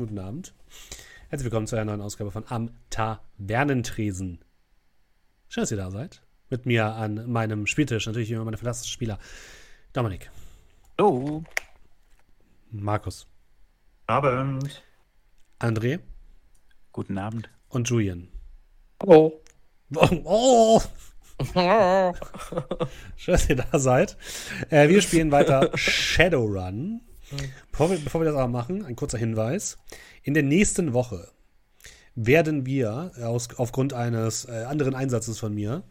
Wunderschönen guten Abend. Herzlich willkommen zu einer neuen Ausgabe von Am Tavernentresen. Schön, dass ihr da seid. Mit mir an meinem Spieltisch natürlich immer meine fantastischen Spieler. Dominik. Hallo. Markus. Abend. André. Guten Abend. Und Julian. Hallo. Oh. Schön, dass ihr da seid. Äh, wir spielen weiter Shadowrun. Bevor wir, bevor wir das aber machen, ein kurzer Hinweis. In der nächsten Woche werden wir aus, aufgrund eines äh, anderen Einsatzes von mir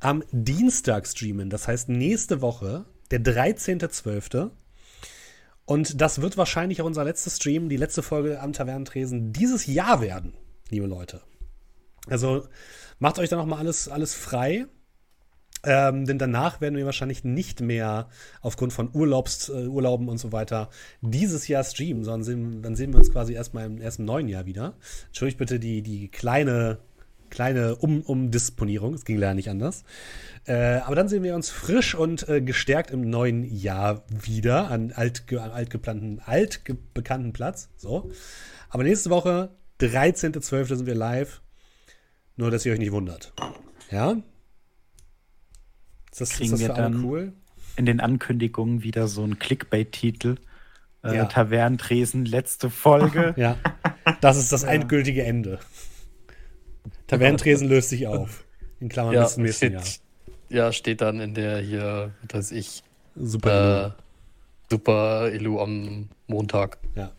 am Dienstag streamen. Das heißt, nächste Woche, der 13.12. Und das wird wahrscheinlich auch unser letzter Stream, die letzte Folge am Tavernentresen dieses Jahr werden, liebe Leute. Also macht euch da nochmal alles, alles frei. Ähm, denn danach werden wir wahrscheinlich nicht mehr aufgrund von Urlaubs, äh, Urlauben und so weiter dieses Jahr streamen, sondern sehen, dann sehen wir uns quasi erstmal im, erst im neuen Jahr wieder. Entschuldigt bitte die, die kleine, kleine um Umdisponierung, es ging leider nicht anders. Äh, aber dann sehen wir uns frisch und äh, gestärkt im neuen Jahr wieder an altge altgeplanten, altbekannten Platz. So. Aber nächste Woche, 13.12. sind wir live. Nur, dass ihr euch nicht wundert. Ja? Ist das, Kriegen ist das wir dann cool? in den Ankündigungen wieder so einen Clickbait-Titel. Äh, ja. Tavernentresen, letzte Folge. ja, das ist das ja. endgültige Ende. Tavernentresen löst sich auf. In Klammern ja, bis zum nächsten steht, Jahr. Ja, steht dann in der hier, was weiß ich. Super. Äh, Super Elu am Montag. Ja.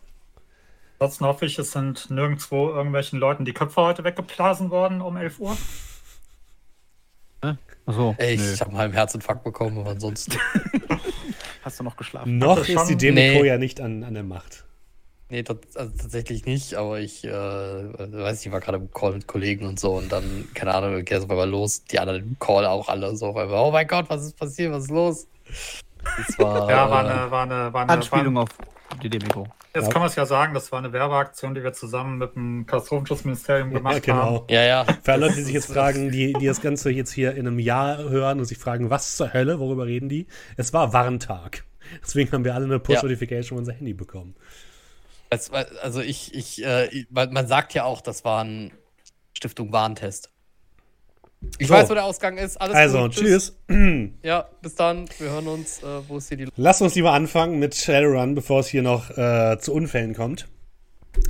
Ansonsten hoffe ich, es sind nirgendwo irgendwelchen Leuten die Köpfe heute weggeblasen worden um 11 Uhr. Achso. Ey, ich habe einen halben Herzinfarkt bekommen, aber ansonsten. Hast du noch geschlafen? Noch ist die Demiko nee. ja nicht an, an der Macht. Nee, also tatsächlich nicht, aber ich äh, weiß nicht, ich war gerade im Call mit Kollegen und so und dann, keine Ahnung, geht es auf einmal los, die anderen im Call auch alle so auf einmal, oh mein Gott, was ist passiert, was ist los? Das war, ja, war eine, war eine, war eine Anspielung war, auf die Demiko. Jetzt ja. kann man es ja sagen, das war eine Werbeaktion, die wir zusammen mit dem Katastrophenschutzministerium gemacht ja, genau. haben. Ja, ja. Für alle Leute, die sich jetzt fragen, die, die das Ganze jetzt hier in einem Jahr hören und sich fragen, was zur Hölle, worüber reden die? Es war Warntag. Deswegen haben wir alle eine Push-Notification ja. auf unser Handy bekommen. Also ich, ich, äh, man sagt ja auch, das war ein Stiftung Warntest. Ich so. weiß, wo der Ausgang ist. Alles also, gut. tschüss. Ja, bis dann. Wir hören uns. Äh, wo ist hier die. Lass uns lieber anfangen mit Shadowrun, bevor es hier noch äh, zu Unfällen kommt.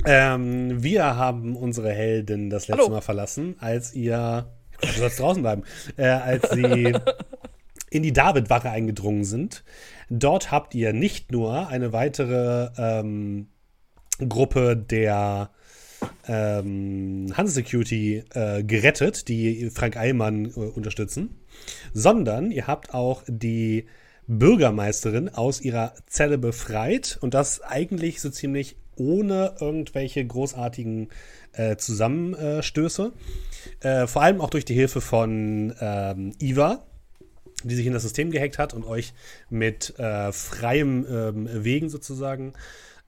Ähm, wir haben unsere Heldin das letzte Hallo. Mal verlassen, als ihr. Du sollst draußen bleiben. Äh, als sie in die David-Wache eingedrungen sind. Dort habt ihr nicht nur eine weitere ähm, Gruppe der ähm, Hans Security äh, gerettet, die Frank Eilmann äh, unterstützen, sondern ihr habt auch die Bürgermeisterin aus ihrer Zelle befreit und das eigentlich so ziemlich ohne irgendwelche großartigen äh, Zusammenstöße. Äh, vor allem auch durch die Hilfe von ähm, Iva, die sich in das System gehackt hat und euch mit äh, freiem ähm, Wegen sozusagen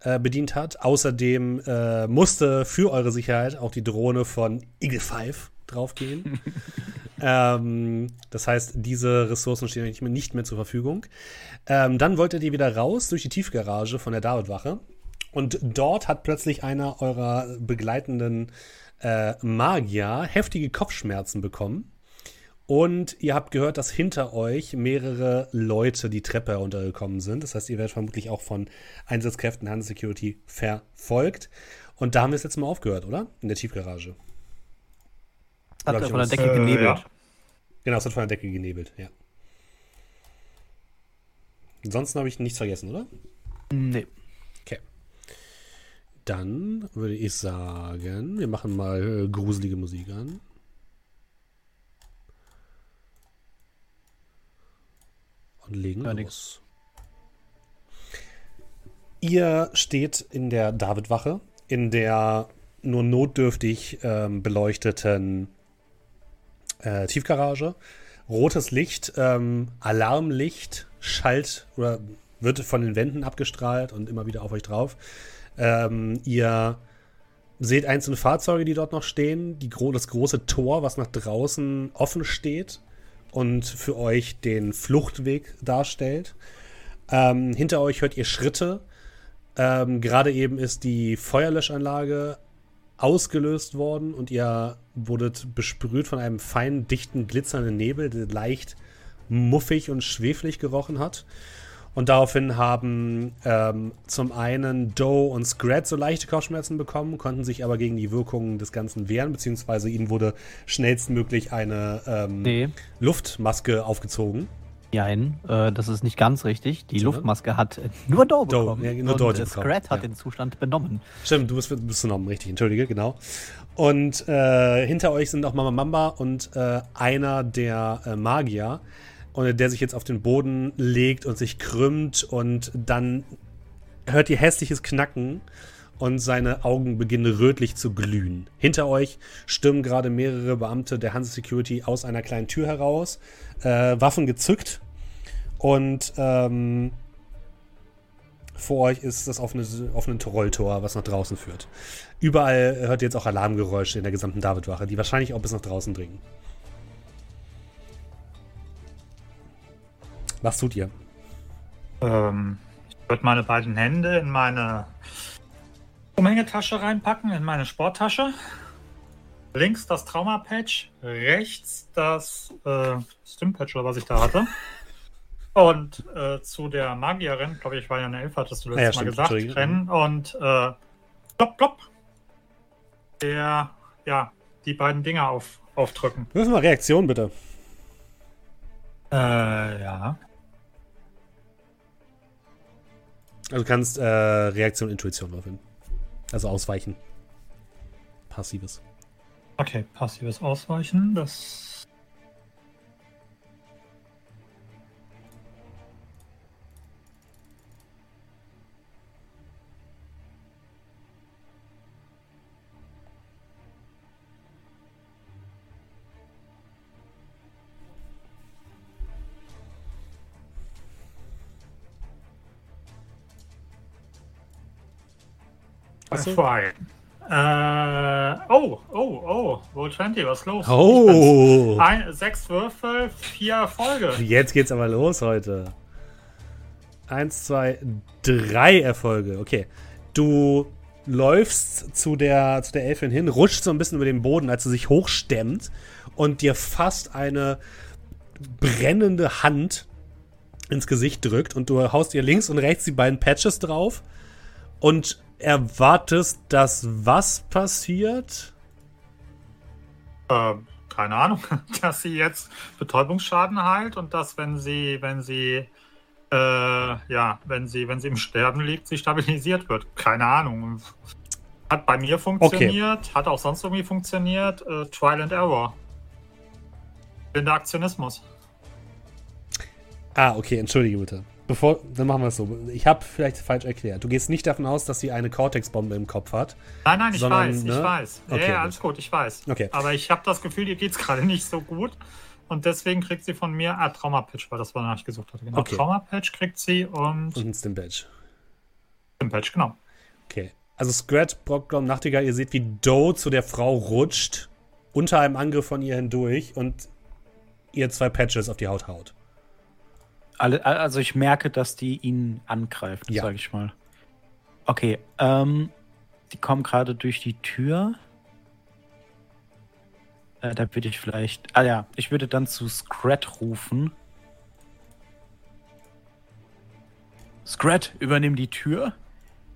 äh, bedient hat. Außerdem äh, musste für eure Sicherheit auch die Drohne von Eagle 5 draufgehen. ähm, das heißt, diese Ressourcen stehen nicht mehr, nicht mehr zur Verfügung. Ähm, dann wolltet ihr wieder raus durch die Tiefgarage von der David-Wache. Und dort hat plötzlich einer eurer begleitenden äh, Magier heftige Kopfschmerzen bekommen. Und ihr habt gehört, dass hinter euch mehrere Leute die Treppe heruntergekommen sind. Das heißt, ihr werdet vermutlich auch von Einsatzkräften Hand Security verfolgt. Und da haben wir es jetzt mal aufgehört, oder? In der Tiefgarage. Hat er von der Decke äh, genebelt. Ja. Genau, es hat von der Decke genebelt, ja. Ansonsten habe ich nichts vergessen, oder? Nee. Okay. Dann würde ich sagen, wir machen mal gruselige Musik an. Und legen ja, los. Ihr steht in der Davidwache, in der nur notdürftig ähm, beleuchteten äh, Tiefgarage. Rotes Licht, ähm, Alarmlicht, schallt oder wird von den Wänden abgestrahlt und immer wieder auf euch drauf. Ähm, ihr seht einzelne Fahrzeuge, die dort noch stehen. Die, das große Tor, was nach draußen offen steht und für euch den Fluchtweg darstellt. Ähm, hinter euch hört ihr Schritte Ähm, Gerade eben ist die Feuerlöschanlage ausgelöst worden und ihr wurdet besprüht von einem feinen, dichten, glitzernden Nebel, der leicht muffig und schweflig gerochen hat. Und daraufhin haben ähm, zum einen Doe und Scrat so leichte Kopfschmerzen bekommen, konnten sich aber gegen die Wirkungen des Ganzen wehren, beziehungsweise ihnen wurde schnellstmöglich eine ähm, nee. Luftmaske aufgezogen. Nein, äh, das ist nicht ganz richtig. Die Stimmt. Luftmaske hat nur Doe bekommen. Ja, nur Doe und Scrat hat ja. den Zustand benommen. Stimmt, du bist, bist benommen, richtig, entschuldige, genau. Und äh, hinter euch sind auch Mama Mamba und äh, einer der äh, Magier, und der sich jetzt auf den Boden legt und sich krümmt und dann hört ihr hässliches Knacken und seine Augen beginnen rötlich zu glühen. Hinter euch stürmen gerade mehrere Beamte der Hanse Security aus einer kleinen Tür heraus, äh, Waffen gezückt und ähm, vor euch ist das offene, offene Rolltor, was nach draußen führt. Überall hört ihr jetzt auch Alarmgeräusche in der gesamten Davidwache, die wahrscheinlich auch bis nach draußen dringen. Was tut ihr? Ähm, ich würde meine beiden Hände in meine Umhängetasche reinpacken, in meine Sporttasche. Links das Trauma-Patch, rechts das äh, Stim-Patch oder was ich da hatte. Und äh, zu der Magierin, glaube ich, war ja eine Elf, hattest du letztes ja, Mal gesagt, rennen und äh, plopp, plopp. Der, ja, die beiden Dinger auf, aufdrücken. Müssen wir Reaktion bitte. Äh, ja. Also du kannst äh, Reaktion, Intuition würfeln. Also ausweichen. Passives. Okay, passives Ausweichen. Das Achso. Äh, oh, oh, oh, Roll 20, was ist los? Oh! Ein, sechs Würfel, vier Erfolge. Jetzt geht's aber los heute. Eins, zwei, drei Erfolge. Okay. Du läufst zu der, zu der Elfin hin, rutscht so ein bisschen über den Boden, als sie sich hochstemmt und dir fast eine brennende Hand ins Gesicht drückt und du haust ihr links und rechts die beiden Patches drauf und erwartest, dass was passiert? Ähm, keine Ahnung, dass sie jetzt Betäubungsschaden heilt und dass, wenn sie, wenn sie, äh, ja, wenn sie, wenn sie im Sterben liegt, sie stabilisiert wird. Keine Ahnung. Hat bei mir funktioniert, okay. hat auch sonst irgendwie funktioniert. Äh, Trial and Error. der Aktionismus. Ah, okay, entschuldige bitte. Bevor, dann machen wir es so. Ich habe vielleicht falsch erklärt. Du gehst nicht davon aus, dass sie eine Cortex-Bombe im Kopf hat. Nein, nein, ich sondern, weiß, ne? ich weiß. Okay, ja, alles gut, ich weiß. Okay. Aber ich habe das Gefühl, ihr geht es gerade nicht so gut. Und deswegen kriegt sie von mir, ah, Trauma-Patch, weil das war, danach ich gesucht hatte. Genau, okay. Trauma-Patch kriegt sie und. Und ein Stim-Patch. Stim-Patch, genau. Okay. Also Scrat, Brockgrom, Nachtigall, ihr seht, wie Doe zu der Frau rutscht, unter einem Angriff von ihr hindurch und ihr zwei Patches auf die Haut haut. Alle, also ich merke, dass die ihn angreift, ja. sage ich mal. Okay, ähm, die kommen gerade durch die Tür. Äh, da würde ich vielleicht. Ah ja, ich würde dann zu Scrat rufen. Scrat, übernimm die Tür.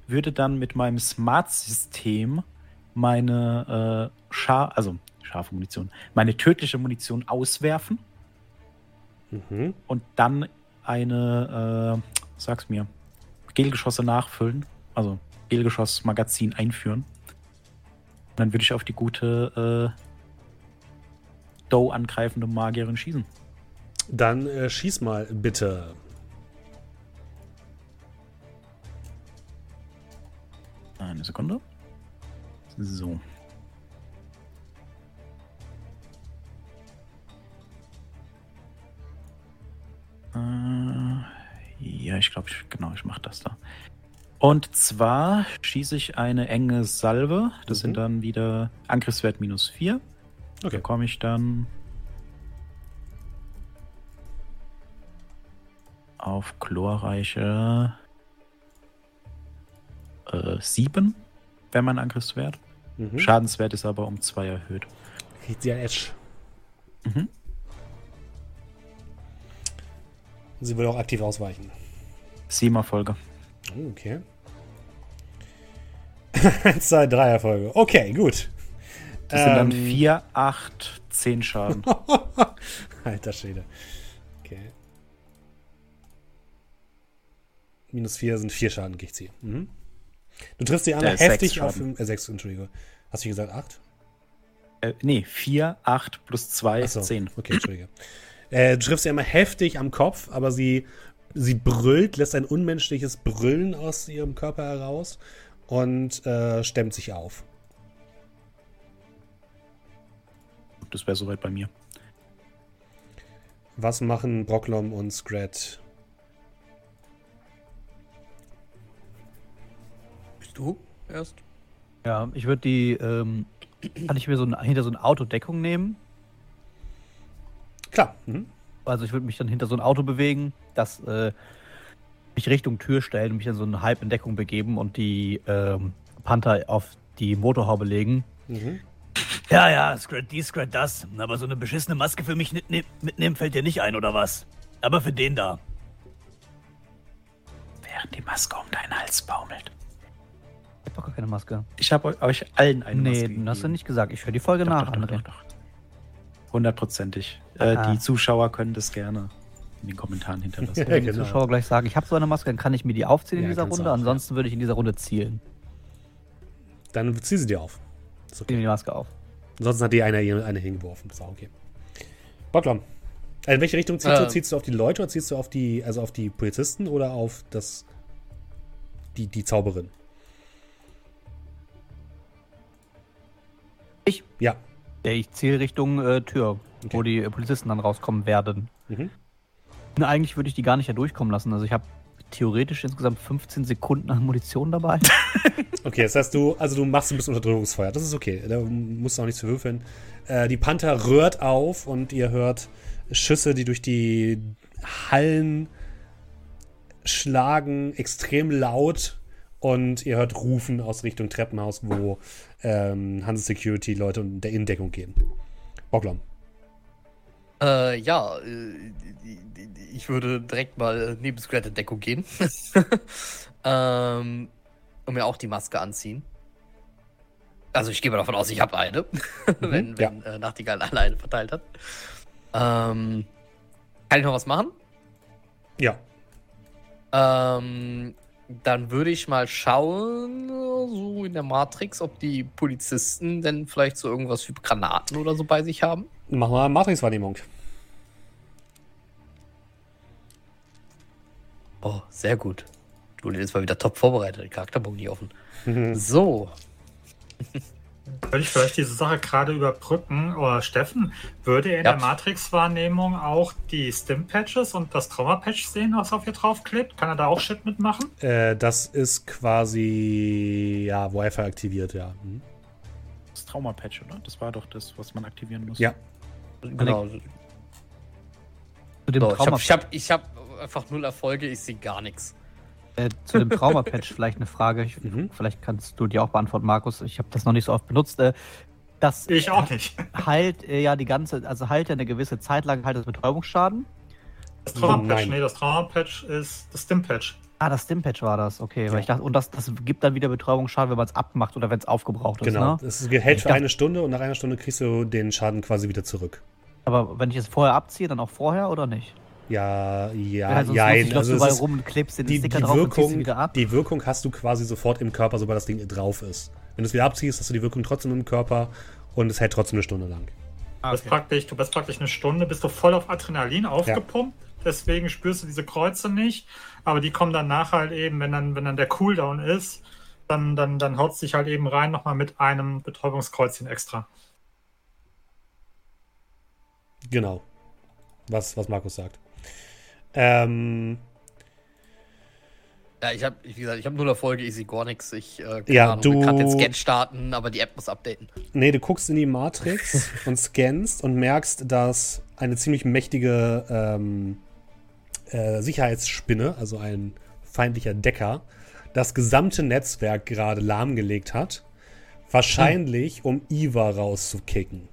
Würde dann mit meinem Smart-System meine äh, Schar also scharfe Munition, meine tödliche Munition auswerfen. Mhm. Und dann eine, äh, sag's mir, Gelgeschosse nachfüllen, also Gelgeschoss-Magazin einführen. Und dann würde ich auf die gute äh, Doe angreifende Magierin schießen. Dann äh, schieß mal bitte. Eine Sekunde. So. Ja, ich glaube, ich, genau, ich mache das da. Und zwar schieße ich eine enge Salve. Das mhm. sind dann wieder Angriffswert minus 4. Okay. Da komme ich dann auf chlorreiche äh, 7, wäre mein Angriffswert. Mhm. Schadenswert ist aber um 2 erhöht. Kriegt sie ein Edge. Mhm. Sie will auch aktiv ausweichen. 7 Erfolge. Oh, okay. 1, 2, 3 Erfolge. Okay, gut. Das sind dann Ähm. 4, 8, 10 Schaden. Alter Schwede. Okay. Minus 4 sind 4 Schaden, kriegt sie. Mhm. Du triffst sie einmal Äh, sechs heftig auf dem. Äh, 6, Entschuldige. Hast du gesagt 8? äh, nee, 4, 8 plus 2 ist Achso, 10. Okay, Entschuldige. äh, du triffst sie einmal heftig am Kopf, aber sie, sie brüllt, lässt ein unmenschliches Brüllen aus ihrem Körper heraus und äh, stemmt sich auf. Das wäre soweit bei mir. Was machen Brocklom und Scrat? Bist du erst? Ja, ich würde die, ähm, kann ich mir so ein, hinter so eine Autodeckung nehmen? Klar. Mhm. Also ich würde mich dann hinter so ein Auto bewegen, das äh, mich Richtung Tür stellen und mich in so eine Halbentdeckung begeben und die ähm, Panther auf die Motorhaube legen. Mhm. Ja, ja, Scrat dies, Scrat das. Aber so eine beschissene Maske für mich mitne mitnehmen fällt dir nicht ein, oder was? Aber für den da. Während die Maske um deinen Hals baumelt. Ich hab doch gar keine Maske. Ich habe euch allen eine nee, Maske das hast du nicht gesagt. Ich höre die Folge Doch, nach, doch, doch, doch, doch. Hundertprozentig. Äh, die Zuschauer können das gerne in den Kommentaren hinterlassen. Ja, Wenn die genau. Zuschauer gleich sagen, ich habe so eine Maske, dann kann ich mir die aufziehen Ja, in dieser du Runde. auch, ja. Ansonsten würde ich in dieser Runde zielen. Dann zieh sie dir auf. Ist Zieh okay. mir die Maske auf. Ansonsten hat die einer eine hingeworfen. Ist auch okay. Brocklom. Also in welche Richtung ziehst du? Ähm. Ziehst du auf die Leute oder ziehst du auf die, also auf die Polizisten oder auf das die, die Zauberin? Ich? Ja. Ja, ich ziele Richtung äh, Tür, Okay. wo die Polizisten dann rauskommen werden. Mhm. Na, eigentlich würde ich die gar nicht da durchkommen lassen. Also ich habe theoretisch insgesamt 15 Sekunden an Munition dabei. Okay, das heißt, du, also du machst ein bisschen Unterdrückungsfeuer. Das ist okay. Da musst du auch nichts für würfeln. Äh, die Panther rührt auf und ihr hört Schüsse, die durch die Hallen schlagen, extrem laut. Und ihr hört Rufen aus Richtung Treppenhaus, wo ähm, Hanse Security Leute in der Innendeckung gehen. Bocklom. Äh, ja, äh, ich würde direkt mal neben Scrat in Deckung gehen. ähm, und mir auch die Maske anziehen. Also ich gehe mal davon aus, ich habe eine, wenn, ja. wenn äh, Nachtigall alleine verteilt hat. Ähm, kann ich noch was machen? Ja. Ähm, dann würde ich mal schauen, so in der Matrix, ob die Polizisten denn vielleicht so irgendwas wie Granaten oder so bei sich haben. Mach mal Matrix-Wahrnehmung. Oh, sehr gut. Julian ist mal wieder top vorbereitet, den Charakterbogen nicht offen. So, Würde ich vielleicht diese Sache gerade überbrücken? Oder Steffen, würde er in Ja. der Matrix-Wahrnehmung auch die Stim-Patches und das Trauma-Patch sehen, was auf ihr draufklebt? Kann er da auch Shit mitmachen? Äh, das ist quasi, ja, Wi-Fi aktiviert, ja. Mhm. Das Trauma-Patch, oder? Das war doch das, was man aktivieren muss. Ja. genau. Zu dem So, ich Trauma habe ich hab, ich hab einfach null Erfolge, ich sehe gar nichts. Äh, zu dem Trauma-Patch vielleicht eine Frage. Ich, Mhm. Vielleicht kannst du die auch beantworten, Markus. Ich habe das noch nicht so oft benutzt. Äh, das Ich auch nicht. heilt äh, ja die ganze, also heilt ja eine gewisse Zeit lang halt das Betäubungsschaden. Das Trauma-Patch, Nein. nee, das Trauma-Patch ist das Stim-Patch. Ah, das Stim-Patch war das, okay. Ja. Weil ich dachte, und das, das gibt dann wieder Betäubungsschaden, wenn man es abmacht oder wenn es aufgebraucht ist, Genau. ne? Es hält Ich für dachte- eine Stunde und nach einer Stunde kriegst du den Schaden quasi wieder zurück. Aber wenn ich es vorher abziehe, dann auch vorher oder nicht? Ja, ja, Weil sonst ja. lustig, läufst Also du es rum und klebst den die, Sticker die, drauf und Wirkung, sie wieder ab. die Wirkung hast du quasi sofort im Körper, sobald das Ding drauf ist. Wenn du es wieder abziehst, hast du die Wirkung trotzdem im Körper und es hält trotzdem eine Stunde lang. Du, bist praktisch, du bist praktisch eine Stunde, bist du voll auf Adrenalin aufgepumpt. Deswegen spürst du diese Kreuze nicht. Aber die kommen danach halt eben, wenn dann, wenn dann der Cooldown ist, dann, dann, dann haut es dich halt eben rein nochmal mit einem Betäubungskreuzchen extra. Genau. Was, was Markus sagt. Ähm, Ja, ich habe, wie gesagt, ich habe null Erfolge, ich sehe gar nichts. Ich äh, Ja, Ahnung, du- kann den Scan starten, aber die App muss updaten. nee, du guckst in die Matrix und scannst und merkst, dass eine ziemlich mächtige ähm, äh, Sicherheitsspinne, also ein feindlicher Decker, das gesamte Netzwerk gerade lahmgelegt hat. Wahrscheinlich, um Iva rauszukicken.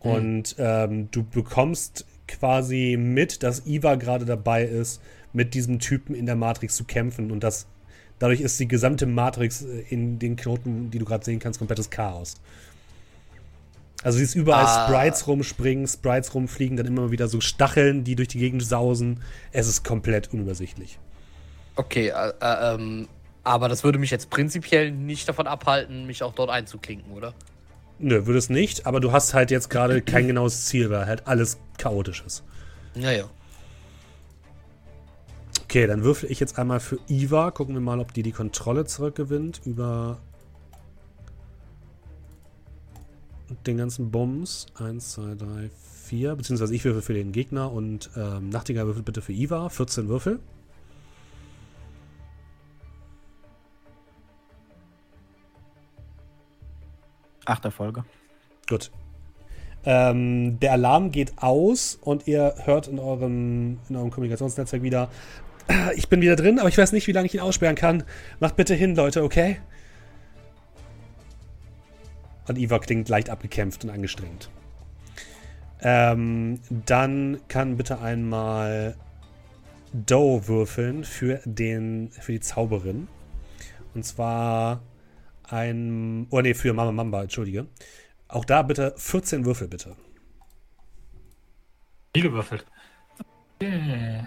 Und ähm, du bekommst quasi mit, dass Iva gerade dabei ist, mit diesem Typen in der Matrix zu kämpfen. Und das, dadurch ist die gesamte Matrix äh, in den Knoten, die du gerade sehen kannst, komplettes Chaos. Also siehst überall Ah. Sprites rumspringen, Sprites rumfliegen, dann immer wieder so Stacheln, die durch die Gegend sausen. Es ist komplett unübersichtlich. Okay, äh, äh, ähm, aber das würde mich jetzt prinzipiell nicht davon abhalten, mich auch dort einzuklinken, oder? Nö, würde es nicht, aber du hast halt jetzt gerade kein genaues Ziel, weil halt alles chaotisch ist. Naja. Okay, dann würfel ich jetzt einmal für Iva. Gucken wir mal, ob die die Kontrolle zurückgewinnt über den ganzen Bums. Eins, zwei, drei, vier. Beziehungsweise ich würfel für den Gegner und ähm, Nachtigall würfelt bitte für Iva. 14 Würfel. Achter Folge. Gut. Ähm, der Alarm geht aus und ihr hört in eurem, in eurem Kommunikationsnetzwerk wieder, "Ah, ich bin wieder drin, aber ich weiß nicht, wie lange ich ihn aussperren kann. Macht bitte hin, Leute, okay? Und Iva klingt leicht abgekämpft und angestrengt. Ähm, dann kann bitte einmal Doe würfeln für, den, für die Zauberin. Und zwar ein. Oh nee, für Mama Mamba, entschuldige. Auch da bitte 14 Würfel, bitte. Wie gewürfelt. Okay.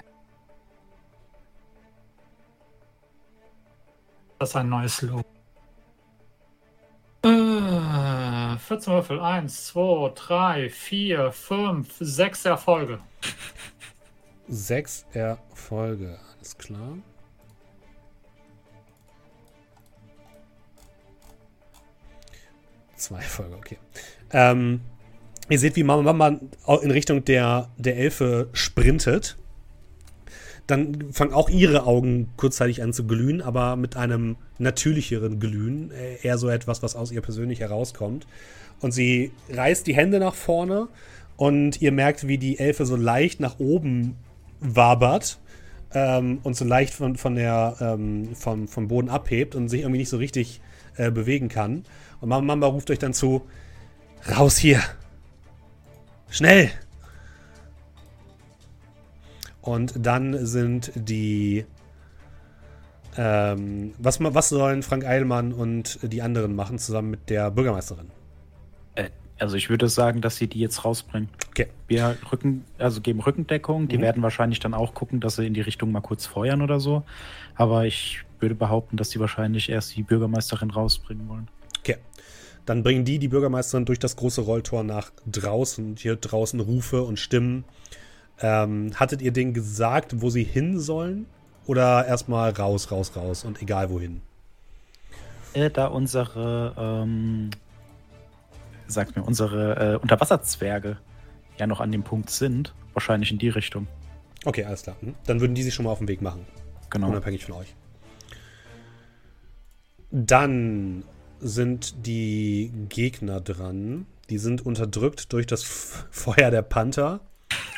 Das ist ein neues Logo. Äh, 14 Würfel. 1, 2, 3, 4, 5, 6 Erfolge. Sechs Erfolge, alles klar. Zwei Erfolge, okay. Ähm, ihr seht, wie Mama Mama in Richtung der, der Elfe sprintet. Dann fangen auch ihre Augen kurzzeitig an zu glühen, aber mit einem natürlicheren Glühen. Äh, Eher so etwas, was aus ihr persönlich herauskommt. Und sie reißt die Hände nach vorne und ihr merkt, wie die Elfe so leicht nach oben wabert ähm, und so leicht von, von der, ähm, vom, vom Boden abhebt und sich irgendwie nicht so richtig äh, bewegen kann. Und Mama Mamba ruft euch dann zu: Raus hier! Schnell! Und dann sind die. Ähm, was, was sollen Frank Eilmann und die anderen machen zusammen mit der Bürgermeisterin? Äh, also ich würde sagen, dass sie die jetzt rausbringen. Okay. Wir rücken, also geben Rückendeckung. Die Mhm. werden wahrscheinlich dann auch gucken, dass sie in die Richtung mal kurz feuern oder so. Aber ich würde behaupten, dass sie wahrscheinlich erst die Bürgermeisterin rausbringen wollen. Dann bringen die die Bürgermeisterin durch das große Rolltor nach draußen. Hier draußen Rufe und Stimmen. Ähm, hattet ihr denen gesagt, wo sie hin sollen? Oder erstmal raus, raus, raus und egal wohin? Äh, da unsere, ähm, sagt mir, unsere äh, Unterwasserzwerge ja noch an dem Punkt sind, wahrscheinlich in die Richtung. Okay, alles klar. Mhm. Dann würden die sich schon mal auf den Weg machen. Genau. Unabhängig von euch. Dann sind die Gegner dran. Die sind unterdrückt durch das F Feuer der Panther.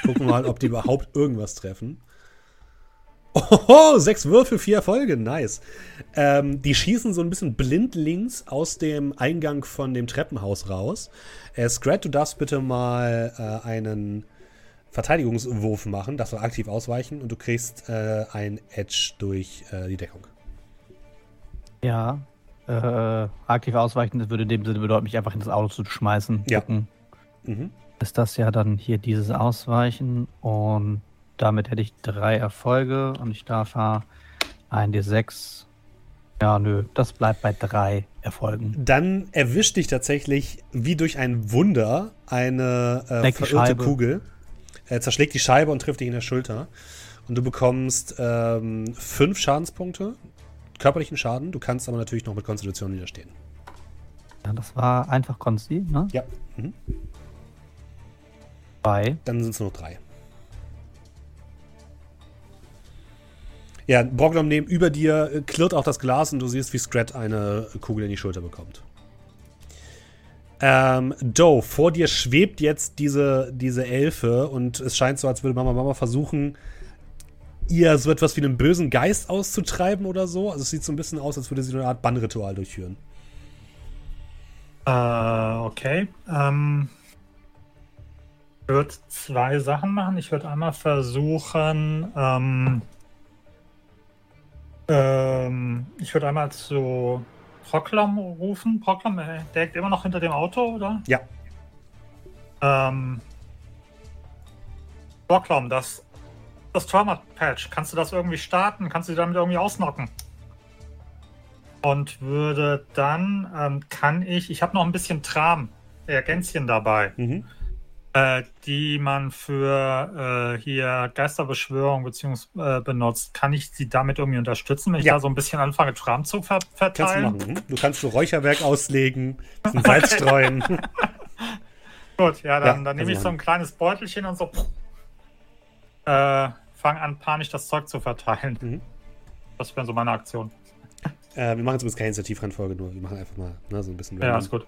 Gucken wir mal, ob die überhaupt irgendwas treffen. Oho, sechs Würfel, vier Erfolge, nice. Ähm, die schießen so ein bisschen blindlings aus dem Eingang von dem Treppenhaus raus. Äh, Scrat, du darfst bitte mal äh, einen Verteidigungswurf machen, darfst du aktiv ausweichen und du kriegst äh, ein Edge durch äh, die Deckung. Ja. Äh, aktiv ausweichen, das würde in dem Sinne bedeuten, mich einfach in das Auto zu schmeißen. Ja. Mhm. Ist das ja dann hier dieses Ausweichen und damit hätte ich drei Erfolge und ich darf ja ein D6. Ja, nö, das bleibt bei drei Erfolgen. Dann erwischt dich tatsächlich wie durch ein Wunder eine äh, verirrte Scheibe. Kugel. Er zerschlägt die Scheibe und trifft dich in der Schulter. Und du bekommst ähm, fünf Schadenspunkte, körperlichen Schaden. Du kannst aber natürlich noch mit Konstitution widerstehen. Ja, das war einfach Konsti, ne? Ja. Mhm. Zwei. Dann sind es nur noch drei. Ja, Broglom neben über dir äh, klirrt auch das Glas und du siehst, wie Scrat eine Kugel in die Schulter bekommt. Ähm, Doe, vor dir schwebt jetzt diese, diese Elfe und es scheint so, als würde Mama Mama versuchen, ihr so etwas wie einen bösen Geist auszutreiben oder so. Also es sieht so ein bisschen aus, als würde sie eine Art Bannritual durchführen. Äh, okay. Ähm, ich würde zwei Sachen machen. Ich würde einmal versuchen, ähm, ähm, ich würde einmal zu Proklam rufen. Proklam, äh, der hängt immer noch hinter dem Auto, oder? Ja. Ähm, Proklam, das, das Trauma-Patch, kannst du das irgendwie starten? Kannst du damit irgendwie ausnocken? Und würde dann, ähm, kann ich, ich habe noch ein bisschen Tram, Ergänzchen dabei, Mhm. äh, die man für äh, hier Geisterbeschwörung beziehungsweise äh, benutzt. Kann ich sie damit irgendwie unterstützen, wenn ich Ja. da so ein bisschen anfange, Tram zu ver Kannst du verteilen? machen. Mhm. Du kannst so Räucherwerk auslegen, ein Salz streuen. Gut, ja, dann, Ja, dann nehme ich so ein kleines Beutelchen und so äh, fange an, panisch das Zeug zu verteilen. Mhm. Das wäre so meine Aktion. äh, wir machen jetzt übrigens keine Initiativreihenfolge, nur wir machen einfach mal ne, so ein bisschen Ja, ist gut.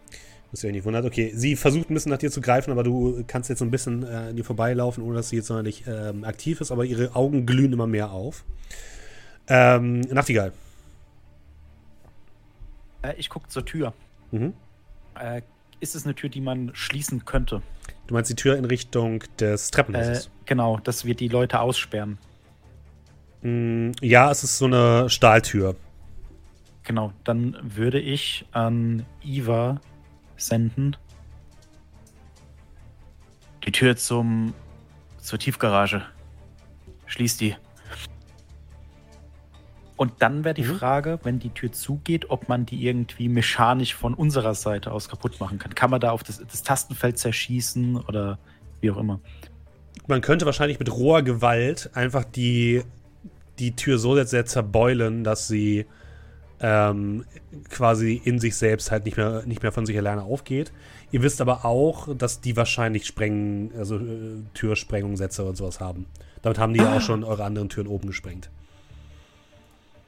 Dass ihr euch nicht wundert. Okay, sie versucht ein bisschen nach dir zu greifen, aber du kannst jetzt so ein bisschen äh, an ihr vorbeilaufen, ohne dass sie jetzt sonderlich ähm, aktiv ist, aber ihre Augen glühen immer mehr auf. Ähm, Nachtigall. Äh, ich gucke zur Tür. Mhm. Äh, ist es eine Tür, die man schließen könnte? Du meinst die Tür in Richtung des Äh, Treppenhauses? Genau, dass wir die Leute aussperren. Mm, ja, es ist so eine Stahltür. Genau, dann würde ich an Iva senden. Die Tür zum zur Tiefgarage. Schließ die. Und dann wäre die Mhm. Frage, wenn die Tür zugeht, ob man die irgendwie mechanisch von unserer Seite aus kaputt machen kann. Kann man da auf das, das Tastenfeld zerschießen oder wie auch immer? Man könnte wahrscheinlich mit roher Gewalt einfach die, die Tür so sehr zerbeulen, dass sie ähm, quasi in sich selbst halt nicht mehr, nicht mehr von sich alleine aufgeht. Ihr wisst aber auch, dass die wahrscheinlich Sprengen, also äh, Türsprengungssätze und sowas haben. Damit haben die ja auch schon eure anderen Türen oben gesprengt.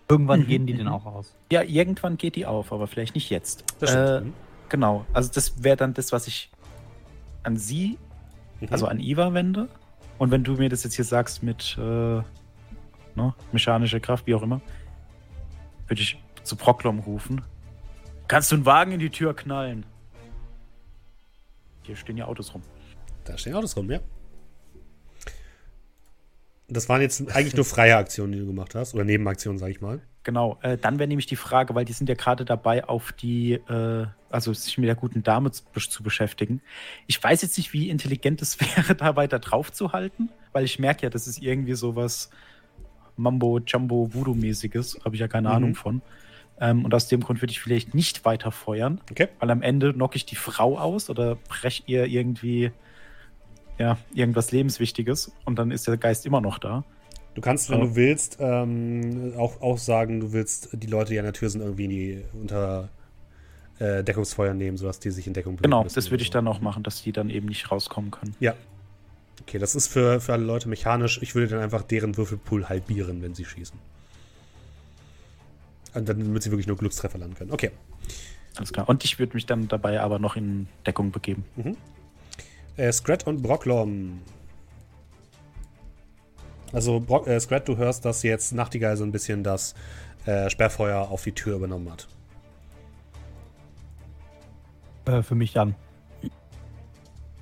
Irgendwann Mhm, gehen die mhm. denn auch aus. Ja, irgendwann geht die auf, aber vielleicht nicht jetzt. Das Äh, stimmt. Mhm. Genau, also das wäre dann das, was ich an sie, Mhm. also an Iva wende. Und wenn du mir das jetzt hier sagst mit äh, ne, mechanischer Kraft, wie auch immer, würde ich zu Proklom rufen. Kannst du einen Wagen in die Tür knallen? Hier stehen ja Autos rum. Da stehen Autos rum, ja. Das waren jetzt eigentlich nur freie Aktionen, die du gemacht hast. Oder Nebenaktionen, sag ich mal. Genau, äh, dann wäre nämlich die Frage, weil die sind ja gerade dabei, auf die, äh, also sich mit der guten Dame zu, zu beschäftigen. Ich weiß jetzt nicht, wie intelligent es wäre, da weiter drauf zu halten, weil ich merke ja, das ist irgendwie sowas Mambo, Jumbo, Voodoo-mäßiges, habe ich ja keine Mhm. Ahnung von. Ähm, und aus dem Grund würde ich vielleicht nicht weiter feuern, Okay. weil am Ende knocke ich die Frau aus oder brech ihr irgendwie ja, irgendwas Lebenswichtiges und dann ist der Geist immer noch da. Du kannst, wenn du willst, ähm, auch, auch sagen, du willst die Leute, die an der Tür sind, irgendwie in die, unter äh, Deckungsfeuer nehmen, sodass die sich in Deckung bewegen Genau, das würde ich so. dann auch machen, dass die dann eben nicht rauskommen können. Ja. Okay, das ist für, für alle Leute mechanisch. Ich würde dann einfach deren Würfelpool halbieren, wenn sie schießen. Und dann, damit sie wirklich nur Glückstreffer landen können. Okay. Alles klar. Und ich würde mich dann dabei aber noch in Deckung begeben. Äh, Scrat und Brocklom. Also, Brock, äh, Scrat, du hörst, dass jetzt Nachtigall so ein bisschen das äh, Sperrfeuer auf die Tür übernommen hat. Äh, für mich dann.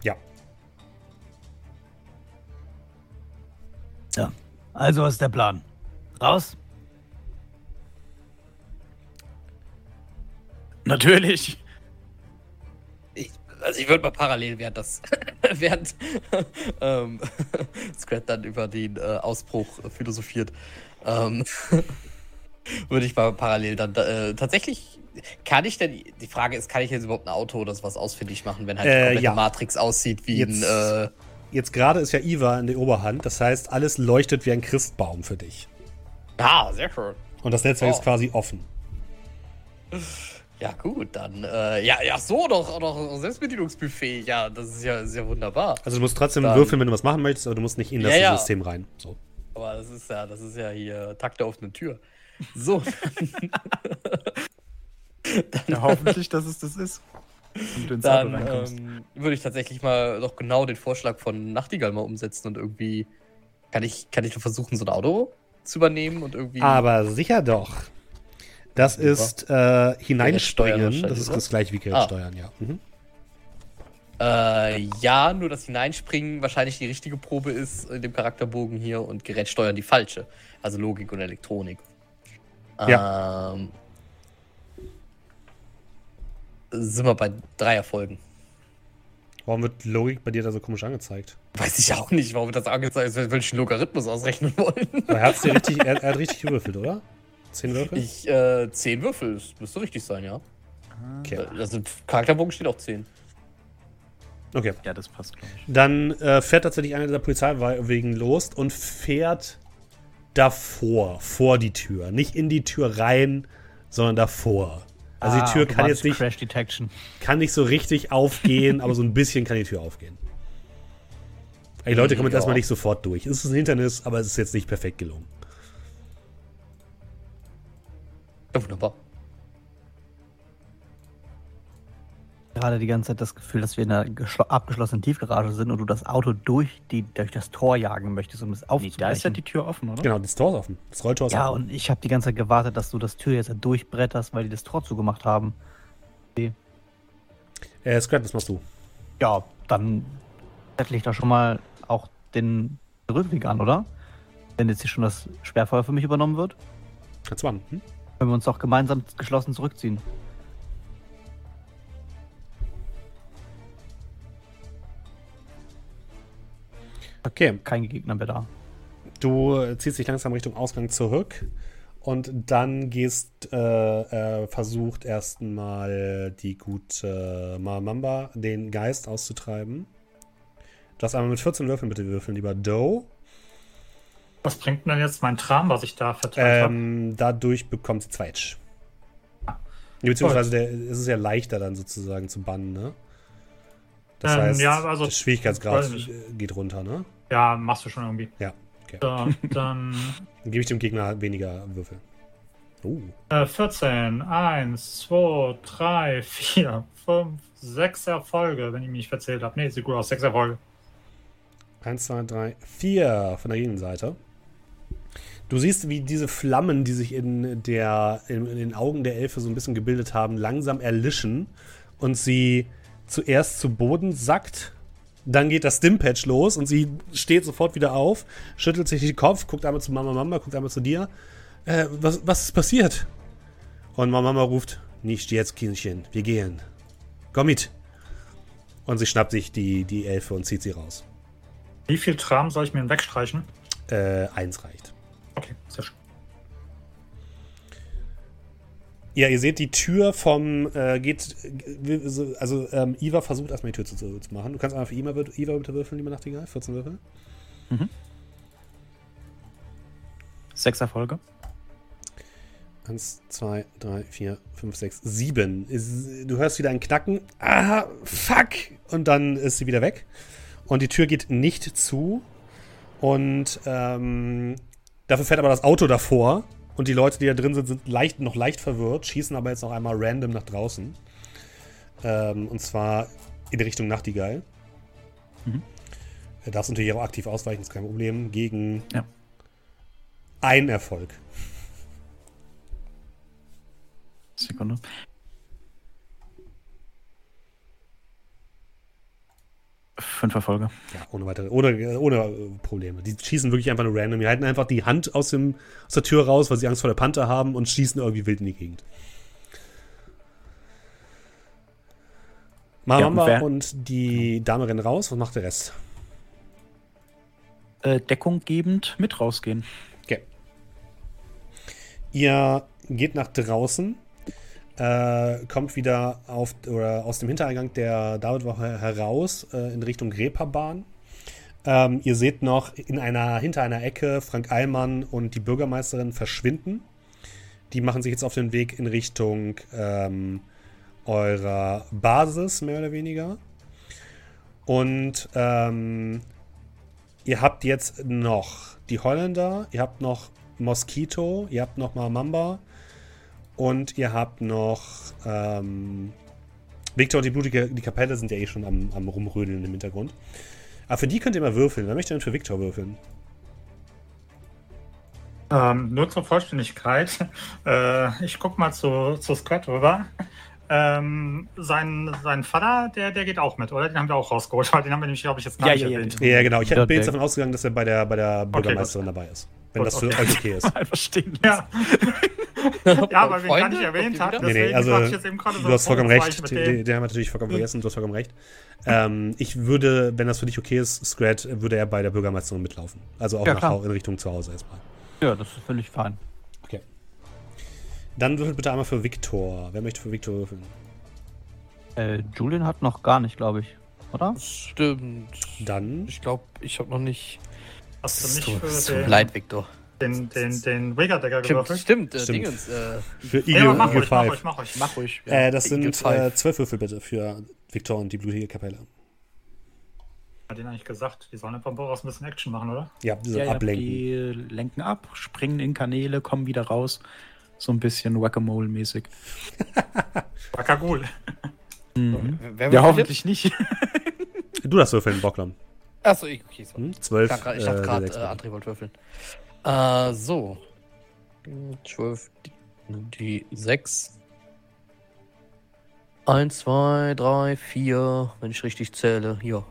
Ja. Ja. Also, was ist der Plan? Raus? Natürlich. Also ich würde mal parallel, während das, während ähm, Scrat dann über den äh, Ausbruch philosophiert, ähm, würde ich mal parallel dann äh, tatsächlich, kann ich denn, die Frage ist, kann ich jetzt überhaupt ein Auto oder sowas ausfindig machen, wenn halt die Äh, ja. Matrix aussieht wie Jetzt- ein, äh, Jetzt gerade ist ja Iva in der Oberhand. Das heißt, alles leuchtet wie ein Christbaum für dich. ah, sehr schön. Und das Netzwerk Oh. ist quasi offen. Ja, gut, dann, äh, ja, ja, so, doch, doch Selbstbedienungsbuffet, ja, das ist ja, sehr wunderbar. Also du musst trotzdem Dann- würfeln, wenn du was machen möchtest, aber du musst nicht in das Ja, ja. System rein. So. Aber das ist ja, das ist ja hier Takt der offenen Tür. So. Ja, hoffentlich, dass es das ist. Und du ins Dann Auto reinkommst. ähm, würde ich tatsächlich mal doch genau den Vorschlag von Nachtigall mal umsetzen und irgendwie kann ich, kann ich nur versuchen, so ein Auto zu übernehmen und irgendwie. Aber sicher doch. Das Super. ist äh, hineinspringen. steuern Das ist das gleiche wie Gerät Ah. steuern, ja. Mhm. Äh, ja, nur das Hineinspringen wahrscheinlich die richtige Probe ist in dem Charakterbogen hier und Gerät steuern die falsche. Also Logik und Elektronik. Ja. Ähm, sind wir bei drei Erfolgen. Warum wird Logik bei dir da so komisch angezeigt? Weiß ich auch nicht, warum das angezeigt ist, wenn ich einen Logarithmus ausrechnen wollen. Er, hat's dir richtig, er, er hat richtig gewürfelt, oder? Zehn Würfel? Ich, äh, zehn Würfel, das müsste richtig sein, ja. Okay. Also im Charakterbogen steht auch zehn. okay. Ja, das passt, glaube ich. Dann äh, fährt tatsächlich einer der Polizeiwagen los und fährt davor, vor die Tür. Nicht in die Tür rein, sondern davor. Also Ah, die Tür kann jetzt nicht, Crash Detection. kann nicht so richtig aufgehen, aber so ein bisschen kann die Tür aufgehen. Die Leute kommen jetzt Ja. erstmal nicht sofort durch. Es ist ein Hindernis, aber es ist jetzt nicht perfekt gelungen. Ja, wunderbar. Gerade die ganze Zeit das Gefühl, dass wir in einer geschlo- abgeschlossenen Tiefgarage sind und du das Auto durch, die, durch das Tor jagen möchtest, um es Nee, aufzubrechen. da ist ja die Tür offen, oder? Genau, das Tor ist offen. Das Rolltor ist ja, offen. und ich habe die ganze Zeit gewartet, dass du das Tür jetzt durchbretterst, weil die das Tor zugemacht haben. Äh, Scrap, das machst du. Ja, dann zettle ich da schon mal auch den Rückweg an, oder? Wenn jetzt hier schon das Sperrfeuer für mich übernommen wird, Kannst du machen. Hm? Können wir uns doch gemeinsam geschlossen zurückziehen. Okay. Kein Gegner mehr da. Du ziehst dich langsam Richtung Ausgang zurück und dann gehst, äh, äh, versucht erstmal die gute Mamamba den Geist auszutreiben. Du hast einmal mit 14 Würfeln bitte würfeln, lieber Doe. Was bringt denn jetzt mein Tram, was ich da verteilt habe? Ähm, dadurch bekommt sie zwei Edge. Beziehungsweise der, es ist ja leichter dann sozusagen zu bannen, ne? Das Ähm, heißt, ja, also- der Schwierigkeitsgrad geht runter, ne? Ja, machst du schon irgendwie. Ja, okay. So, dann Dann gebe ich dem Gegner weniger Würfel. Äh, 14, 1, 2, 3, 4, 5, 6 Erfolge, wenn ich mich nicht verzählt habe. Nee, sieht gut aus, 6 Erfolge. 1, 2, 3, 4 von der Gegenseite. Du siehst, wie diese Flammen, die sich in, der, in, in den Augen der Elfe so ein bisschen gebildet haben, langsam erlischen und sie zuerst zu Boden sackt. Dann geht das Stimpatch los und sie steht sofort wieder auf, schüttelt sich den Kopf, guckt einmal zu Mama Mama, guckt einmal zu dir. Äh, was, was ist passiert? Und Mama Mama ruft, nicht jetzt, Kindchen, wir gehen. Komm mit. Und sie schnappt sich die, die Elfe und zieht sie raus. Wie viel Tram soll ich mir denn wegstreichen? Äh, eins reicht. Okay, sehr schön. Ja, ihr seht, die Tür vom äh, geht. äh, so- Also, ähm, Iva versucht erstmal die Tür zu, zu machen. Du kannst einmal für Iva, bitte- Iva bitte würfeln, lieber Nachtigall. 14 Würfel. Sechs Erfolge. Eins, zwei, drei, vier, fünf, sechs, sieben. Du hörst wieder ein Knacken. Ah, fuck! Und dann ist sie wieder weg. Und die Tür geht nicht zu. Und ähm, dafür fährt aber das Auto davor. Und die Leute, die da drin sind, sind leicht, noch leicht verwirrt, schießen aber jetzt noch einmal random nach draußen. Ähm, und zwar in Richtung Nachtigall. Mhm. Du darfst natürlich auch aktiv ausweichen, ist kein Problem. Gegen Ja. ein Erfolg. Sekunde. Fünf Erfolge. Ja, ohne weitere, ohne, ohne äh, Probleme. Die schießen wirklich einfach nur random. Die halten einfach die Hand aus, dem, aus der Tür raus, weil sie Angst vor der Panther haben und schießen irgendwie wild in die Gegend. Mamamba Ja, und die Dame rennen raus. Was macht der Rest? Äh, Deckung gebend mit rausgehen. Okay. Ihr geht nach draußen, äh, kommt wieder auf, oder aus dem Hintereingang der Davidwache heraus äh, in Richtung Reeperbahn. Ähm, ihr seht noch in einer, hinter einer Ecke Frank Eilmann und die Bürgermeisterin verschwinden. Die machen sich jetzt auf den Weg in Richtung ähm, eurer Basis, mehr oder weniger. Und ähm, ihr habt jetzt noch die Holländer, ihr habt noch Mosquito, ihr habt noch Mamamba und ihr habt noch ähm, Victor und die blutige die Kapelle sind ja eh schon am, am rumrödeln im Hintergrund. Aber für die könnt ihr mal würfeln. Wer möchte denn für Victor würfeln? Ähm, nur zur Vollständigkeit. Äh, ich guck mal zu, zu Scott rüber. Ähm, sein, sein Vater, der, der geht auch mit, oder? Den haben wir auch rausgeholt, weil den haben wir nämlich, glaube ich, jetzt gar Ja, nicht ja, erwähnt. Ja, genau. Ich bin jetzt davon ausgegangen, dass er bei der, bei der Bürgermeisterin dabei ist. Wenn Gut, das für okay. euch okay ist. Einfach stehen Ja, ja weil wir ihn gar nicht erwähnt haben. Nee, nee, deswegen also du hast vollkommen recht. Den, den haben wir natürlich vollkommen vergessen. Du hast vollkommen recht. Ähm, ich würde, wenn das für dich okay ist, Scrat, würde er bei der Bürgermeisterin mitlaufen. Also auch Ja, nach, in Richtung zu Hause erstmal. Ja, das ist völlig fein. Okay. Dann würfelt bitte einmal für Victor. Wer möchte für Victor würfeln? Äh, Julian hat noch gar nicht, glaube ich. Oder? Stimmt. Dann Ich glaube, ich habe noch nicht. Hast Es du tut nicht es für tut mir den, leid, Victor. Den, den, den Stimmt, gewürfelt? stimmt, äh, Stimmt. Dingens. Äh, für Ja, Eagle, mach Eagle ruhig, mach 5. ruhig, mach ruhig. Mach ruhig. Ja. Äh, das sind äh, zwölf Würfel bitte für Victor und die blutige Kapelle. Hat denen eigentlich gesagt, die sollen von Boros ein bisschen Action machen, oder? Ja, diese ja, ja, ablenken. die lenken ab, springen in Kanäle, kommen wieder raus. So ein bisschen Whack-a-Mole-mäßig. Wakagul. Mhm. wer Ja, hoffentlich nicht. Du darfst würfeln, Bocklom. jetzt? Achso, ich, okay, so. Hm? Ich Zwölf. ich dachte äh, gerade, äh. André wollte würfeln. Äh, so. 12, die, die 6. 1, 2, 3, 4, wenn ich richtig zähle. Ja.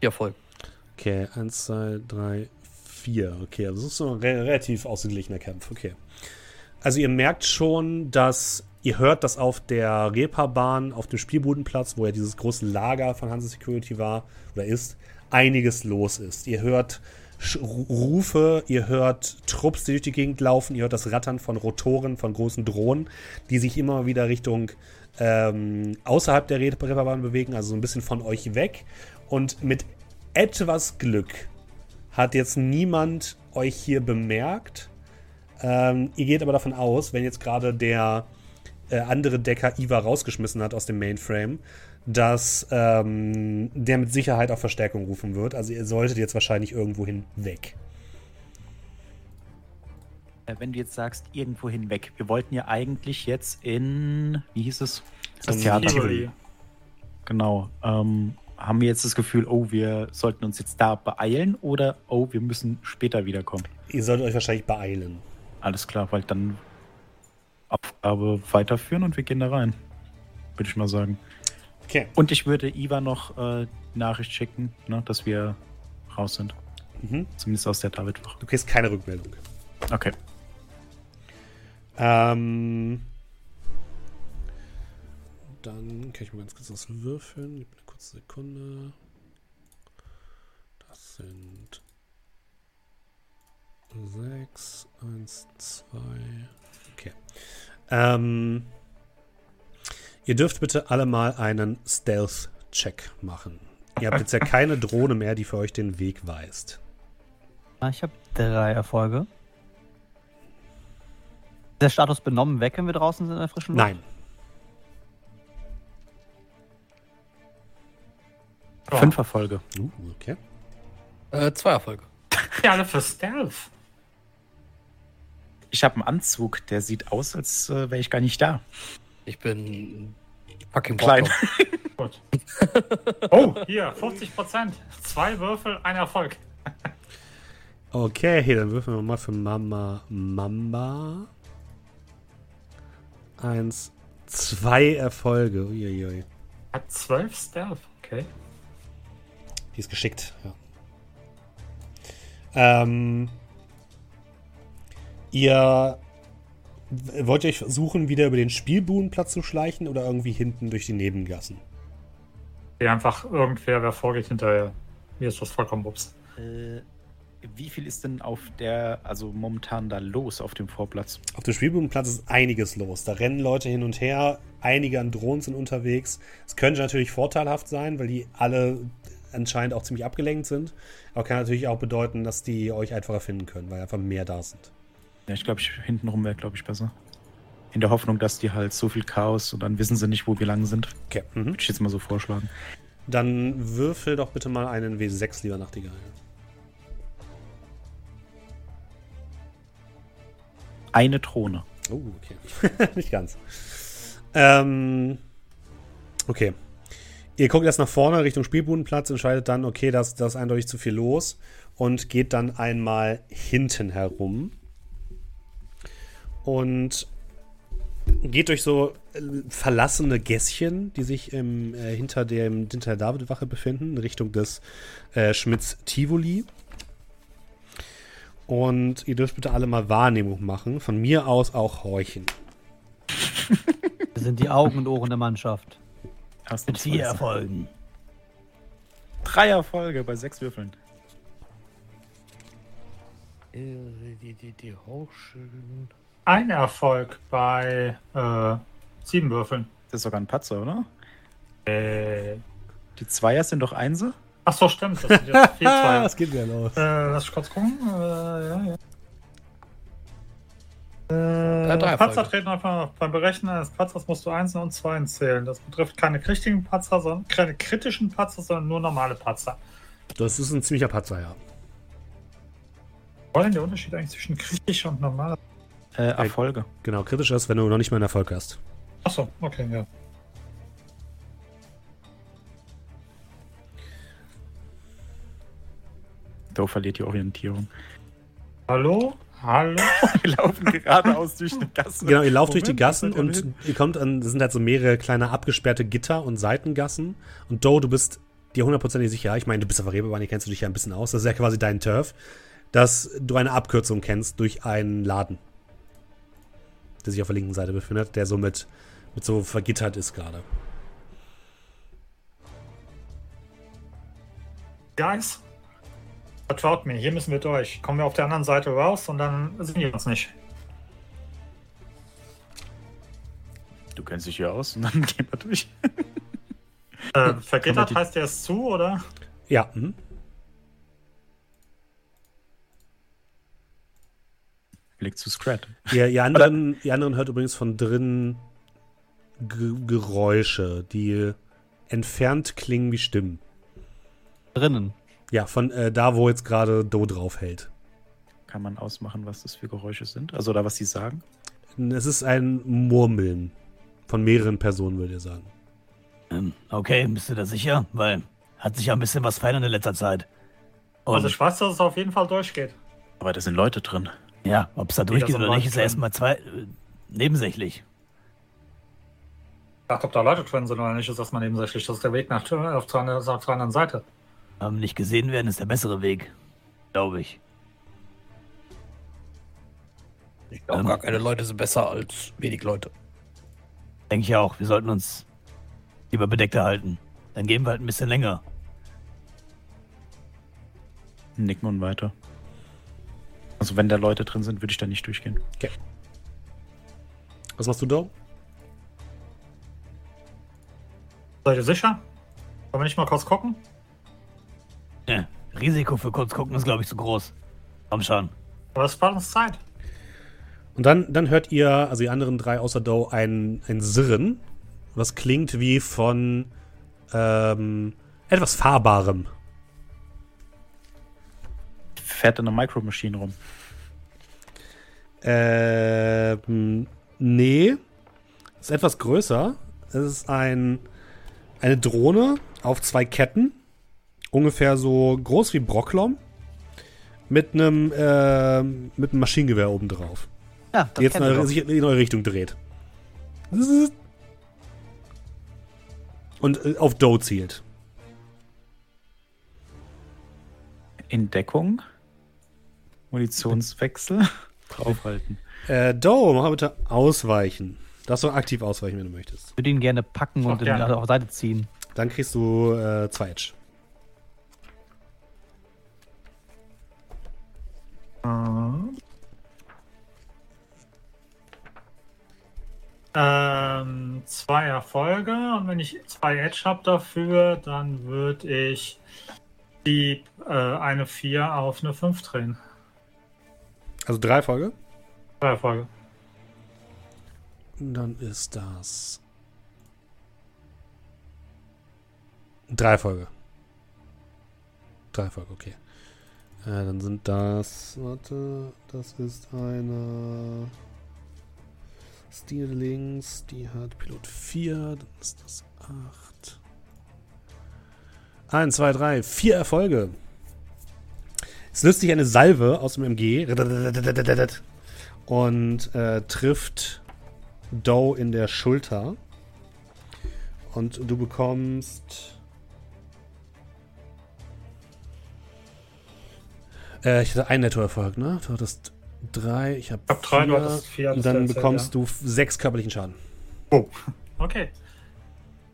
Ja, voll. Okay, eins, zwei, drei, vier. Okay, also das ist so ein re relativ ausgeglichener Kampf. Okay. Also ihr merkt schon, dass ihr hört, dass auf der Reeperbahn, auf dem Spielbudenplatz, wo ja dieses große Lager von Hansa Security war oder ist, einiges los ist. Ihr hört Rufe, ihr hört Trupps, die durch die Gegend laufen, ihr hört das Rattern von Rotoren, von großen Drohnen, die sich immer wieder Richtung ähm, außerhalb der Re- Reeperbahn bewegen, also so ein bisschen von euch weg. Und mit etwas Glück hat jetzt niemand euch hier bemerkt. Ähm, ihr geht aber davon aus, wenn jetzt gerade der äh, andere Decker Iva rausgeschmissen hat aus dem Mainframe, dass ähm, der mit Sicherheit auf Verstärkung rufen wird. Also ihr solltet jetzt wahrscheinlich irgendwohin weg. Äh, Wenn du jetzt sagst, irgendwo hinweg. Wir wollten ja eigentlich jetzt in, wie hieß es? Das Theater. Genau. Ähm, haben wir jetzt das Gefühl, oh, wir sollten uns jetzt da beeilen oder oh, wir müssen später wiederkommen? Ihr solltet euch wahrscheinlich beeilen. Alles klar, weil dann Aufgabe weiterführen und wir gehen da rein. Würde ich mal sagen. Okay. Und ich würde Iva noch äh, Nachricht schicken, ne, dass wir raus sind. Mhm. Zumindest aus der Davidwache. Du kriegst keine Rückmeldung. Okay. Ähm, dann kann ich mal ganz kurz das würfeln. Gib mir eine kurze Sekunde. Das sind sechs, eins, zwei. Okay. Ähm, ihr dürft bitte alle mal einen Stealth-Check machen. Ihr habt jetzt ja keine Drohne mehr, die für euch den Weg weist. Ich habe drei Erfolge. Ist der Status benommen weg, wenn wir draußen sind in der frischen Luft? Nein. Fünf Erfolge. Uh, okay. Äh, zwei Erfolge. Ja, alle für Stealth. Ich habe einen Anzug, der sieht aus, als äh, wäre ich gar nicht da. Ich bin fucking Klein. Gut. Oh, hier, 50 Prozent. Zwei Würfel, ein Erfolg. Okay, dann würfeln wir mal für Mama Mamba. Eins, zwei Erfolge. Uiuiui. Hat zwölf Stealth. Okay. Die ist geschickt, ja. Ähm, ihr wollt ihr euch versuchen, wieder über den Spielbudenplatz zu schleichen oder irgendwie hinten durch die Nebengassen? Hier einfach irgendwer, wer vorgeht hinterher. Mir ist das vollkommen wups. Äh, wie viel ist denn auf der, also momentan da los auf dem Vorplatz? Auf dem Spielbudenplatz ist einiges los. Da rennen Leute hin und her. Einige an Drohnen sind unterwegs. Es könnte natürlich vorteilhaft sein, weil die alle anscheinend auch ziemlich abgelenkt sind. Aber kann natürlich auch bedeuten, dass die euch einfacher finden können, weil einfach mehr da sind. Ja, ich glaube, ich, hintenrum wäre, glaube ich, besser. In der Hoffnung, dass die halt so viel Chaos und dann wissen sie nicht, wo wir lang sind. Okay. Mhm. Würde ich jetzt mal so vorschlagen. Dann würfel doch bitte mal einen W6, lieber Nachtigall. Eine Drohne. Oh, okay. Nicht ganz. Ähm, okay. Ihr guckt erst nach vorne Richtung Spielbudenplatz, entscheidet dann, okay, das ist eindeutig zu viel los und geht dann einmal hinten herum. Und geht durch so äh, verlassene Gässchen, die sich im, äh, hinter, dem, hinter der Davidwache befinden, in Richtung des äh, Schmitz Tivoli. Und ihr dürft bitte alle mal Wahrnehmung machen. Von mir aus auch horchen. Wir sind die Augen und Ohren der Mannschaft. Mit vier Erfolgen. Drei Erfolge bei sechs Würfeln. Die, die, die Hochschön. Ein Erfolg bei äh, sieben Würfeln. Das ist sogar ein Patzer, oder? Äh, Die Zweier sind doch Einse? ach so, stimmt. Das sind jetzt vier, zwei. Was geht wieder los? Äh, lass ich kurz gucken. Äh, ja, ja. drei Äh, Patzer treten einfach beim Berechnen eines Patzers musst du Einsen und Zweien zählen. Das betrifft keine richtigen Patzer, sondern keine kritischen Patzer, sondern nur normale Patzer. Das ist ein ziemlicher Patzer, ja. Was ist denn der Unterschied eigentlich zwischen kritisch und normal? Äh, Erfolge. Genau, kritisch ist, wenn du noch nicht mal einen Erfolg hast. Achso, okay, ja. Da verliert die Orientierung. Hallo? Hallo? Wir laufen geradeaus durch eine Gasse. Genau, ihr lauft durch die Moment, Gassen und hin? ihr kommt an, das sind halt so mehrere kleine abgesperrte Gitter und Seitengassen. Und Doe, du bist dir hundertprozentig sicher, ich meine, du bist auf Reeperbahn, hier kennst du dich ja ein bisschen aus, das ist ja quasi dein Turf, dass du eine Abkürzung kennst durch einen Laden, der sich auf der linken Seite befindet, der so mit, mit so vergittert ist gerade. Guys? Vertraut mir, hier müssen wir durch. Kommen wir auf der anderen Seite raus und dann sehen wir uns nicht. Du kennst dich hier aus und dann gehen wir durch. Äh, vergittert heißt der ist zu, oder? Ja, mhm. Blick zu Scrat. Ihr, ihr, anderen, ihr anderen hört übrigens von drinnen G Geräusche, die entfernt klingen wie Stimmen. Drinnen. Ja, von äh, da, wo jetzt gerade Do drauf hält. Kann man ausmachen, was das für Geräusche sind? Also, oder was sie sagen? Es ist ein Murmeln von mehreren Personen, würde ich sagen. Ähm, okay, bist du da sicher? Weil hat sich ja ein bisschen was verändert in letzter Zeit. Und Also ich weiß, dass es auf jeden Fall durchgeht. Aber da sind Leute drin. Ja, ob es da das durchgeht oder nicht, ist ja erstmal zwei äh, nebensächlich. Ich dachte, ob da Leute drin sind oder nicht, ist das mal nebensächlich. Das ist der Weg nach auf der, anderen- auf der anderen Seite. Ähm, nicht gesehen werden ist der bessere Weg. Glaube ich. Ich glaube, gar keine Leute sind besser als wenig Leute. Denke ich auch. Wir sollten uns lieber bedeckter halten. Dann gehen wir halt ein bisschen länger. Nicken und weiter. Also, wenn da Leute drin sind, würde ich da nicht durchgehen. Was machst du, Do? Seid ihr sicher? Wollen wir nicht mal kurz gucken? Ja, Risiko für kurz gucken ist, glaube ich, zu groß. Komm schon. Aber es spart uns Zeit. Und dann, dann hört ihr, also die anderen drei außer Do, ein, ein Sirren, was klingt wie von ähm, etwas Fahrbarem. Fährt in einer Micro Machine rum. Ähm, nee. Ist etwas größer. Es ist ein, eine Drohne auf zwei Ketten. Ungefähr so groß wie Brocklom. Mit einem, ähm, mit einem Maschinengewehr oben drauf. Ja, Die jetzt in eure, sich in eure Richtung dreht. Und äh, auf Doe zielt. In Deckung. Munitionswechsel. Draufhalten. Äh, Doe, mach mal bitte ausweichen. Darfst du aktiv ausweichen, wenn du möchtest. Ich würde ihn gerne packen und gerne. auf Seite ziehen. Dann kriegst du äh, zwei Edge. Ähm, zwei Erfolge und wenn ich zwei Edge habe dafür, dann würde ich die äh, eine 4 auf eine 5 drehen. Also drei Folge. Zwei Erfolge. Dann ist das. Drei Folge. Drei Folge, okay. Äh, dann sind das. Warte, das ist eine. Steelings, die hat Pilot 4, dann ist das 8. 1, 2, 3, 4 Erfolge. Es löst sich eine Salve aus dem MG und äh, trifft Doe in der Schulter. Und du bekommst. Äh, ich hatte einen Nettoerfolg, ne? Du hattest drei, ich habe hab drei, du hattest vier, und dann bekommst ja. du sechs körperlichen Schaden. Oh, okay.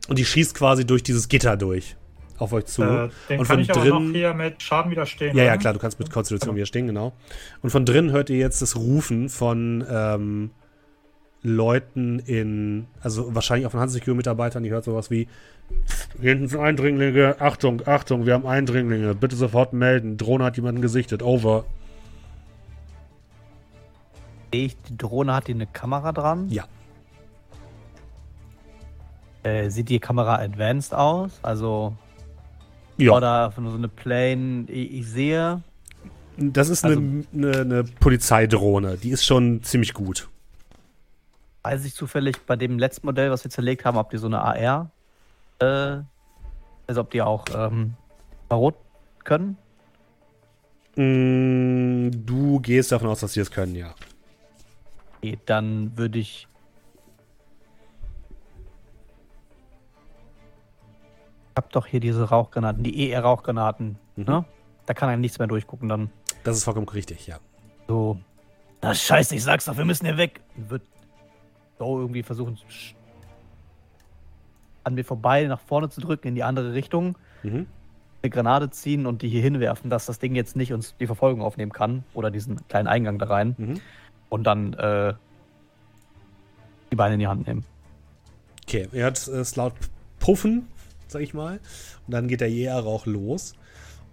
Und die schießt quasi durch dieses Gitter durch. Auf euch zu. Äh, den und kann von ich aber drinnen. noch hier mit Schaden widerstehen. Ja, ja, klar, du kannst mit Konstitution Genau. widerstehen, genau. Und von drinnen hört ihr jetzt das Rufen von ähm, Leuten in, also wahrscheinlich auch von Handsecure-Mitarbeitern, die hört sowas wie: Hier hinten sind Eindringlinge, Achtung, Achtung, wir haben Eindringlinge, bitte sofort melden. Drohne hat jemanden gesichtet, over. Sehe ich, die Drohne hat die eine Kamera dran. Ja. Äh, sieht die Kamera advanced aus? Also, Ja, oder nur so eine Plane, ich, sehe. das ist also- eine, eine, eine Polizeidrohne, die ist schon ziemlich gut. Weiß ich zufällig bei dem letzten Modell, was wir zerlegt haben, ob die so eine AR, äh, also ob die auch ähm, Rot können. Mm, Du gehst davon aus, dass sie es können, ja. Okay, dann würde ich. Ich hab doch hier diese Rauchgranaten, die ER-Rauchgranaten. Mhm. Ne? Da kann einem nichts mehr durchgucken. Dann Das ist vollkommen richtig, ja. so. Na scheiße, ich sag's doch, wir müssen hier weg. Wird so irgendwie versuchen, an mir vorbei nach vorne zu drücken, in die andere Richtung. Mhm. Eine Granate ziehen und die hier hinwerfen, dass das Ding jetzt nicht uns die Verfolgung aufnehmen kann. Oder diesen kleinen Eingang da rein. Mhm. Und dann äh, die Beine in die Hand nehmen. Okay, er hat es laut Puffen, sag ich mal. Und dann geht der Jäger-Rauch los.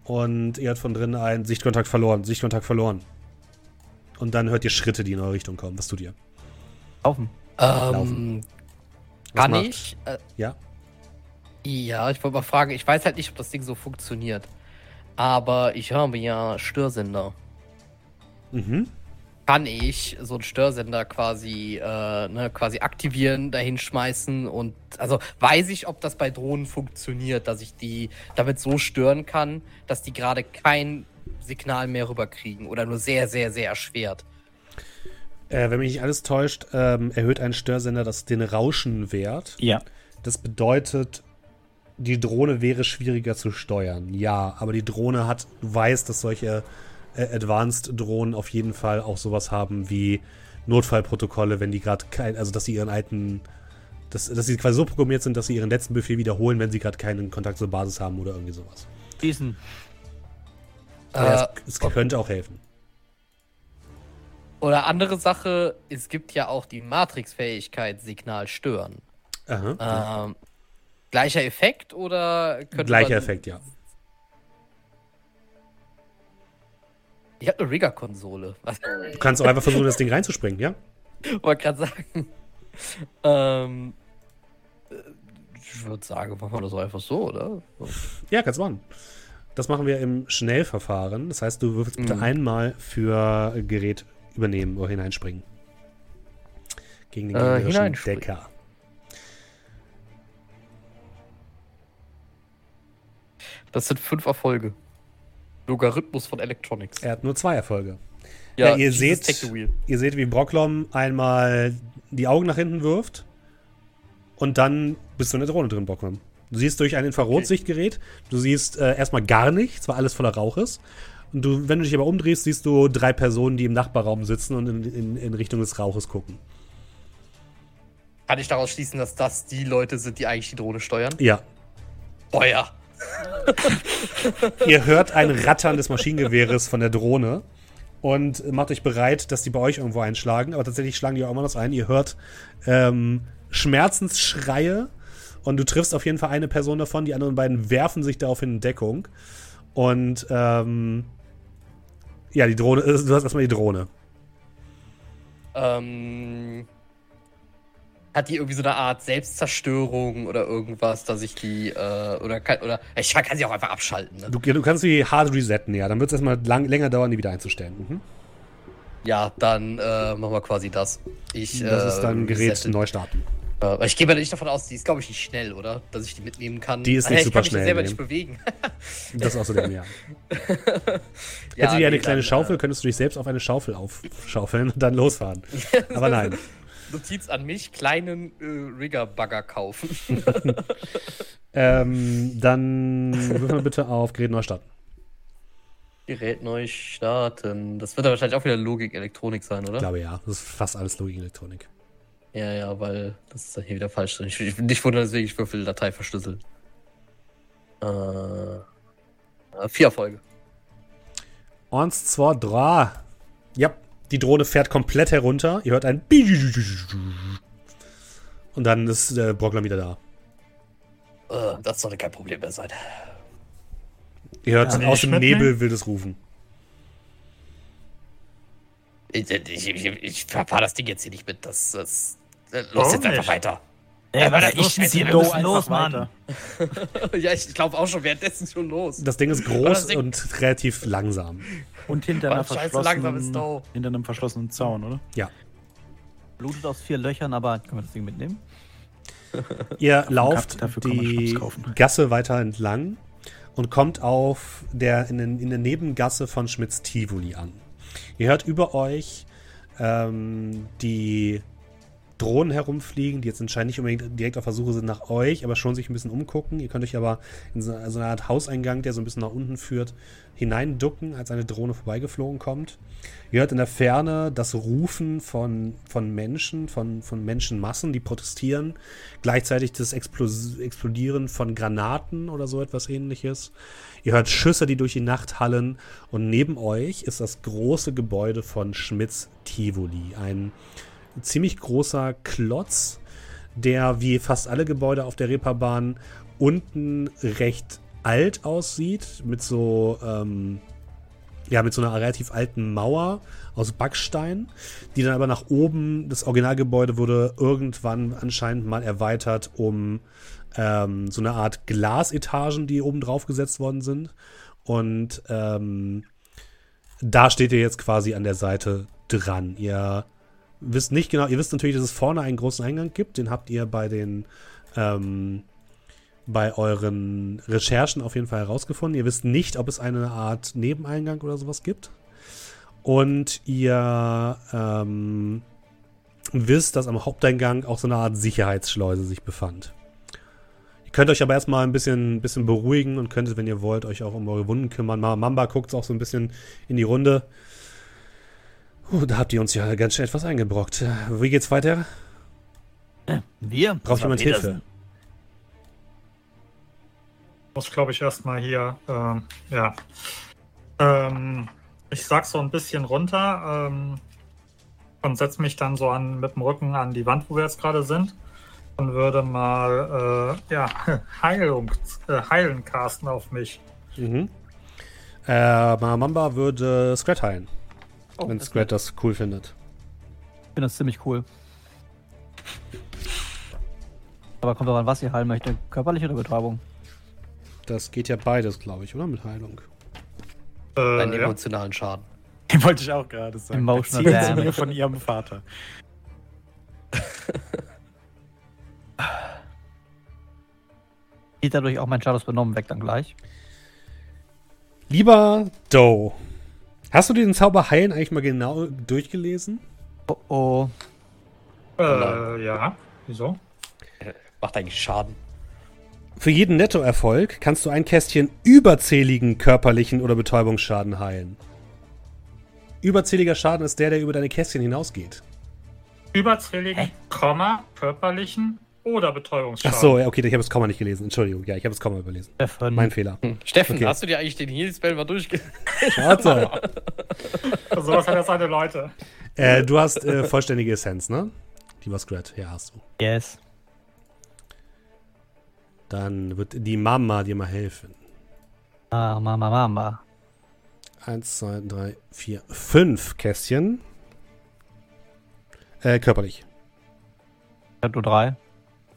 Und ihr hat von drinnen ein Sichtkontakt verloren, Sichtkontakt verloren. Und dann hört ihr Schritte, die in eure Richtung kommen. Was tut ihr? Laufen. Laufen. Ähm, Was kann macht- ich? Äh, Ja? ja, ich wollte mal fragen, ich weiß halt nicht, ob das Ding so funktioniert. Aber ich habe ja Störsender. Mhm. Kann ich so einen Störsender quasi, äh, ne, quasi aktivieren, dahin schmeißen und also weiß ich, ob das bei Drohnen funktioniert, dass ich die damit so stören kann, dass die gerade kein Signal mehr rüberkriegen oder nur sehr, sehr, sehr erschwert. Äh, wenn mich nicht alles täuscht, ähm, erhöht ein Störsender das, den Rauschenwert. Ja. Das bedeutet, die Drohne wäre schwieriger zu steuern. Ja, aber die Drohne hat, du weißt, dass solche Advanced-Drohnen auf jeden Fall auch sowas haben wie Notfallprotokolle, wenn die gerade kein, also dass sie ihren alten, dass, dass sie quasi so programmiert sind, dass sie ihren letzten Befehl wiederholen, wenn sie gerade keinen Kontakt zur Basis haben oder irgendwie sowas. Schießen. Aber ja, Äh, es, es könnte auch helfen. Oder andere Sache, es gibt ja auch die Matrix-Fähigkeit Signal stören. Aha. Ähm, gleicher Effekt oder könnte Gleicher man- Effekt, ja. Ich habe eine Rigger-Konsole. Du kannst auch einfach versuchen, das Ding reinzuspringen, ja? wollte gerade sagen. Ähm, äh, ich würde sagen, machen wir das einfach so, oder? Ja, kannst du machen. Das machen wir im Schnellverfahren. Das heißt, du würfelst bitte Mhm. einmal für Gerät übernehmen oder hineinspringen. Gegen den Äh, gegnerischen. Decker. Das sind fünf Erfolge. Logarithmus von Electronics. Er hat nur zwei Erfolge. Ja, ihr Jesus, seht-. Ihr seht, wie Brocklom einmal die Augen nach hinten wirft und dann bist du in der Drohne drin, Brocklom. Du siehst durch ein Infrarotsichtgerät, du siehst äh, erstmal gar nichts, weil alles voller Rauch ist. Und du, wenn du dich aber umdrehst, siehst du drei Personen, die im Nachbarraum sitzen und in, in, in Richtung des Rauches gucken. Kann ich daraus schließen, dass das die Leute sind, die eigentlich die Drohne steuern? Ja, Feuer! Ihr hört ein Rattern des Maschinengewehres von der Drohne und macht euch bereit, dass die bei euch irgendwo einschlagen. Aber tatsächlich schlagen die auch immer noch ein. Ihr hört ähm, Schmerzensschreie und du triffst auf jeden Fall eine Person davon. Die anderen beiden werfen sich daraufhin in Deckung. Und ähm, ja, die Drohne, äh, du hast erstmal die Drohne. Ähm, hat die irgendwie so eine Art Selbstzerstörung oder irgendwas, dass ich die, äh, oder kann, oder, ich kann sie auch einfach abschalten, ne? Du, du kannst sie hard resetten, ja. Dann wird es erstmal lang, länger dauern, die wieder einzustellen. Mhm. Ja, dann, äh, machen wir quasi das. Ich, Das äh, ist dann Gerät resette- neu starten. Aber ich gehe mal nicht davon aus, die ist, glaube ich, nicht schnell, oder? Dass ich die mitnehmen kann. Die ist nicht ja, super ich kann schnell, mich selber nicht bewegen. Das ist außerdem, ja. ja, Hätte die eine nee, kleine dann, Schaufel, könntest du dich selbst auf eine Schaufel aufschaufeln und dann losfahren. Äh, Aber nein. Notiz an mich, kleinen äh, Rigger-Bagger kaufen. Ähm, dann würfeln wir bitte auf Gerät neu starten. Gerät neu starten. Das wird dann wahrscheinlich auch wieder Logik, Elektronik sein, oder? Ich glaube ja. Das ist fast alles Logik-Elektronik. Ja, ja, weil das ist dann hier wieder falsch drin. Ich, ich bin nicht wundern, deswegen ich würfel Datei verschlüsselt. Äh, äh, vier Erfolge. Eins, zwei, drei. Ja, die Drohne fährt komplett herunter. Ihr hört ein und dann ist der Brockler wieder da. Äh, das sollte kein Problem mehr sein. Ihr hört Ja, aus dem? Nebel wildes Rufen. Ich, ich, ich, ich verfahre das Ding jetzt hier nicht mit. Das, das äh, los jetzt einfach weiter. Ey, aber ich- ich- hier wir los, müssen los, Mann? ja, ich glaube auch schon währenddessen schon los. Das Ding ist groß das Ding- und relativ langsam. Und hinter, einer Mann, scheiße, langsam ist verschlossenen, Dow. hinter einem verschlossenen Zaun, oder? Ja. Blutet aus vier Löchern, aber können wir das Ding mitnehmen? Ihr lauft die. Gasse weiter entlang und kommt auf der, in, den, in der Nebengasse von Schmitz Tivoli an. Ihr hört über euch ähm, die Drohnen herumfliegen, die jetzt anscheinend nicht unbedingt direkt auf der Suche sind nach euch, aber schon sich ein bisschen umgucken. Ihr könnt euch aber in so, so eine Art Hauseingang, der so ein bisschen nach unten führt, hineinducken, als eine Drohne vorbeigeflogen kommt. Ihr hört in der Ferne das Rufen von, von Menschen, von, von Menschenmassen, die protestieren. Gleichzeitig das Explos Explodieren von Granaten oder so etwas ähnliches. Ihr hört Schüsse, die durch die Nacht hallen. Und neben euch ist das große Gebäude von Schmitz Tivoli. Ein ziemlich großer Klotz, der wie fast alle Gebäude auf der Reeperbahn unten recht alt aussieht, mit so, ähm, ja, mit so einer relativ alten Mauer aus Backstein, die dann aber nach oben, das Originalgebäude wurde irgendwann anscheinend mal erweitert um ähm, so eine Art Glasetagen, die oben drauf gesetzt worden sind. Und ähm, da steht ihr jetzt quasi an der Seite dran. Ihr wisst nicht genau, ihr wisst natürlich, dass es vorne einen großen Eingang gibt. Den habt ihr bei den ähm, bei euren Recherchen auf jeden Fall herausgefunden. Ihr wisst nicht, ob es eine Art Nebeneingang oder sowas gibt. Und ihr ähm, wisst, dass am Haupteingang auch so eine Art Sicherheitsschleuse sich befand. Ihr könnt euch aber erstmal ein bisschen, bisschen beruhigen und könntet, wenn ihr wollt, euch auch um eure Wunden kümmern. Ma- Mamba guckt auch so ein bisschen in die Runde. Uh, da habt ihr uns ja ganz schön etwas eingebrockt. Wie geht's weiter? Wir? Braucht jemand Hilfe? muss, glaube ich, erstmal hier, ähm, ja. Ähm, ich sag so ein bisschen runter ähm, und setze mich dann so an mit dem Rücken an die Wand, wo wir jetzt gerade sind. Und würde mal, äh, ja, Heilung, äh, heilen casten auf mich. Mhm. Äh, Mamba würde Scrat heilen. Oh, wenn Scrat das cool findet. Ich finde das ziemlich cool. Aber kommt doch an, was ihr heilen möchte. Körperliche oder Betäubung? Das geht ja beides, glaube ich, oder? Mit Heilung. Einen Äh, ja. emotionalen Schaden. Den wollte ich auch gerade sagen. Emotional Erzählen Sie damage. mir von Ihrem Vater. Geht dadurch auch mein Status benommen weg dann gleich? Lieber Doe, hast du den Zauber Heilen eigentlich mal genau durchgelesen? Oh oh. Äh, ja. Wieso? Macht eigentlich Schaden. Für jeden Nettoerfolg kannst du ein Kästchen überzähligen körperlichen oder Betäubungsschaden heilen. Überzähliger Schaden ist der, der über deine Kästchen hinausgeht. Überzähligen, Komma, körperlichen oder Ach Betäubungsschaden. so, ja, okay, ich habe das Komma nicht gelesen. Entschuldigung, ja, ich habe das Komma überlesen. Steffen. Mein Fehler. Hm. Steffen, Okay. hast du dir eigentlich den Heal-Spell mal durchge... Warte. Sowas hat er seine Leute. äh, du hast äh, vollständige Essenz, ne? Lieber Scrat, ja, hast du. Yes. Dann wird die Mama dir mal helfen. Ah, Mama, Mama. Eins, zwei, drei, vier, fünf Kästchen. Äh, körperlich. Ich hab nur drei.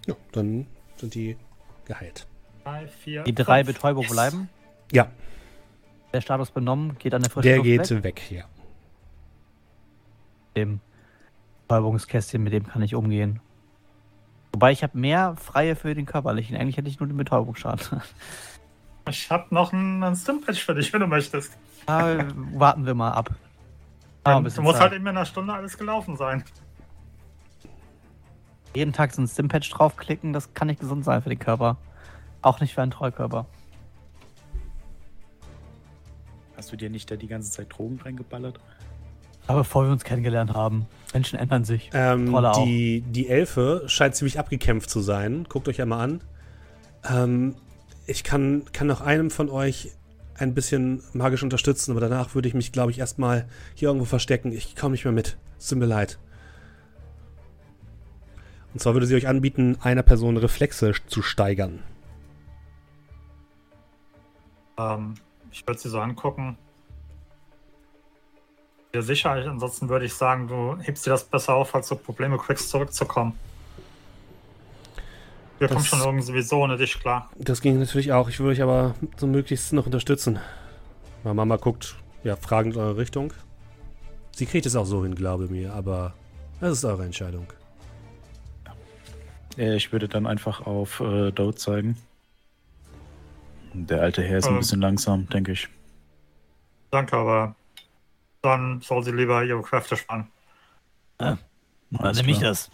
Ja, dann sind die geheilt. Drei, vier, Die drei fünf. Betäubung Yes. bleiben. Ja, Der Status benommen geht an der frische der Luft geht weg. weg, ja. Dem Betäubungskästchen, mit dem kann ich umgehen. Wobei ich habe mehr freie für den körperlichen. Eigentlich hätte ich nur den Betäubungsschaden. Ich habe noch einen, Stimpatch für dich, wenn du möchtest. Ja, warten wir mal ab. Ah, du musst Zeit. halt in einer Stunde alles gelaufen sein. Jeden Tag so ein Stimpatch draufklicken, das kann nicht gesund sein für den Körper. Auch nicht für einen Treukörper. Hast du dir nicht da die ganze Zeit Drogen reingeballert? Aber bevor wir uns kennengelernt haben, Menschen ändern sich. Ähm, die, die Elfe scheint ziemlich abgekämpft zu sein. Guckt euch einmal an. Ähm, ich kann, kann noch einem von euch ein bisschen magisch unterstützen, aber danach würde ich mich, glaube ich, erstmal hier irgendwo verstecken. Ich komme nicht mehr mit. Es tut mir leid. Und zwar würde sie euch anbieten, einer Person Reflexe zu steigern. Ähm, ich würde sie so angucken. Dir sicher, ansonsten würde ich sagen, du hebst dir das besser auf, falls du Probleme kriegst, zurückzukommen. Wir kommen Das- schon irgendwie sowieso ohne dich klar. Das ging natürlich auch. Ich würde euch aber so möglichst noch unterstützen. Meine Mama guckt ja fragend in eure Richtung. Sie kriegt es auch so hin, glaube mir, aber das ist eure Entscheidung. Äh, ich würde dann einfach auf äh, Doe zeigen. Der alte Herr ist ein Ähm. bisschen langsam, denke ich. Danke, aber dann soll sie lieber ihre Kräfte spannen. Dann Alles nehme ich klar. das.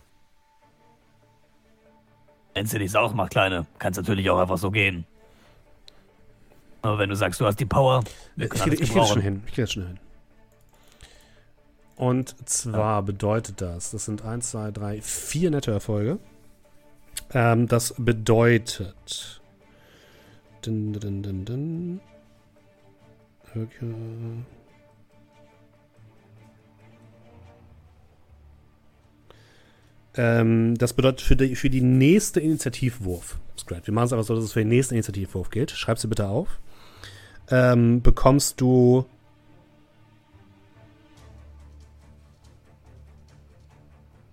Wenn sie dich auch macht, Kleine, kannst natürlich auch einfach so gehen. Aber wenn du sagst, du hast die Power, wir Ich alles ich das schon hin. Ich kriege das schon hin. Und zwar bedeutet das, das sind 1, 2, 3, 4 nette Erfolge. Ähm, das bedeutet. Dun, dun, dun, dun. Okay. Ähm, das bedeutet für die, für die nächste Initiativwurf, Scrat, wir machen es einfach so, dass es für den nächsten Initiativwurf gilt. Schreib sie bitte auf. Ähm, bekommst du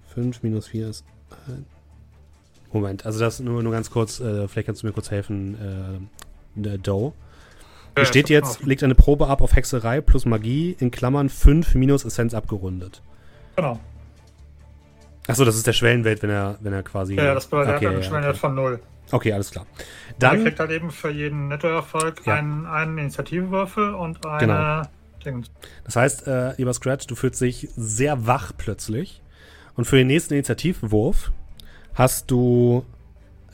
fünf minus vier ist. Moment, also das nur, nur ganz kurz, äh, vielleicht kannst du mir kurz helfen, äh, äh, Doe. Hier steht jetzt, legt eine Probe ab auf Hexerei plus Magie, in Klammern 5 minus Essenz abgerundet. Genau. Achso, das ist der Schwellenwert, wenn er, wenn er quasi. Ja, das bedeutet, okay, er hat einen ja, Schwellenwert okay. von 0. okay, alles klar. Dann Dann, kriegt halt eben für jeden Nettoerfolg Ja. einen, einen Initiativwürfel und eine. Genau. Dings. das heißt, äh, lieber Scratch, du fühlst dich sehr wach plötzlich. Und für den nächsten Initiativwurf hast du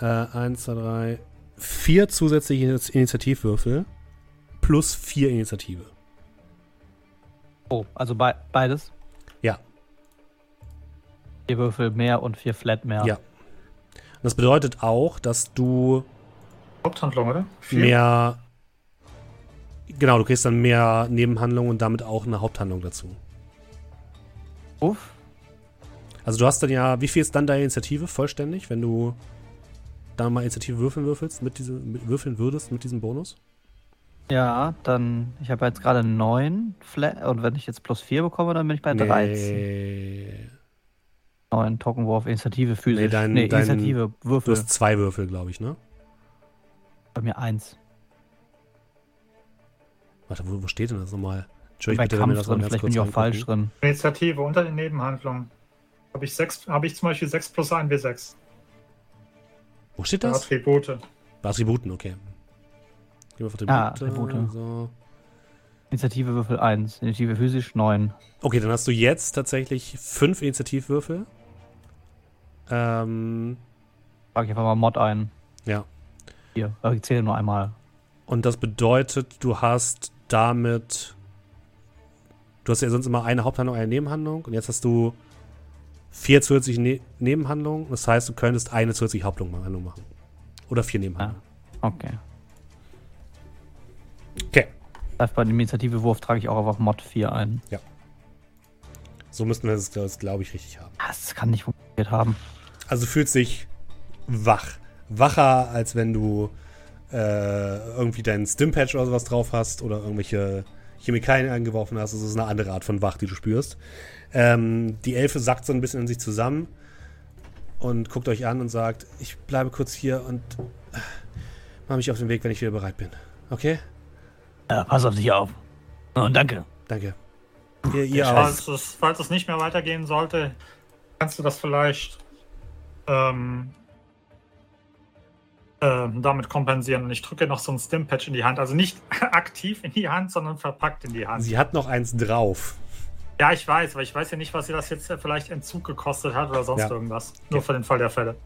äh, 1, 2, 3, 4 zusätzliche Ini- Initiativwürfel plus 4 Initiative. Oh, also bei, beides? Ja. Vier Würfel mehr und vier Flat mehr. Ja. Das bedeutet auch, dass du Haupthandlung, oder? Vier? mehr. Genau, du kriegst dann mehr Nebenhandlungen und damit auch eine Haupthandlung dazu. Uff. Also du hast dann ja, wie viel ist dann deine Initiative vollständig, wenn du da mal Initiative würfeln würfelst, mit diese, mit, würfeln würdest mit diesem Bonus? Ja, dann, ich habe jetzt gerade neun Flat und wenn ich jetzt plus vier bekomme, dann bin ich bei 13. Nee. Neun Tokenwurf, Initiative physisch. Nee, dein- nee, dein- Initiative, Du Würfel. hast zwei Würfel, glaube ich, ne? Bei mir eins. Warte, wo, wo steht denn das nochmal? Bei Entschuldigung, bitte, wenn wir Kampf drin, vielleicht bin ich auch angucken. falsch drin. Initiative unter den Nebenhandlungen. Habe ich, sechs- habe ich zum Beispiel 6 plus 1 W6. Wo steht Bei das? Attribute. Bei Attributen, okay. Gehen wir auf Attribute. Ah, Attribute. So. Initiative Würfel 1, Initiative physisch 9. Okay, dann hast du jetzt tatsächlich fünf Initiativwürfel. Ähm, Frage ich einfach mal Mod ein. ja. Hier, aber ich zähle nur einmal. Und das bedeutet, du hast damit. Du hast ja sonst immer eine Haupthandlung, eine Nebenhandlung. Und jetzt hast du vier zusätzliche ne Nebenhandlungen. Das heißt, du könntest eine zusätzliche Haupthandlung machen. Oder vier Nebenhandlungen. Okay. Okay. Das heißt, bei dem Initiativewurf trage ich auch einfach Mod 4 ein. So müssten wir das, glaube ich, richtig haben. Ah, Das kann nicht funktioniert haben. Also du fühlst dich wach. Wacher, als wenn du äh, irgendwie deinen Stimpatch oder sowas drauf hast oder irgendwelche Chemikalien eingeworfen hast. Das ist eine andere Art von Wach, die du spürst. Ähm, die Elfe sackt so ein bisschen in sich zusammen und guckt euch an und sagt, ich bleibe kurz hier und äh, mache mich auf den Weg, wenn ich wieder bereit bin. Okay? Ja, pass auf dich auf. Und danke. Danke. Ihr, ihr auch. Falls es, falls es nicht mehr weitergehen sollte, kannst du das vielleicht ähm, äh, damit kompensieren. Und ich drücke noch so ein Stimpatch in die Hand. Also nicht aktiv in die Hand, sondern verpackt in die Hand. Sie hat noch eins drauf. Ja, ich weiß, weil ich weiß ja nicht, was sie das jetzt vielleicht Entzug gekostet hat oder sonst Ja. irgendwas. Nur für den Fall der Fälle.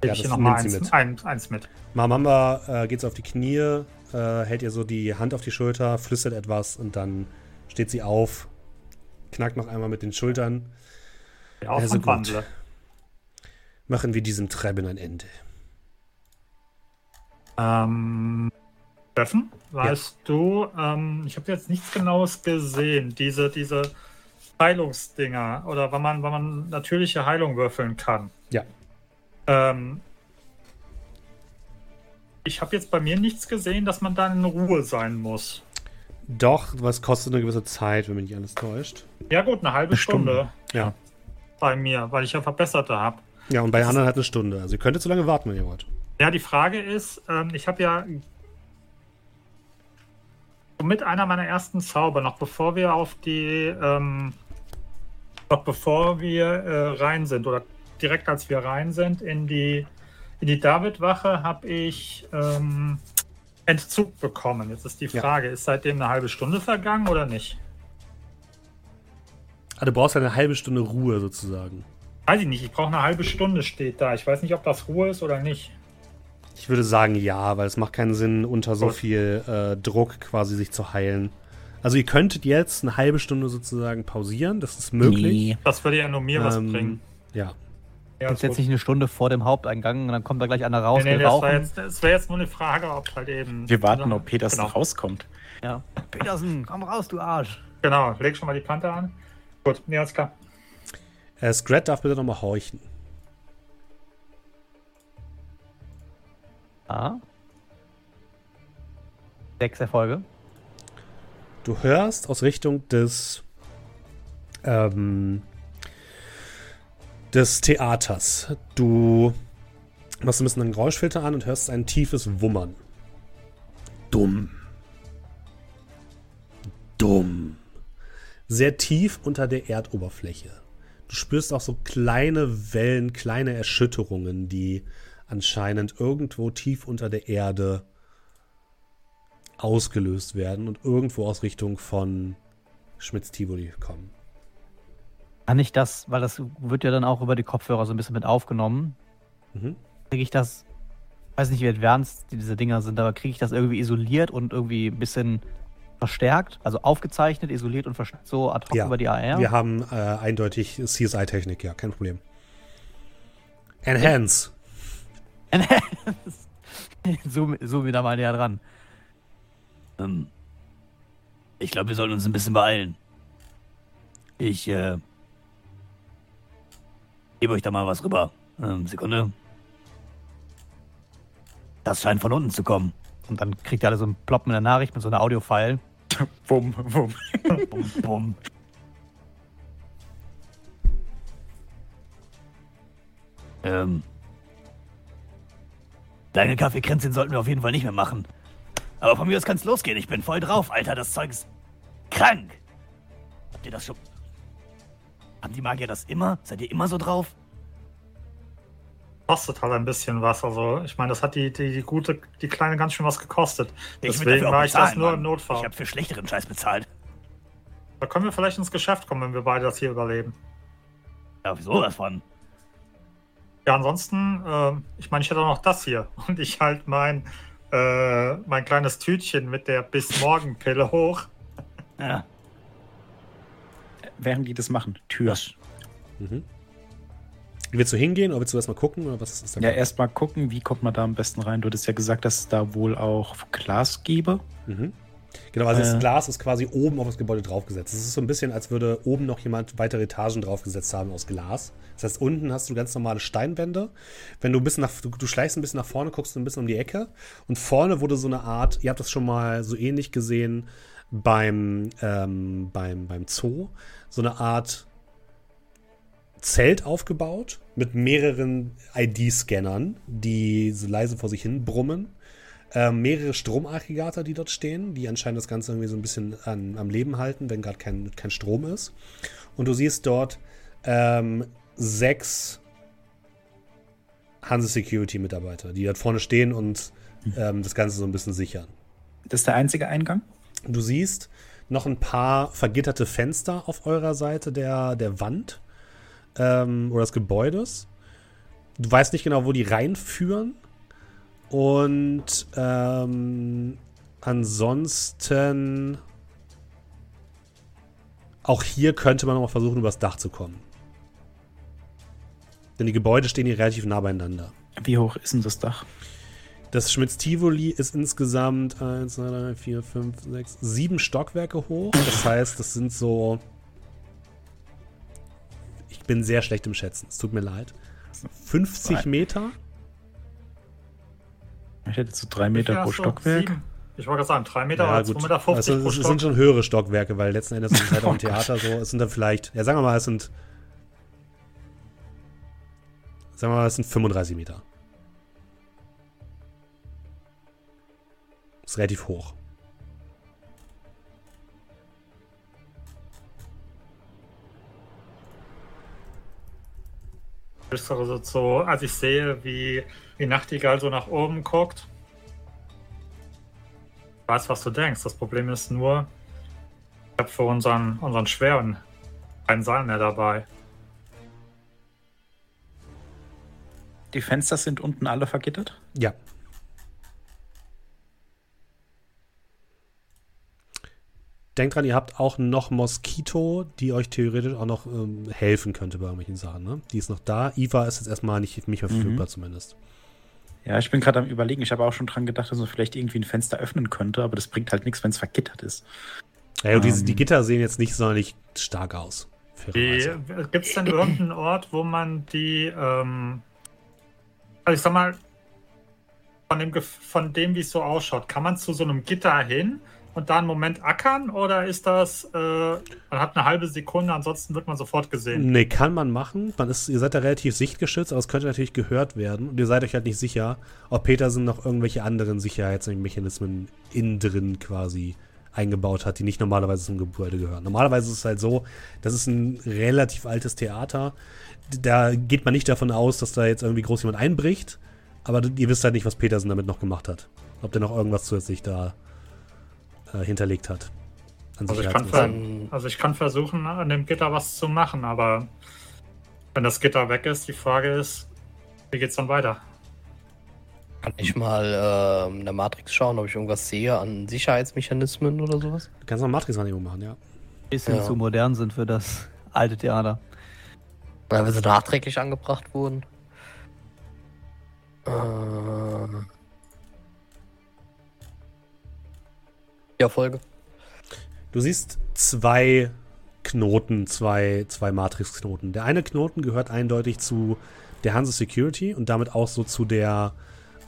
Gebe Ja, ich hier nochmal eins, mit. ein, eins mit. Mamamba äh, geht auf die Knie, äh, hält ihr so die Hand auf die Schulter, flüstert etwas und dann steht sie auf, knackt noch einmal mit den Schultern. Ja, auf Also gut. Machen wir diesem Treiben ein Ende. Ähm, Steffen, weißt du, ähm, ich habe jetzt nichts Genaues gesehen, diese, diese Heilungsdinger oder wann man, wann man natürliche Heilung würfeln kann. Ja. Ähm, ich habe jetzt bei mir nichts gesehen, dass man dann in Ruhe sein muss. Doch, was kostet eine gewisse Zeit, wenn mich nicht alles täuscht. Ja gut, eine halbe Eine Stunde, Stunde. Ja. bei mir, weil ich ja verbesserte habe. Ja, und bei anderen halt eine Stunde. Also ihr könntet so lange warten, wenn ihr wollt. Ja, die Frage ist, ähm, ich habe ja mit einer meiner ersten Zauber, noch bevor wir auf die, ähm, noch bevor wir äh, rein sind oder direkt als wir rein sind in die, in die David-Wache, habe ich ähm, Entzug bekommen. Jetzt ist die Ja. Frage, ist seitdem eine halbe Stunde vergangen oder nicht? Ah, du brauchst eine halbe Stunde Ruhe sozusagen. Weiß ich nicht, ich brauche eine halbe Stunde, steht da. Ich weiß nicht, ob das Ruhe ist oder nicht. Ich würde sagen ja, weil es macht keinen Sinn, unter so Gut. viel äh, Druck quasi sich zu heilen. Also ihr könntet jetzt eine halbe Stunde sozusagen pausieren, das ist möglich. Das würde ja nur mir was Ähm, bringen. Ja. Ja, jetzt gut. nicht eine Stunde vor dem Haupteingang und dann kommt da gleich einer raus, Nee, nee, das wäre jetzt, das wär jetzt nur eine Frage, ob halt eben. Wir warten, ob Petersen genau. rauskommt. Ja. Petersen, komm raus, du Arsch. Genau, leg schon mal die Kante an. Gut, nee, alles klar. Äh, Scrat darf bitte nochmal horchen. Ja. Sechs Erfolge. Du hörst aus Richtung des ähm, des Theaters. Du machst ein bisschen einen Geräuschfilter an und hörst ein tiefes Wummern. Dumm. Dumm. Sehr tief unter der Erdoberfläche. Du spürst auch so kleine Wellen, kleine Erschütterungen, die anscheinend irgendwo tief unter der Erde ausgelöst werden und irgendwo aus Richtung von Schmitz-Tivoli kommen. Kann ich das, weil das wird ja dann auch über die Kopfhörer so ein bisschen mit aufgenommen, Mhm. kriege ich das, weiß nicht, wie advanced diese Dinger sind, aber kriege ich das irgendwie isoliert und irgendwie ein bisschen verstärkt, also aufgezeichnet, isoliert und verstärkt, so ad hoc Ja, über die AR? Wir haben äh, eindeutig CSI-Technik, ja, kein Problem. Enhance. Zoom, zoom wieder mal näher dran. Ähm, ich glaube, wir sollten uns ein bisschen beeilen. Ich äh, gebe euch da mal was rüber. Ähm, Sekunde. Das scheint von unten zu kommen. Und dann kriegt ihr alle so ein Ploppen in der Nachricht mit so einer Audio-File. Wumm, wumm. Bum, bum. Ähm. Deine Kaffeekränzchen sollten wir auf jeden Fall nicht mehr machen. Aber von mir aus kann's losgehen. Ich bin voll drauf, Alter. Das Zeug ist krank. Habt ihr das schon? Haben die Magier das immer? Seid ihr immer so drauf? Kostet halt ein bisschen was. Also, ich meine, das hat die, die, die gute, die kleine ganz schön was gekostet. Ich Deswegen war ich das nur im Notfall. Ich habe für schlechteren Scheiß bezahlt. Da können wir vielleicht ins Geschäft kommen, wenn wir beide das hier überleben. Ja, wieso was von? Ja, ansonsten, ähm, ich meine, ich hätte auch noch das hier. Und ich halt mein, äh, mein kleines Tütchen mit der bis morgen Pille hoch. Ja. Während die das machen. Tür. Mhm. Willst du hingehen oder willst du erstmal gucken? Oder was ist da Ja, erstmal gucken, wie kommt man da am besten rein. Du hattest ja gesagt, dass es da wohl auch Glas gäbe. Mhm. Genau, also das. Glas ist quasi oben auf das Gebäude draufgesetzt. Es ist so ein bisschen, als würde oben noch jemand weitere Etagen draufgesetzt haben aus Glas. Das heißt, unten hast du ganz normale Steinwände. Wenn du ein bisschen nach, du, du schleichst ein bisschen nach vorne, guckst du ein bisschen um die Ecke. Und vorne wurde so eine Art, ihr habt das schon mal so ähnlich gesehen beim, ähm, beim, beim Zoo, so eine Art Zelt aufgebaut mit mehreren ID-Scannern, die so leise vor sich hin brummen ähm, mehrere Stromaggregate, die dort stehen, die anscheinend das Ganze irgendwie so ein bisschen an, am Leben halten, wenn gerade kein, kein Strom ist. Und du siehst dort ähm, sechs Hanse Security Mitarbeiter, die dort vorne stehen und ähm, das Ganze so ein bisschen sichern. Das ist der einzige Eingang? Du siehst noch ein paar vergitterte Fenster auf eurer Seite der, der Wand ähm, oder des Gebäudes. Du weißt nicht genau, wo die reinführen. Und ähm, ansonsten auch hier könnte man noch mal versuchen, übers Dach zu kommen. Denn die Gebäude stehen hier relativ nah beieinander. Wie hoch ist denn das Dach? Das Schmitz-Tivoli ist insgesamt 1, 2, 3, 4, 5, 6, 7 Stockwerke hoch. Das heißt, das sind so. Ich bin sehr schlecht im Schätzen. Es tut mir leid. 50 Nein. Meter? Ich hätte so drei Meter Ja, pro Stockwerk. sieben. Ich wollte gerade sagen, 3 Meter oder 2,50 Meter 50 Also, pro es sind schon höhere Stockwerke, weil letzten Endes ist es halt auch ein Oh Gott. Theater so. Es sind dann vielleicht, ja, sagen wir mal, es sind. Sagen wir mal, es sind 35 Meter. Ist relativ hoch. also so, als ich sehe, wie die Nachtigall so nach oben guckt. Ich weiß, was du denkst. Das Problem ist nur, ich habe für unseren, unseren Schweren keinen Seil mehr dabei. Die Fenster sind unten alle vergittert? Ja. Denkt dran, ihr habt auch noch Moskito, die euch theoretisch auch noch ähm, helfen könnte bei irgendwelchen Sachen. Ne? Die ist noch da. Eva ist jetzt erstmal nicht, nicht mehr verfügbar zumindest. Ja, ich bin gerade am überlegen. Ich habe auch schon dran gedacht, dass man vielleicht irgendwie ein Fenster öffnen könnte, aber das bringt halt nichts, wenn es vergittert ist. Ja, und diese, Ähm. die Gitter sehen jetzt nicht sonderlich stark aus. fairerweise. Gibt es denn irgendeinen Ort, wo man die, ähm, also ich sag mal, von dem, von dem wie es so ausschaut, kann man zu so einem Gitter hin und da einen Moment ackern oder ist das, äh, man hat eine halbe Sekunde, ansonsten wird man sofort gesehen? Nee, kann man machen. Man ist, ihr seid da relativ sichtgeschützt, aber es könnte natürlich gehört werden. Und ihr seid euch halt nicht sicher, ob Petersen noch irgendwelche anderen Sicherheitsmechanismen innen drin quasi eingebaut hat, die nicht normalerweise zum Gebäude gehören. Normalerweise ist es halt so, das ist ein relativ altes Theater. Da geht man nicht davon aus, dass da jetzt irgendwie groß jemand einbricht. Aber ihr wisst halt nicht, was Petersen damit noch gemacht hat. Ob der noch irgendwas zusätzlich da äh, hinterlegt hat. Also ich, kann also ich kann versuchen, an dem Gitter was zu machen, aber wenn das Gitter weg ist, die Frage ist, wie geht's dann weiter? Kann ich mal ähm, in der Matrix schauen, ob ich irgendwas sehe an Sicherheitsmechanismen oder sowas? Du kannst noch Matrix-Wahrnehmung machen, ja. Bisschen Ja. zu modern sind für das alte Theater. Weil wir so nachträglich angebracht wurden. Äh, ja, Folge. Du siehst zwei Knoten, zwei, zwei Matrix-Knoten. Der eine Knoten gehört eindeutig zu der Hanse Security und damit auch so zu der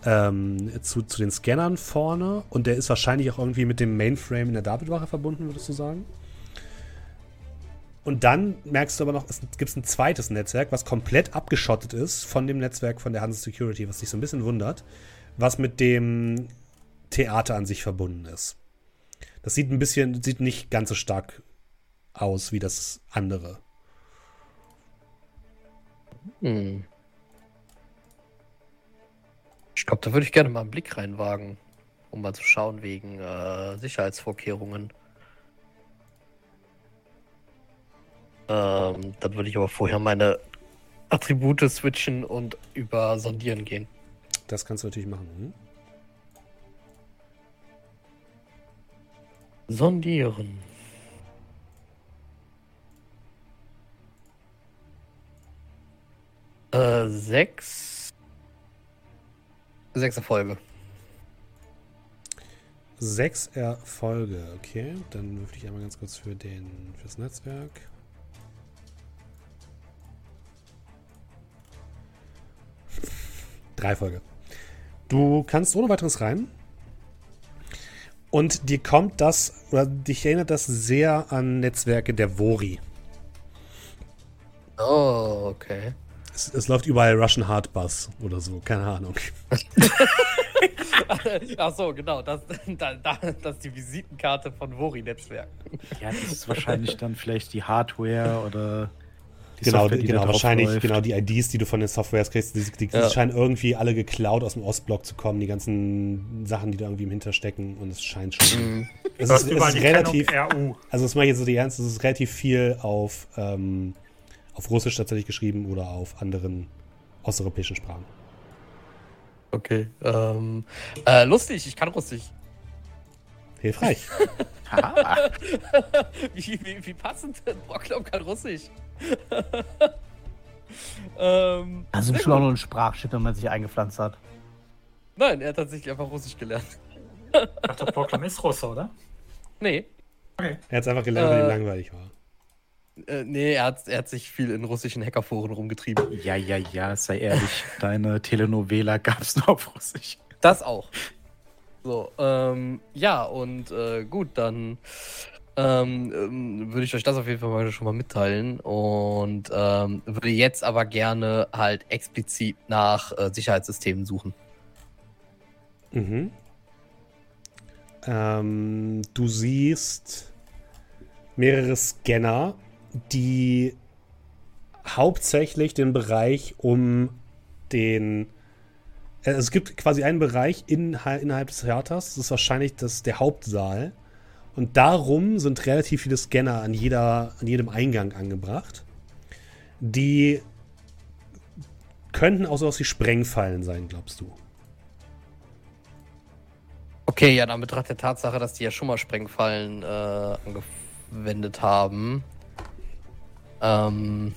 ähm, zu, zu den Scannern vorne und der ist wahrscheinlich auch irgendwie mit dem Mainframe in der Davidwache verbunden, würdest du sagen? Und dann merkst du aber noch, es gibt ein zweites Netzwerk, was komplett abgeschottet ist von dem Netzwerk von der Hanse Security, was dich so ein bisschen wundert, was mit dem Theater an sich verbunden ist. Das sieht ein bisschen, sieht nicht ganz so stark aus wie das andere. Hm. Ich glaube, da würde ich gerne mal einen Blick reinwagen, um mal zu schauen wegen äh, Sicherheitsvorkehrungen. Ähm, dann würde ich aber vorher meine Attribute switchen und über Sondieren gehen. Das kannst du natürlich machen. Hm? Sondieren. Äh, sechs. Sechs Erfolge. Sechs Erfolge, okay. Dann würfel ich einmal ganz kurz für den, fürs Netzwerk. Drei Erfolge. Du kannst ohne weiteres rein. Und dir kommt das, oder dich erinnert das sehr an Netzwerke der Vori. Oh, okay. Es, es läuft überall Russian Hardbus oder so, keine Ahnung. Ach so, genau. Das, da, da, das ist die Visitenkarte von Vori-Netzwerk. Ja, das ist wahrscheinlich dann vielleicht die Hardware oder Die genau, Software, die genau, wahrscheinlich, läuft. genau, die IDs, die du von den Softwares kriegst, die, die, die Ja. scheinen irgendwie alle geklaut aus dem Ostblock zu kommen, die ganzen Sachen, die da irgendwie im Hinterstecken und es scheint schon. Mhm. es ist, es ist relativ, RU. also das mache ich jetzt so die Ernst, es ist relativ viel auf, ähm, auf Russisch tatsächlich geschrieben oder auf anderen osteuropäischen Sprachen. Okay. Ähm, äh, lustig, ich kann Russisch. Hilfreich. Haha. Wie, wie, wie passend, Brocklaum kann Russisch. ähm, Also schon auch nur ein Sprachchip, wenn man sich eingepflanzt hat. Nein, er hat tatsächlich einfach Russisch gelernt. Ich dachte, Proclam ist Russe, oder? Nee, Okay. Er hat es einfach gelernt, weil ihm Äh, langweilig war. äh, nee, er hat, er hat sich viel in russischen Hackerforen rumgetrieben. Ja, ja, ja, sei ehrlich. Deine Telenovela gab's nur auf Russisch. Das auch. So, ähm, ja, und äh, gut, dann ähm, ähm, würde ich euch das auf jeden Fall mal schon mal mitteilen und ähm, würde jetzt aber gerne halt explizit nach äh, Sicherheitssystemen suchen. Mhm. Ähm, du siehst mehrere Scanner, die hauptsächlich den Bereich um den. Äh, Es gibt quasi einen Bereich in, innerhalb des Theaters, das ist wahrscheinlich das, der Hauptsaal. Und darum sind relativ viele Scanner an, jeder, an jedem Eingang angebracht. Die könnten auch sowas wie Sprengfallen sein, glaubst du? Okay, ja, dann betracht der Tatsache, dass die ja schon mal Sprengfallen äh, angewendet haben. Ähm,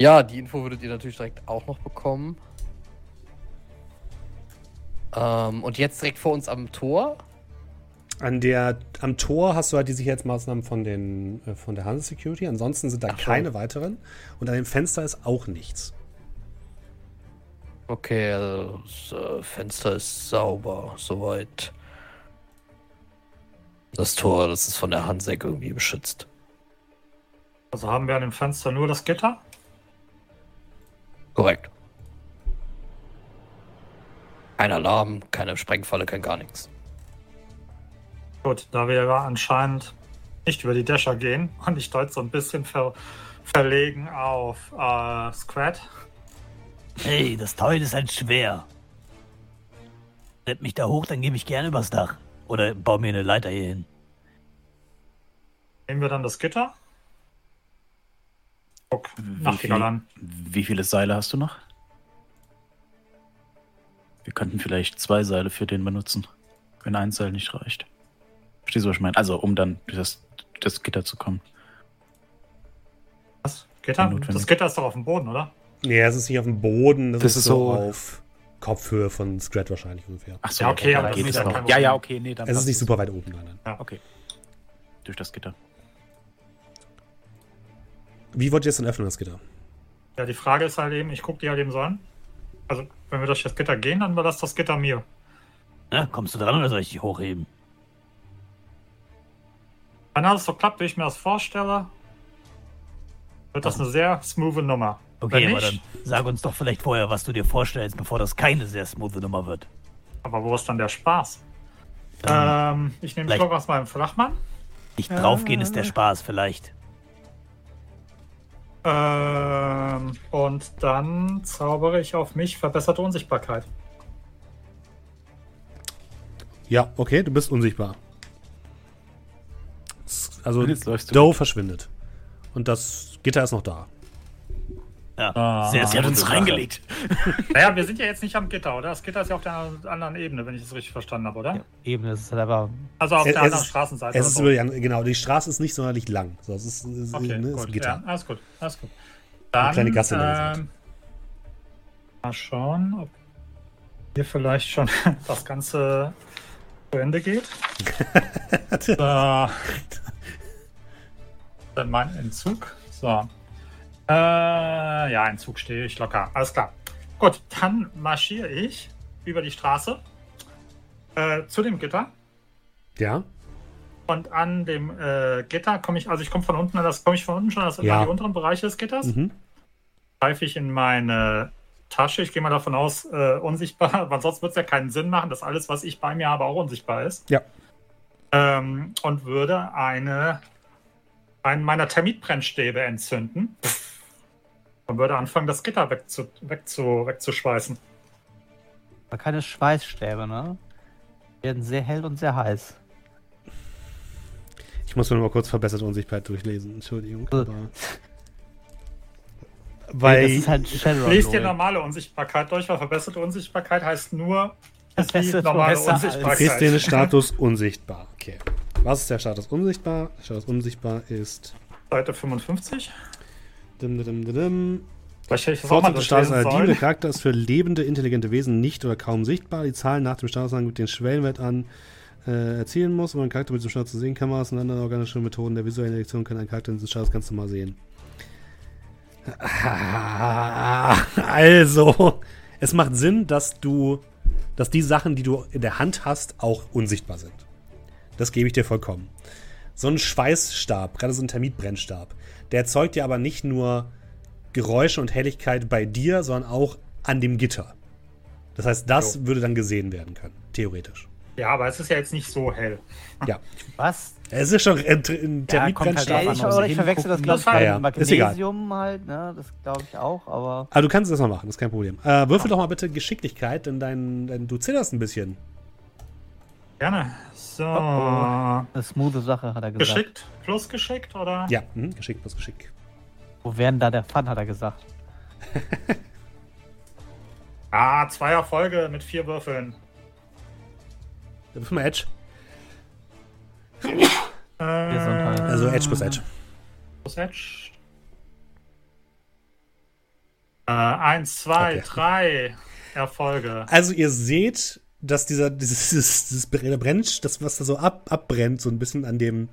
ja, die Info würdet ihr natürlich direkt auch noch bekommen. Ähm, und jetzt direkt vor uns am Tor. An der, am Tor hast du halt die Sicherheitsmaßnahmen von, den, äh, von der Hanse Security. Ansonsten sind da Ach so. keine weiteren. Und an dem Fenster ist auch nichts. Okay, also das äh, Fenster ist sauber, soweit. Das Tor, das ist von der Hansek irgendwie beschützt. Also haben wir an dem Fenster nur das Gitter? Korrekt. Kein Alarm, keine Sprengfalle, kein gar nichts. Gut, da wir ja anscheinend nicht über die Dächer gehen und ich deute so ein bisschen ver verlegen auf äh, Scrat. Hey, das Teil ist halt schwer. Tritt mich da hoch, dann gebe ich gerne übers Dach. Oder baue mir eine Leiter hier hin. Nehmen wir dann das Gitter. Guck, Wie Nachtigall viel- an. Wie viele Seile hast du noch? Wir könnten vielleicht zwei Seile für den benutzen, wenn ein Seil nicht reicht. Verstehst du, was ich meine? Also, um dann durch das, das Gitter zu kommen. Was? Gitter? Das Gitter ist doch auf dem Boden, oder? Nee, es ist nicht auf dem Boden. Das, Das ist, ist so auf Kopfhöhe von Scrat wahrscheinlich ungefähr. Ach so, Ja, okay, dann aber das geht ist es ja noch. Ja, ja, okay, nee, dann Es ist nicht super weit oben. Nein, nein. Okay. Durch das Gitter. Wie wollt ihr es denn öffnen, das Gitter? Ja, die Frage ist halt eben, ich gucke die halt eben so an. Also, wenn wir durch das Gitter gehen, dann überlasst das Gitter mir. Na, kommst du dran oder soll ich dich hochheben? Wenn alles so klappt, wie ich mir das vorstelle, wird das eine sehr smooth Nummer. Okay, Wenn aber dann nicht, sag uns doch vielleicht vorher, was du dir vorstellst, bevor das keine sehr smooth Nummer wird. aber wo ist dann der Spaß? Dann Ähm, ich nehme Stock aus meinem Flachmann. nicht draufgehen ist der Spaß vielleicht. Ähm, und dann zaubere ich auf mich verbesserte Unsichtbarkeit. Ja, okay, du bist unsichtbar. Also, Doe verschwindet. Und das Gitter ist noch da. Ja, Ah. sehr, Sie sehr hat uns reingelegt. Naja, wir sind ja jetzt nicht am Gitter, oder? Das Gitter ist ja auf der anderen Ebene, wenn ich es richtig verstanden habe, oder? Sache. Eben, das ist halt einfach. Also auf Es- der es anderen ist- Straßenseite. Es ist so. über die, genau, die Straße ist nicht sonderlich lang. So, es ist, es Okay, ne, es ist gut. Gitter. Ja, alles gut, alles gut. Dann, kleine Gasse ähm, Mal schauen, ob hier vielleicht schon das Ganze zu Ende geht. so. Dann mein Entzug. So. Äh, ja, Entzug stehe ich locker. Alles klar. Gut, dann marschiere ich über die Straße äh, zu dem Gitter. Ja, Und an dem äh, Gitter komme ich, also ich komme von unten an das, komme ich von unten schon an das, Ja. an die unteren Bereiche des Gitters. mhm. Greife ich in meine Tasche. Ich gehe mal davon aus, äh, unsichtbar, weil sonst wird es ja keinen Sinn machen, dass alles, was ich bei mir habe, auch unsichtbar ist. Ja. Ähm, und würde eine einen meiner Termitbrennstäbe entzünden und würde anfangen, das Gitter wegzu, wegzu, wegzuschweißen. Aber keine Schweißstäbe, ne? Die werden sehr hell und sehr heiß. Ich muss mir noch mal kurz verbesserte Unsichtbarkeit durchlesen. Entschuldigung. Aber weil das ist halt. Lest dir normale Unsichtbarkeit durch, weil verbesserte Unsichtbarkeit heißt nur ist wie Verbesserte normale Unsichtbarkeit. ist den Status unsichtbar. Okay. Was ist der Status unsichtbar? Der Status unsichtbar ist. Seite 55. Dim, dim, dim, dim. Vielleicht hätte ich das auch mal Fortschritt des Status durchlesen einer Diebe. Der. Charakter ist für lebende, intelligente Wesen nicht oder kaum sichtbar. Die Zahlen nach dem Status gibt den Schwellenwert an äh, erzielen muss, um einen Charakter mit diesem Status zu sehen. Kameras und andere organische Methoden der visuellen Elektion können einen Charakter in diesem Status ganz normal sehen. Also, es macht Sinn, dass du, dass die Sachen, die du in der Hand hast, auch unsichtbar sind. Das gebe ich dir vollkommen. So ein Schweißstab, gerade so ein Termitbrennstab, der erzeugt ja aber nicht nur Geräusche und Helligkeit bei dir, sondern auch an dem Gitter. Das heißt, das Jo. würde dann gesehen werden können, theoretisch. Ja, aber es ist ja jetzt nicht so hell. Ja. Was? Es ist schon ein, ein Ja, halt Termitbrennstab. Ja, drauf ich, oder ich verwechsel das, glaube ich, ja, ist egal. Magnesium halt, ne? Das glaube ich auch, aber. Aber du kannst das mal machen, das ist kein Problem. Äh, würfel doch mal bitte Geschicklichkeit, denn dein, dein, du zitterst ein bisschen. Gerne. So. Eine smoothe Sache, hat er gesagt. Geschickt plus geschickt, oder? Ja, mhm, geschickt plus Geschick. Wo wären da der Fun, hat er gesagt. Ah, zwei Erfolge mit vier Würfeln. Dann würfel mal Edge. Äh, Gesundheit. Also Edge plus Edge. Plus Edge. Äh, eins, zwei, Okay. drei Erfolge. Also ihr seht, dass dieser dieses, dieses, dieses das was da so ab, abbrennt, so ein bisschen an dem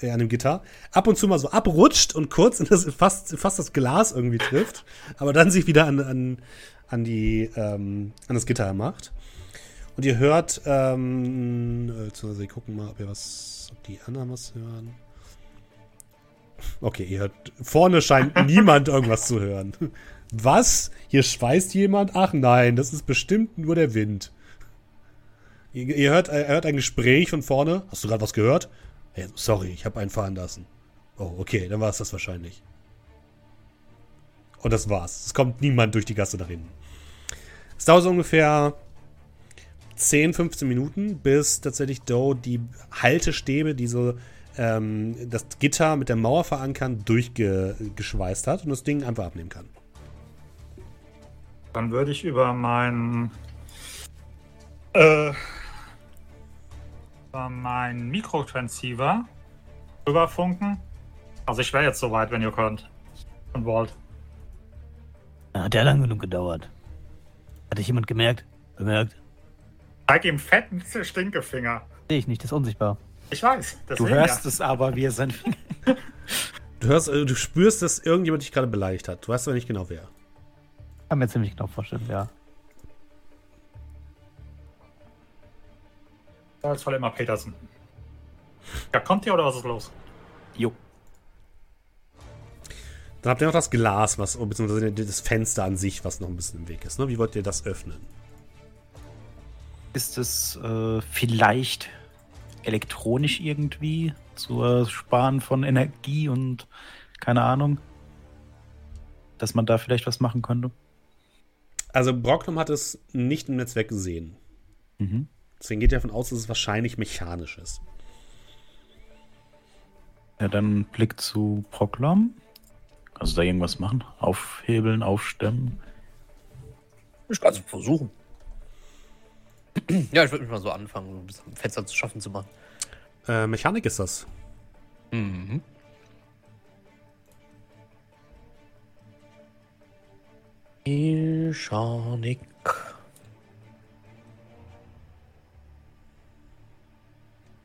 äh, an dem Gitter, ab und zu mal so abrutscht und kurz in das, fast, fast das Glas irgendwie trifft, aber dann sich wieder an, an, an die ähm, an das Gitter macht. Und ihr hört, ähm, äh, beziehungsweise wir gucken mal, ob ihr was, ob die anderen was hören. Okay, ihr hört, vorne scheint niemand irgendwas zu hören. Was? Hier schweißt jemand? Ach nein, das ist bestimmt nur der Wind. Ihr, ihr hört, ihr hört ein Gespräch von vorne. Hast du gerade was gehört? Hey, sorry, ich habe einen fahren lassen. Oh, okay, dann war es das wahrscheinlich. Und das war's. Es kommt niemand durch die Gasse nach hinten. Es dauert so ungefähr 10, 15 Minuten, bis tatsächlich Doe die Haltestäbe, die so ähm, das Gitter mit der Mauer verankern, durchgeschweißt hat und das Ding einfach abnehmen kann. Dann würde ich über meinen äh, über meinen Mikrotransceiver rüberfunken. Also ich wäre jetzt soweit, wenn ihr könnt. Und wollt. Hat ja lang genug gedauert. Hat dich jemand gemerkt? Bemerkt? Zeig ihm fetten Stinkefinger. Sehe ich nicht, das ist unsichtbar. Ich weiß. Du hörst ja. es aber, wie er sein Finger. Du hörst, äh, du spürst, dass irgendjemand dich gerade beleidigt hat. Du weißt aber nicht genau wer. Kann mir ziemlich genau vorstellen, ja. Das war immer Petersen. Ja, kommt ihr oder was ist los? Jo. Dann habt ihr noch das Glas, was, beziehungsweise das Fenster an sich, was noch ein bisschen im Weg ist. Ne? Wie wollt ihr das öffnen? Ist es äh, vielleicht elektronisch irgendwie zur Sparen von Energie und keine Ahnung, dass man da vielleicht was machen könnte? Also Brocknum hat es nicht im Netzwerk gesehen. Mhm. Deswegen geht ihr davon aus, dass es wahrscheinlich mechanisch ist. Ja, dann Blick zu Proklom. Also da irgendwas machen? Aufhebeln, aufstemmen. Ich kann es versuchen. ja, ich würde mich mal so anfangen, ein bisschen Fenster zu schaffen zu machen. Äh, Mechanik ist das. Mhm. Mechanik.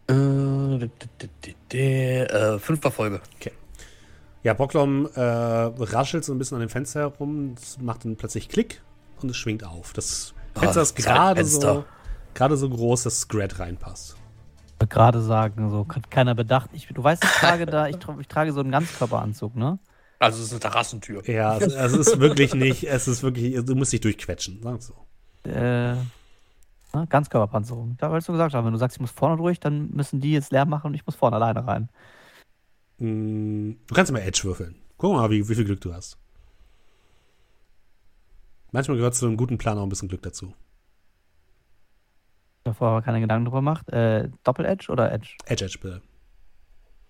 Äh, äh, fünfter Folge. Ja, Brocklom äh, raschelt so ein bisschen an dem Fenster herum, macht dann plötzlich Klick und es schwingt auf. Das Fenster Ah, ist gerade so, gerade so groß, dass Scrat reinpasst. Ich wollte gerade sagen, so hat keiner bedacht. Ich, du weißt, ich trage da, ich, tra- ich trage so einen Ganzkörperanzug, ne? Also es ist eine Terrassentür. Ja, es, es ist wirklich nicht, es ist wirklich, du musst dich durchquetschen, sagen wir so. Äh, ne? Ganzkörperpanzerung. Da wolltest du gesagt haben, wenn du sagst, ich muss vorne durch, dann müssen die jetzt leer machen und ich muss vorne alleine rein. Mm, Du kannst immer Edge würfeln. Guck mal, wie, wie viel Glück du hast. Manchmal gehört zu einem guten Plan auch ein bisschen Glück dazu. Davor aber keine Gedanken drüber macht. Äh, Doppel-Edge oder Edge? Edge, Edge, bitte.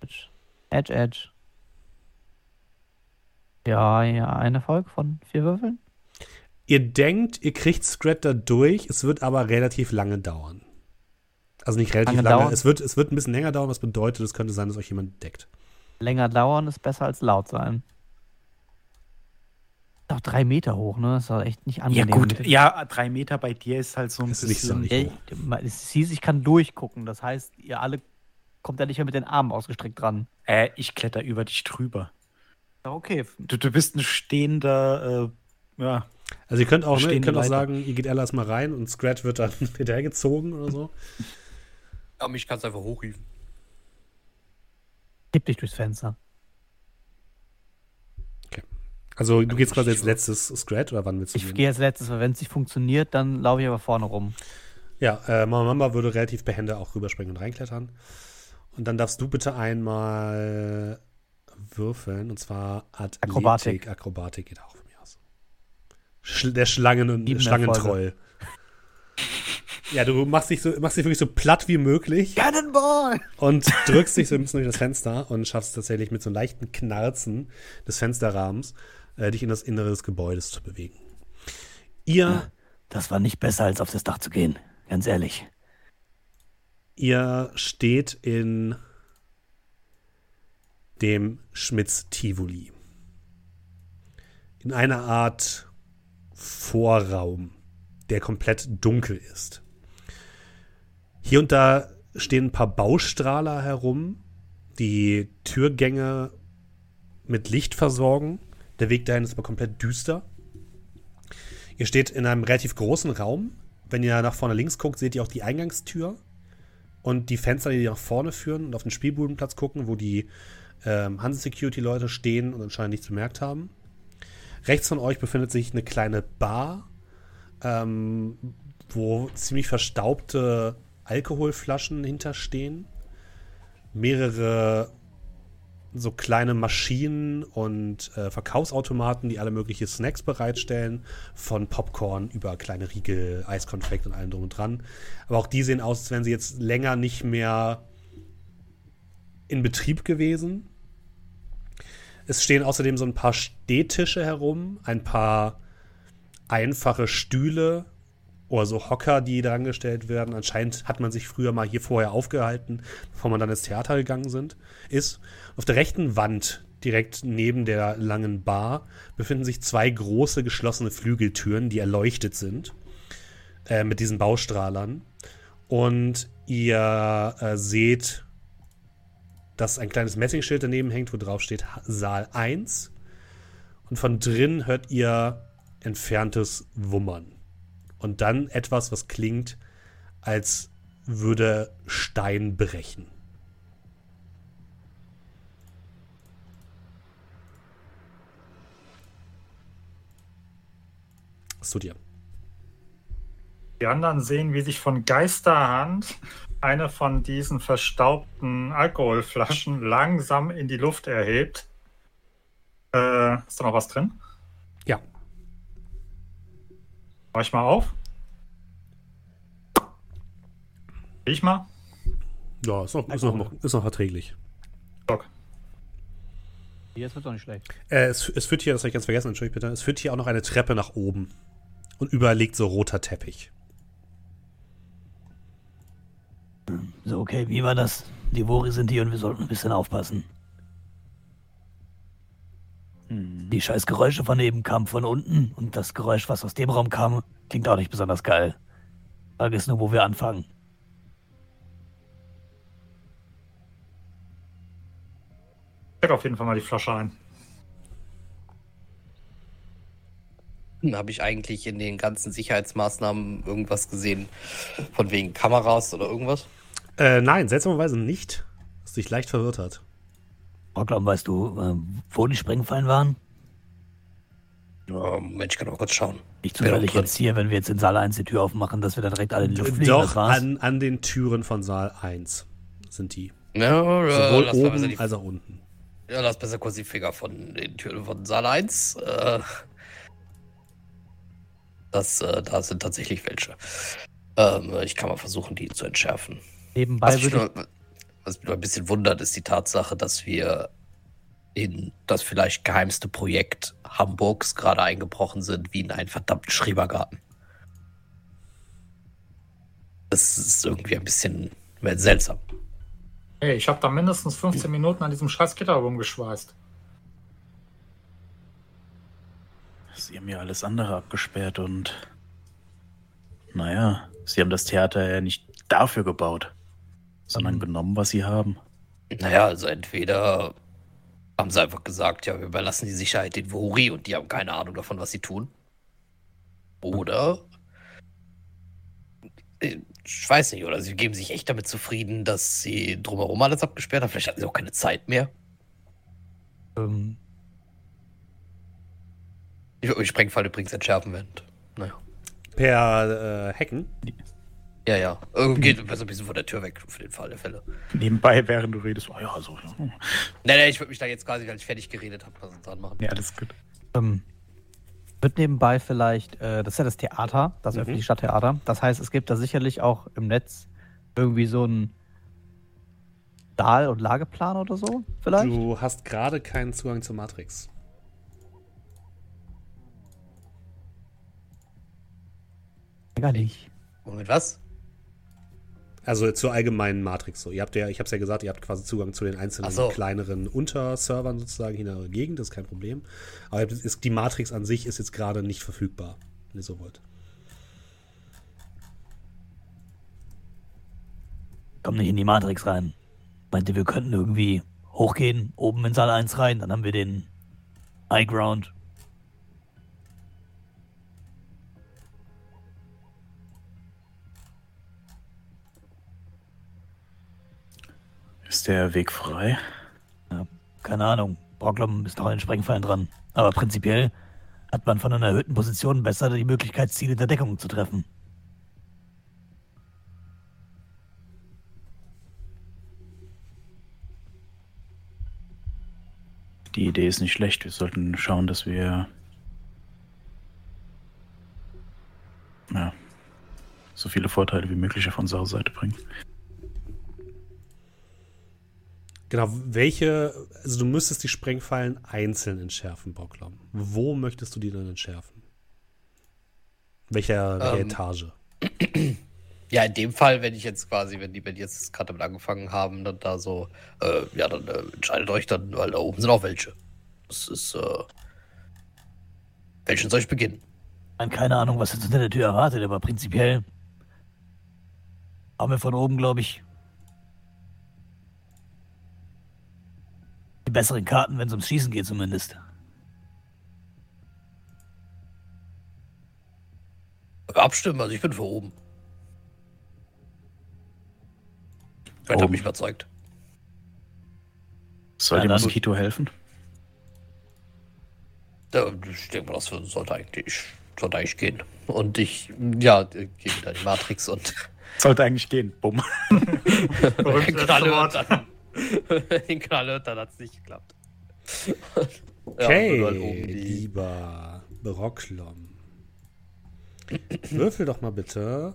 Edge. Edge, Edge. Ja, ja, ein Erfolg von vier Würfeln. Ihr denkt, ihr kriegt Scrat da durch, es wird aber relativ lange dauern. Also nicht relativ Lange lange? Es, wird, es wird ein bisschen länger dauern, was bedeutet, es könnte sein, dass euch jemand deckt. Länger dauern ist besser als laut sein. Ist auch drei Meter hoch, ne? Ist doch echt nicht Ja, angenehm. gut. mit- Ja, drei Meter bei dir ist halt so ein Ist nicht so bisschen. nicht. Ey, Es hieß, ich kann durchgucken. Das heißt, ihr alle kommt ja nicht mehr mit den Armen ausgestreckt dran. Äh, ich kletter über dich drüber. Ja, okay. Du, du bist ein stehender, äh, ja. Also ihr könnt auch, ne, ihr könnt auch sagen, ihr geht alle erstmal rein und Scrat wird dann hinterhergezogen oder so. Ja, mich kannst du einfach hochhieven. Tipp dich durchs Fenster. Also du gehst quasi als letztes Scrat oder wann willst du Ich gehe als letztes, weil wenn es nicht funktioniert, dann laufe ich aber vorne rum. Ja, äh, Mama Mamba würde relativ behende auch rüberspringen und reinklettern. Und dann darfst du bitte einmal würfeln, und zwar Athletik. Akrobatik. Akrobatik geht auch. Sch der Schlangen und Schlangentroll. Ja, du machst dich, so, machst dich wirklich so platt wie möglich Cannonball! und drückst dich so ein bisschen durch das Fenster und schaffst tatsächlich mit so einem leichten Knarzen des Fensterrahmens, äh, dich in das Innere des Gebäudes zu bewegen. Ihr Das war nicht besser, als auf das Dach zu gehen. Ganz ehrlich. Ihr steht in dem Schmitz Tivoli. In einer Art Vorraum, der komplett dunkel ist. Hier und da stehen ein paar Baustrahler herum, die Türgänge mit Licht versorgen. Der Weg dahin ist aber komplett düster. Ihr steht in einem relativ großen Raum. Wenn ihr nach vorne links guckt, seht ihr auch die Eingangstür und die Fenster, die nach vorne führen und auf den Spielbudenplatz gucken, wo die ähm, Hanse-Security-Leute stehen und anscheinend nichts bemerkt haben. Rechts von euch befindet sich eine kleine Bar, ähm, wo ziemlich verstaubte Alkoholflaschen hinterstehen. Mehrere so kleine Maschinen und äh, Verkaufsautomaten, die alle mögliche Snacks bereitstellen, von Popcorn über kleine Riegel, Eiskonfekt und allem drum und dran. Aber auch die sehen aus, als wären sie jetzt länger nicht mehr in Betrieb gewesen. Es stehen außerdem so ein paar Stehtische herum, ein paar einfache Stühle oder so Hocker, die da angestellt werden. Anscheinend hat man sich früher mal hier vorher aufgehalten, bevor man dann ins Theater gegangen sind, ist. Auf der rechten Wand, direkt neben der langen Bar, befinden sich zwei große geschlossene Flügeltüren, die erleuchtet sind äh, mit diesen Baustrahlern. Und ihr äh, seht, dass ein kleines Messingschild daneben hängt, wo drauf steht Saal 1. Und von drin hört ihr entferntes Wummern. Und dann etwas, was klingt, als würde Stein brechen. Was tut ihr? Die anderen sehen, wie sich von Geisterhand eine von diesen verstaubten Alkoholflaschen langsam in die Luft erhebt. Äh, ist da noch was drin? Ja. Mach ich mal auf. Riech mal. Ja, ist noch, ist noch, ist noch erträglich. Stock. Hier wird doch nicht schlecht. Äh, es, es führt hier, das habe ich ganz vergessen, entschuldigt bitte, es führt hier auch noch eine Treppe nach oben. Und überall liegt so roter Teppich. So, okay, wie war das? Die Wori sind hier und wir sollten ein bisschen aufpassen. Die scheiß Geräusche von eben kamen von unten und das Geräusch, was aus dem Raum kam, klingt auch nicht besonders geil. Frage ist nur, wo wir anfangen. Check auf jeden Fall mal die Flasche ein. Habe ich eigentlich in den ganzen Sicherheitsmaßnahmen irgendwas gesehen? Von wegen Kameras oder irgendwas? Äh, nein, seltsamerweise nicht. Was dich leicht verwirrt hat. Rocklam, weißt du, äh, wo die Sprengfallen waren? Ja, Moment, ich kann auch kurz schauen. Nicht Genau, zufällig jetzt hier, wenn wir jetzt in Saal 1 die Tür aufmachen, dass wir da direkt alle in die Luft fliegen. Doch, an, an den Türen von Saal 1 sind die. Ja, Sowohl lass oben die, als auch unten. Ja, lass besser kurz die Finger von den Türen von Saal 1. Äh, das, äh, da sind tatsächlich welche. Ähm, ich kann mal versuchen, die zu entschärfen. Nebenbei Was mich, würde nur, was mich nur ein bisschen wundert, ist die Tatsache, dass wir in das vielleicht geheimste Projekt Hamburgs gerade eingebrochen sind, wie in einen verdammten Schrebergarten. Das ist irgendwie ein bisschen seltsam. Hey, ich habe da mindestens 15 Minuten an diesem scheiß Gitter rumgeschweißt. Sie haben ja alles andere abgesperrt und. Naja, sie haben das Theater ja nicht dafür gebaut, sondern genommen, was sie haben. Naja, also entweder haben sie einfach gesagt, ja, wir überlassen die Sicherheit den Vori und die haben keine Ahnung davon, was sie tun. Oder ich weiß nicht, oder sie geben sich echt damit zufrieden, dass sie drumherum alles abgesperrt haben. Vielleicht hatten sie auch keine Zeit mehr. ähm, Ich würde mich Sprengfall übrigens entschärfen, wenn. Naja. Per äh, Hacken. Ja, ja. Äh, Geht besser ein bisschen von der Tür weg, für den Fall der Fälle. Nebenbei, während du redest, oh ja, so. Ja, Nein, nein, ich würde mich da jetzt quasi, als ich fertig geredet habe, was dran machen. ja alles gut. ähm, wird nebenbei vielleicht, äh, das ist ja das Theater, das Mhm. öffentliche Stadttheater. Das heißt, es gibt da sicherlich auch im Netz irgendwie so einen Dahl- und Lageplan oder so, vielleicht? Du hast gerade keinen Zugang zur Matrix. Gar nicht. Moment, was? Also zur allgemeinen Matrix so. Ihr habt ja, ich habe es ja gesagt, ihr habt quasi Zugang zu den einzelnen so. kleineren Unterservern sozusagen in der Gegend, das ist kein Problem. Aber ist, die Matrix an sich ist jetzt gerade nicht verfügbar, wenn ihr so wollt. Komm nicht in die Matrix rein. Meinte, wir könnten irgendwie hochgehen, oben in Saal 1 rein, dann haben wir den High Ground. Ist der Weg frei? Keine Ahnung. Brocklom ist noch an den Sprengfallen dran. Aber prinzipiell hat man von einer erhöhten Position besser die Möglichkeit, Ziele der Deckung zu treffen. Die Idee ist nicht schlecht. Wir sollten schauen, dass wir. Ja. So viele Vorteile wie möglich auf unsere Seite bringen. Genau, welche, also du müsstest die Sprengfallen einzeln entschärfen, Bocklom. Wo möchtest du die denn entschärfen? Welcher, welche Ähm, Etage? Ja, in dem Fall, wenn ich jetzt quasi, wenn die, wenn die jetzt gerade damit angefangen haben, dann da so, äh, ja, dann äh, entscheidet euch dann, weil da oben sind auch welche. Das ist, äh, welchen soll ich beginnen? Man keine Ahnung, was jetzt hinter der Tür erwartet, aber prinzipiell haben wir von oben, glaube ich, die besseren Karten, wenn es ums Schießen geht zumindest. Abstimmen, also ich bin für oben. Hat Oben. mich überzeugt? Soll Ja, dem Moskito helfen? Ja, Ich denke mal, das sollte eigentlich, sollte eigentlich gehen. Und ich, ja, gehe wieder in die Matrix und Sollte eigentlich gehen. Bumm. Hört, dann, hört, dann hat es nicht geklappt. Ja, Okay, die- lieber Brocklom. Würfel doch mal bitte.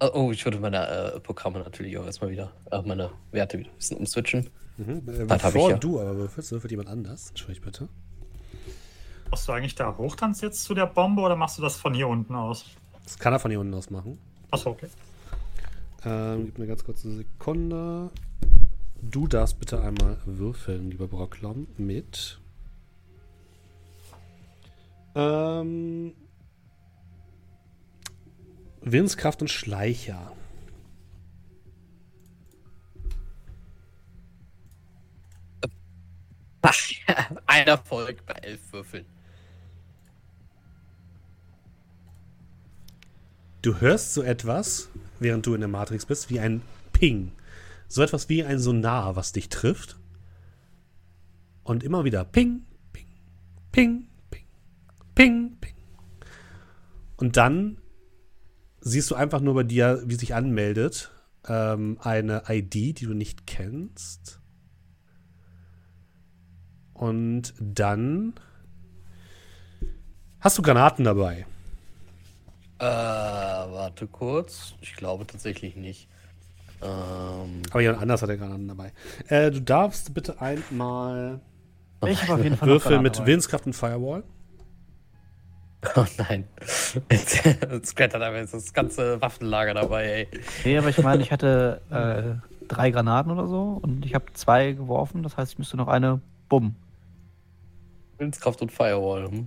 Oh, Oh, ich würde meine äh, Programme natürlich auch erstmal wieder, äh, meine Werte wieder ein bisschen umswitchen. Mhm. Äh, Bevor ich ja. du aber würfelst, würfelt jemand anders. Entschuldigung bitte. Machst du eigentlich da Hochtanz jetzt zu der Bombe oder machst du das von hier unten aus? Das kann er von hier unten aus machen. Achso, okay. Ähm, gib mir ganz kurz eine Sekunde. Du darfst bitte einmal würfeln, lieber Brocklom, mit. Ähm, Willenskraft und Schleicher. Ein Erfolg bei elf Würfeln. Du hörst so etwas, während du in der Matrix bist, wie ein Ping. So etwas wie ein Sonar, was dich trifft. Und immer wieder Ping, Ping, Ping, Ping, Ping, Ping. Und dann siehst du einfach nur bei dir, wie sich anmeldet, ähm, eine ID, die du nicht kennst. Und dann hast du Granaten dabei. Äh, warte kurz. Ich glaube tatsächlich nicht. Ähm, Aber jemand anders hat ja Granaten dabei. Äh, du darfst bitte einmal Ich habe auf jeden Fall Granaten mit dabei. Willenskraft und Firewall. oh nein. Scrat hat jetzt das ganze Waffenlager dabei, ey. Nee, aber ich meine, ich hatte äh, drei Granaten oder so und ich habe zwei geworfen. Das heißt, ich müsste noch eine bumm. Willenskraft und Firewall. Hm?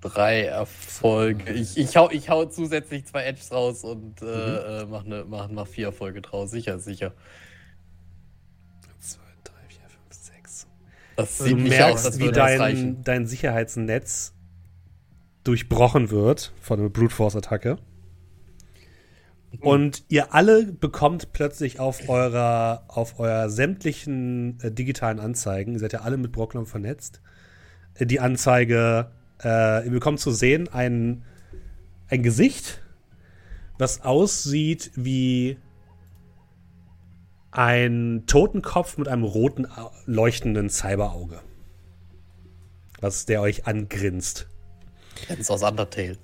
Drei Erfolge. Ich, ich, hau, ich hau zusätzlich zwei Edges raus und äh, äh, mach, ne, mach, mach vier Erfolge draus. Sicher, sicher. 2, 3, 4, 5, 6. Das Du sieht nicht aus, als merkst, wie dein, dein Sicherheitsnetz durchbrochen wird von einer Brute Force Attacke. Und ihr alle bekommt plötzlich auf eurer, auf eurer sämtlichen äh, digitalen Anzeigen, ihr seid ja alle mit Brocklom vernetzt, äh, die Anzeige, äh, ihr bekommt zu sehen ein, ein Gesicht, was aussieht wie ein Totenkopf mit einem roten, leuchtenden Cyberauge. Was der euch angrinst. Das ist aus Undertale.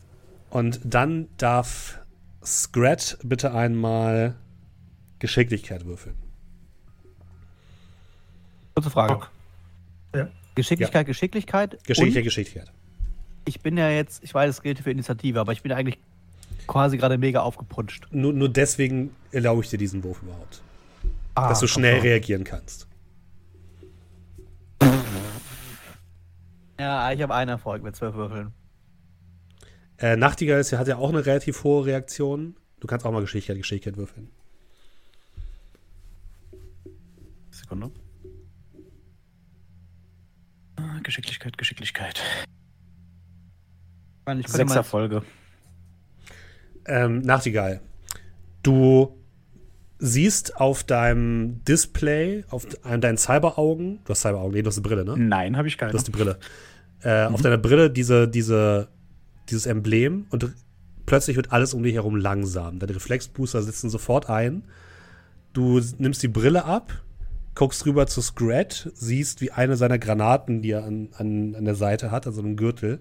Und dann darf Scrat bitte einmal Geschicklichkeit würfeln. Kurze Frage. Ja. Geschicklichkeit, Geschicklichkeit. Geschicklichkeit, Und Geschicklichkeit. Ich bin ja jetzt, ich weiß, es gilt für Initiative, aber ich bin eigentlich quasi gerade mega aufgeputscht. Nur, nur deswegen erlaube ich dir diesen Wurf überhaupt. Ah, dass du schnell reagieren kannst. Ja, ich habe einen Erfolg mit zwölf Würfeln. Äh, Nachtigall ist, ja- hat ja auch eine relativ hohe Reaktion. Du kannst auch mal Geschicklichkeit, Geschicklichkeit würfeln. Sekunde. Ah, Geschicklichkeit, Geschicklichkeit. Ich meine, ich könnte Sechs mal- Erfolge. Ähm, Nachtigall, du siehst auf deinem Display, auf de- deinen Cyberaugen, du hast Cyberaugen, nee, du hast eine Brille, ne? Nein, habe ich keine. Du hast die Brille. Äh, Auf deiner Brille diese, diese, dieses Emblem und plötzlich wird alles um dich herum langsam. Deine Reflexbooster sitzen sofort ein. Du nimmst die Brille ab, guckst rüber zu Scrat, siehst, wie eine seiner Granaten, die er an, an, an der Seite hat, also einem Gürtel,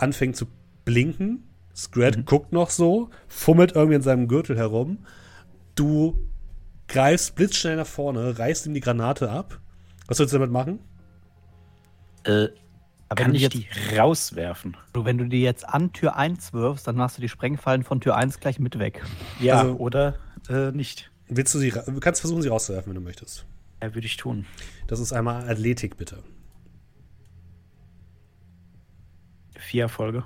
anfängt zu blinken. Scrat guckt noch so, fummelt irgendwie in seinem Gürtel herum. Du greifst blitzschnell nach vorne, reißt ihm die Granate ab. Was sollst du damit machen? äh, Aber kann ich jetzt- die rauswerfen? Du, wenn du die jetzt an Tür 1 wirfst, dann machst du die Sprengfallen von Tür 1 gleich mit weg. Ja, Also- oder äh, nicht. Willst du sie, kannst versuchen, sie rauszuwerfen, wenn du möchtest. Ja, würde ich tun. Das ist einmal Athletik, bitte. Vier Erfolge.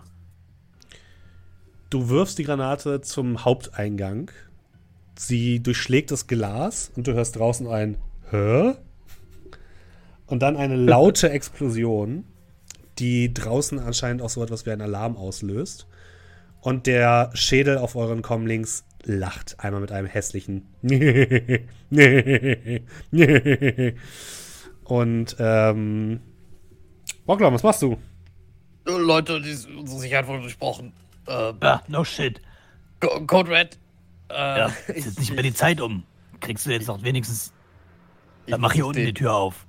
Du wirfst die Granate zum Haupteingang. Sie durchschlägt das Glas und du hörst draußen ein Hä? Und dann eine laute Explosion, die draußen anscheinend auch so etwas wie ein Alarm auslöst. Und der Schädel auf euren Comlinks lacht einmal mit einem hässlichen Und ähm Bocklam, was machst du? Leute, die, unsere Sicherheit wurde durchbrochen. Äh, Ah, no shit. Co- Code Red. Äh, Ja, ich, ist jetzt nicht mehr die Zeit um. Kriegst du jetzt noch wenigstens. Dann mach hier versuch unten die den, Tür auf.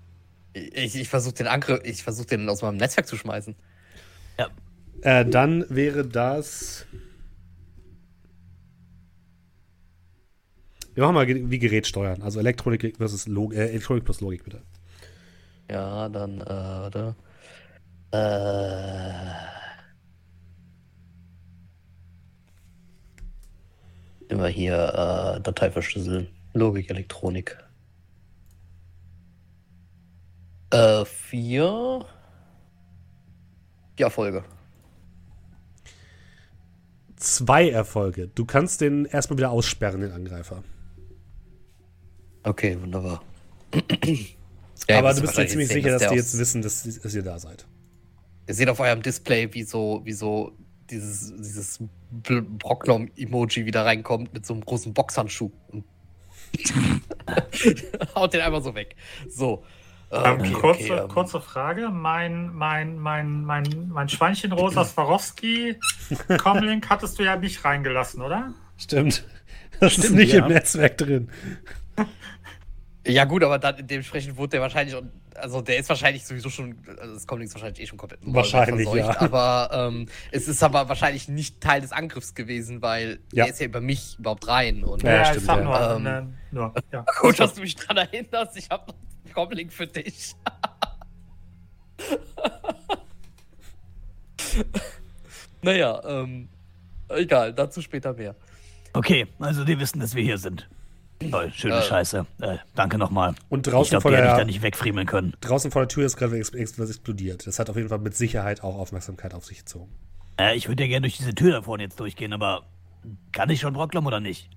Ich, ich versuche den Angriff, ich versuche den aus meinem Netzwerk zu schmeißen. Ja. Äh, dann wäre das. Wir machen mal wie Gerät steuern. Also Elektronik versus Log äh, Elektronik plus Logik, bitte. Ja, dann, äh, warte. Äh. Immer hier, äh, Datei verschlüsseln. Logik, Elektronik. Äh, vier. Ja, Folge. Zwei Erfolge. Du kannst den erstmal wieder aussperren, den Angreifer. Okay, wunderbar. Aber ihr du bist dir ziemlich sehen, sicher, dass der die jetzt wissen, dass, dass ihr da seid. Ihr seht auf eurem Display, wie so, wie so dieses, dieses Brocknom-Emoji wieder reinkommt mit so einem großen Boxhandschuh. Haut den einfach so weg. So. Äh, Ähm, okay, kurze, okay, ähm, kurze Frage. Mein, mein, mein, mein, mein Schweinchen Rosa Swarovski Comlink hattest du ja nicht reingelassen, oder? Stimmt. Das ist Stimmt, nicht ja. im Netzwerk drin. Ja, gut, aber dann dementsprechend wurde der wahrscheinlich, also der ist wahrscheinlich sowieso schon, also das Comlink ist wahrscheinlich eh schon komplett Wahrscheinlich, ja. Aber ähm, es ist aber wahrscheinlich nicht Teil des Angriffs gewesen, weil Ja. er ist ja über mich überhaupt rein. Und Ja, ich stimmt, ja. nur, Ähm, ne, nur, ja. gut, dass du mich dran erinnerst, ich habe noch Comlink für dich. naja, ähm, egal, dazu später mehr. Okay, also die wissen, dass wir hier sind. Toll, schöne Äh. Scheiße. Äh, danke nochmal. Und Ich draußen glaube, vor, die hätte ich der, da nicht wegfriemeln können. draußen vor der Tür ist gerade was explodiert. Das hat auf jeden Fall mit Sicherheit auch Aufmerksamkeit auf sich gezogen. Äh, ich würde ja gerne durch diese Tür da vorne jetzt durchgehen, aber kann ich schon Brocklom oder nicht?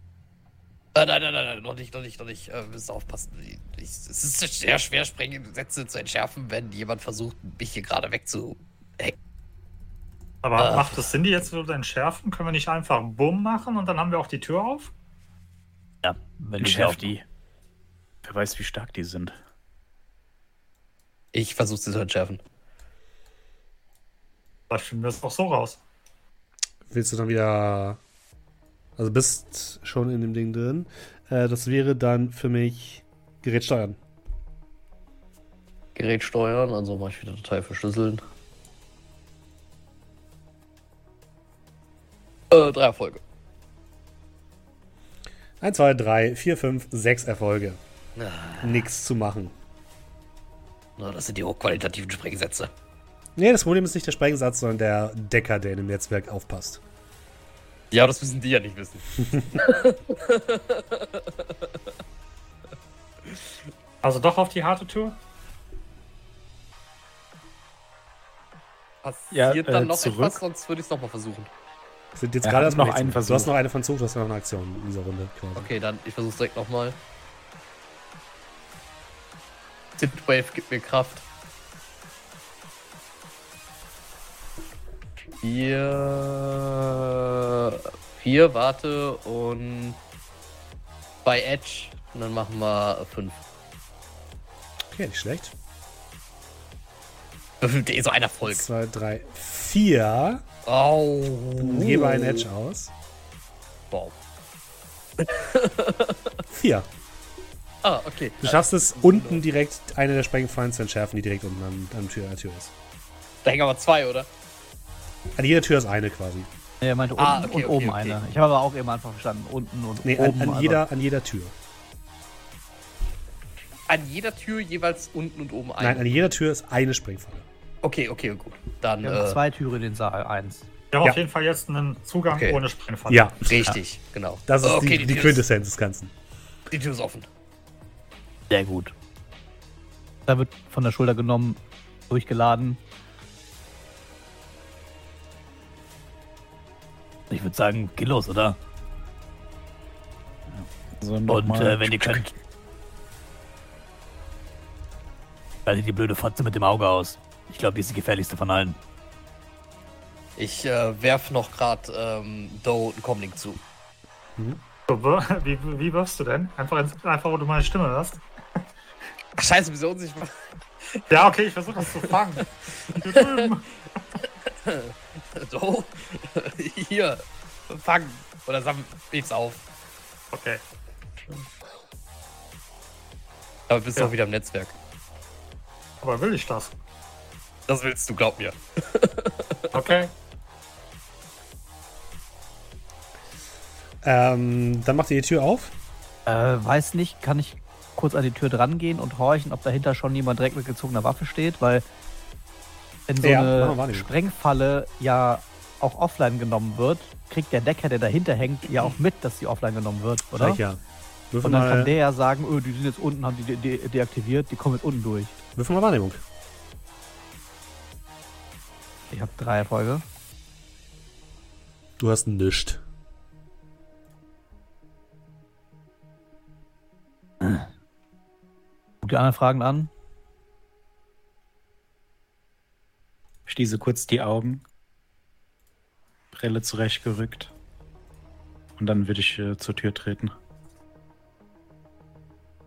Äh, nein, nein, nein, nein, noch nicht, noch nicht, noch nicht. Äh, wir müssen aufpassen. Ich, ich, es ist sehr schwer, Sprengsätze zu entschärfen, wenn jemand versucht, mich hier gerade wegzu. Aber Ah. macht es Sinn, die jetzt so entschärfen? Können wir nicht einfach Bumm machen und dann haben wir auch die Tür auf? Ja, wenn ich Entschärft die. Wer weiß, wie stark die sind. Ich versuche sie zu entschärfen. Vielleicht finden wir es auch so raus. Willst du dann wieder. Also bist schon in dem Ding drin. Äh, das wäre dann für mich Gerät steuern. Gerät steuern, also mache ich wieder Datei verschlüsseln. Äh, drei Erfolge. 1, 2, 3, 4, 5, 6 Erfolge. Ah, Nix zu machen. Na, das sind die hochqualitativen Sprengsätze. Nee, das Problem ist nicht der Sprengsatz, sondern der Decker, der in dem Netzwerk aufpasst. Ja, das müssen die ja nicht wissen. Also doch auf die harte Tür? Passiert Ja, äh, dann noch zurück. etwas, sonst würde ich es nochmal versuchen. Sind jetzt Er gerade noch einen nichts. Du Versuch. hast noch eine von Zug, du hast noch eine Aktion in dieser Runde quasi. Okay, dann ich versuche es direkt nochmal. Synthwave gibt mir Kraft. Vier. Vier, warte, und bei Edge. Und dann machen wir fünf. Okay, nicht schlecht. Würfelt eh so ein Erfolg. 2, 3, 4. Oh. Gebe einen Edge aus. Wow. 4. Ah, okay. Du schaffst es, unten direkt eine der Sprengfallen zu entschärfen, die direkt unten an, an, Tür, an der Tür ist. Da hängen aber zwei, oder? An jeder Tür ist eine quasi. Er meinte unten Ah, okay, und oben okay, okay. eine. Ich habe aber auch eben einfach verstanden, unten und Nee, an, oben. an, aber- jeder, an jeder Tür. An jeder Tür jeweils unten und oben eine. Nein, an jeder Tür ist eine Sprengfalle. Okay, okay, gut. Dann Wir haben äh, zwei Türen in den Saal, eins. Wir haben Ja. auf jeden Fall jetzt einen Zugang Okay. ohne Sprengfalle. Ja, richtig, genau. das ist okay, die, die Tür Quintessenz des Ganzen. Ist, die Tür ist offen. Sehr gut. Da wird von der Schulter genommen, durchgeladen. Ich würde sagen, geh los, oder? So, noch Und äh, wenn ihr könnt. Schaltet die blöde Fotze mit dem Auge aus. Ich glaube, die ist die gefährlichste von allen. Ich äh, werf noch gerade ähm, Doe einen Comlink zu. So, wir- Wie, wie wirfst du denn? Einfach, einfach, wo du meine Stimme hörst? Ach, scheiße, bist du unsichtbar? Ja, okay, ich versuche das zu fangen. Hier drüben. Doe, hier, fang. Oder sam heb's auf. Okay. Aber bist Ja. auch wieder im Netzwerk. Aber will ich das? Das willst du, glaub mir. Okay. Ähm, dann macht ihr die Tür auf. Äh, weiß nicht, kann ich kurz an die Tür dran gehen und horchen, ob dahinter schon jemand direkt mit gezogener Waffe steht, weil wenn so Ja, eine. Sprengfalle ja auch offline genommen wird, kriegt der Decker, der dahinter hängt, ja auch mit, dass sie offline genommen wird, oder? Gleich ja. Würfel Und dann kann der ja sagen, öh, die sind jetzt unten, haben die de de deaktiviert, die kommen jetzt unten durch. würfel mal Wahrnehmung. Ich habe drei Erfolge. Du hast nischt. Guck die anderen Fragen an. Schließe kurz die Augen. Brille zurechtgerückt. Und dann würde ich äh, zur Tür treten.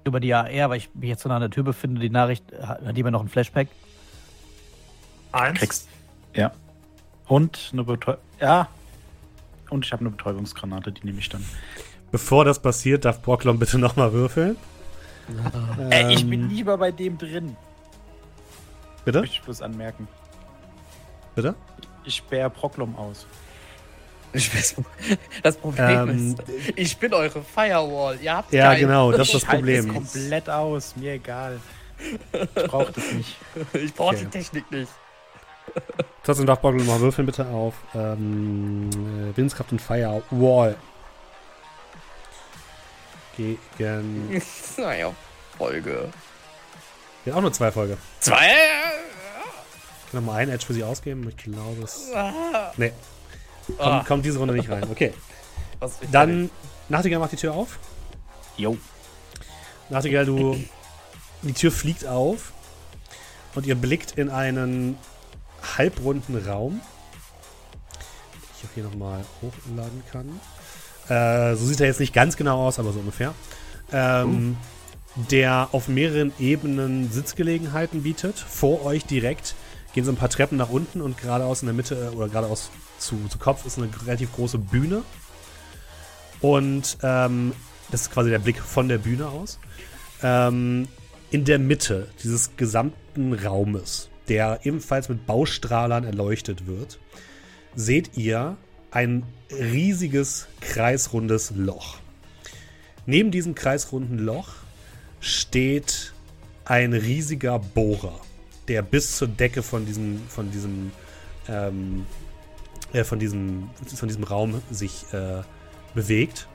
Über die AR, weil ich mich jetzt so nah an der Tür befinde, die Nachricht, hat hat jemand noch ein Flashback? Eins. Kriegst. Ja. Und eine Betäubung. Ja. Und ich habe eine Betäubungsgranate, die nehme ich dann. Bevor das passiert, darf Brocklom bitte nochmal würfeln. Ey, ich bin Ähm, lieber bei dem drin. Bitte? Möchte ich bloß anmerken. Bitte? Ich sperre Proklom aus. Ich weiß, das Problem Ähm, ist, ich bin eure Firewall. Ihr habt Ja, keinen. genau, das ist das Ich halte es Problem. komplett aus, mir egal. Ich brauche das nicht. Ich brauche Okay. die Technik nicht. Trotzdem darf Boggle mal würfeln bitte auf ähm, äh, Willenskraft und Firewall. Gegen. naja, Folge. Ja, auch nur zwei Folge. Zwei. Ich kann noch mal ein Edge für sie ausgeben. Ich glaube, es. Ah, Nee, kommt, Ah, kommt diese Runde nicht rein. Okay. Dann, Nachtigall macht die Tür auf. Jo. Nachtigall, du. Die Tür fliegt auf. Und ihr blickt in einen halbrunden Raum. den Ich auch hier nochmal hochladen kann. Äh, so sieht er jetzt nicht ganz genau aus, aber so ungefähr. Ähm, Der auf mehreren Ebenen Sitzgelegenheiten bietet. Vor euch direkt gehen so ein paar Treppen nach unten und geradeaus in der Mitte äh, oder geradeaus zu, zu Kopf ist eine relativ große Bühne. Und ähm, das ist quasi der Blick von der Bühne aus. Ähm, in der Mitte dieses gesamten Raumes, der ebenfalls mit Baustrahlern erleuchtet wird, seht ihr ein riesiges kreisrundes Loch. Neben diesem kreisrunden Loch steht ein riesiger Bohrer, der bis zur Decke von diesem, von diesem, ähm, äh, von diesem, von diesem Raum sich äh, bewegt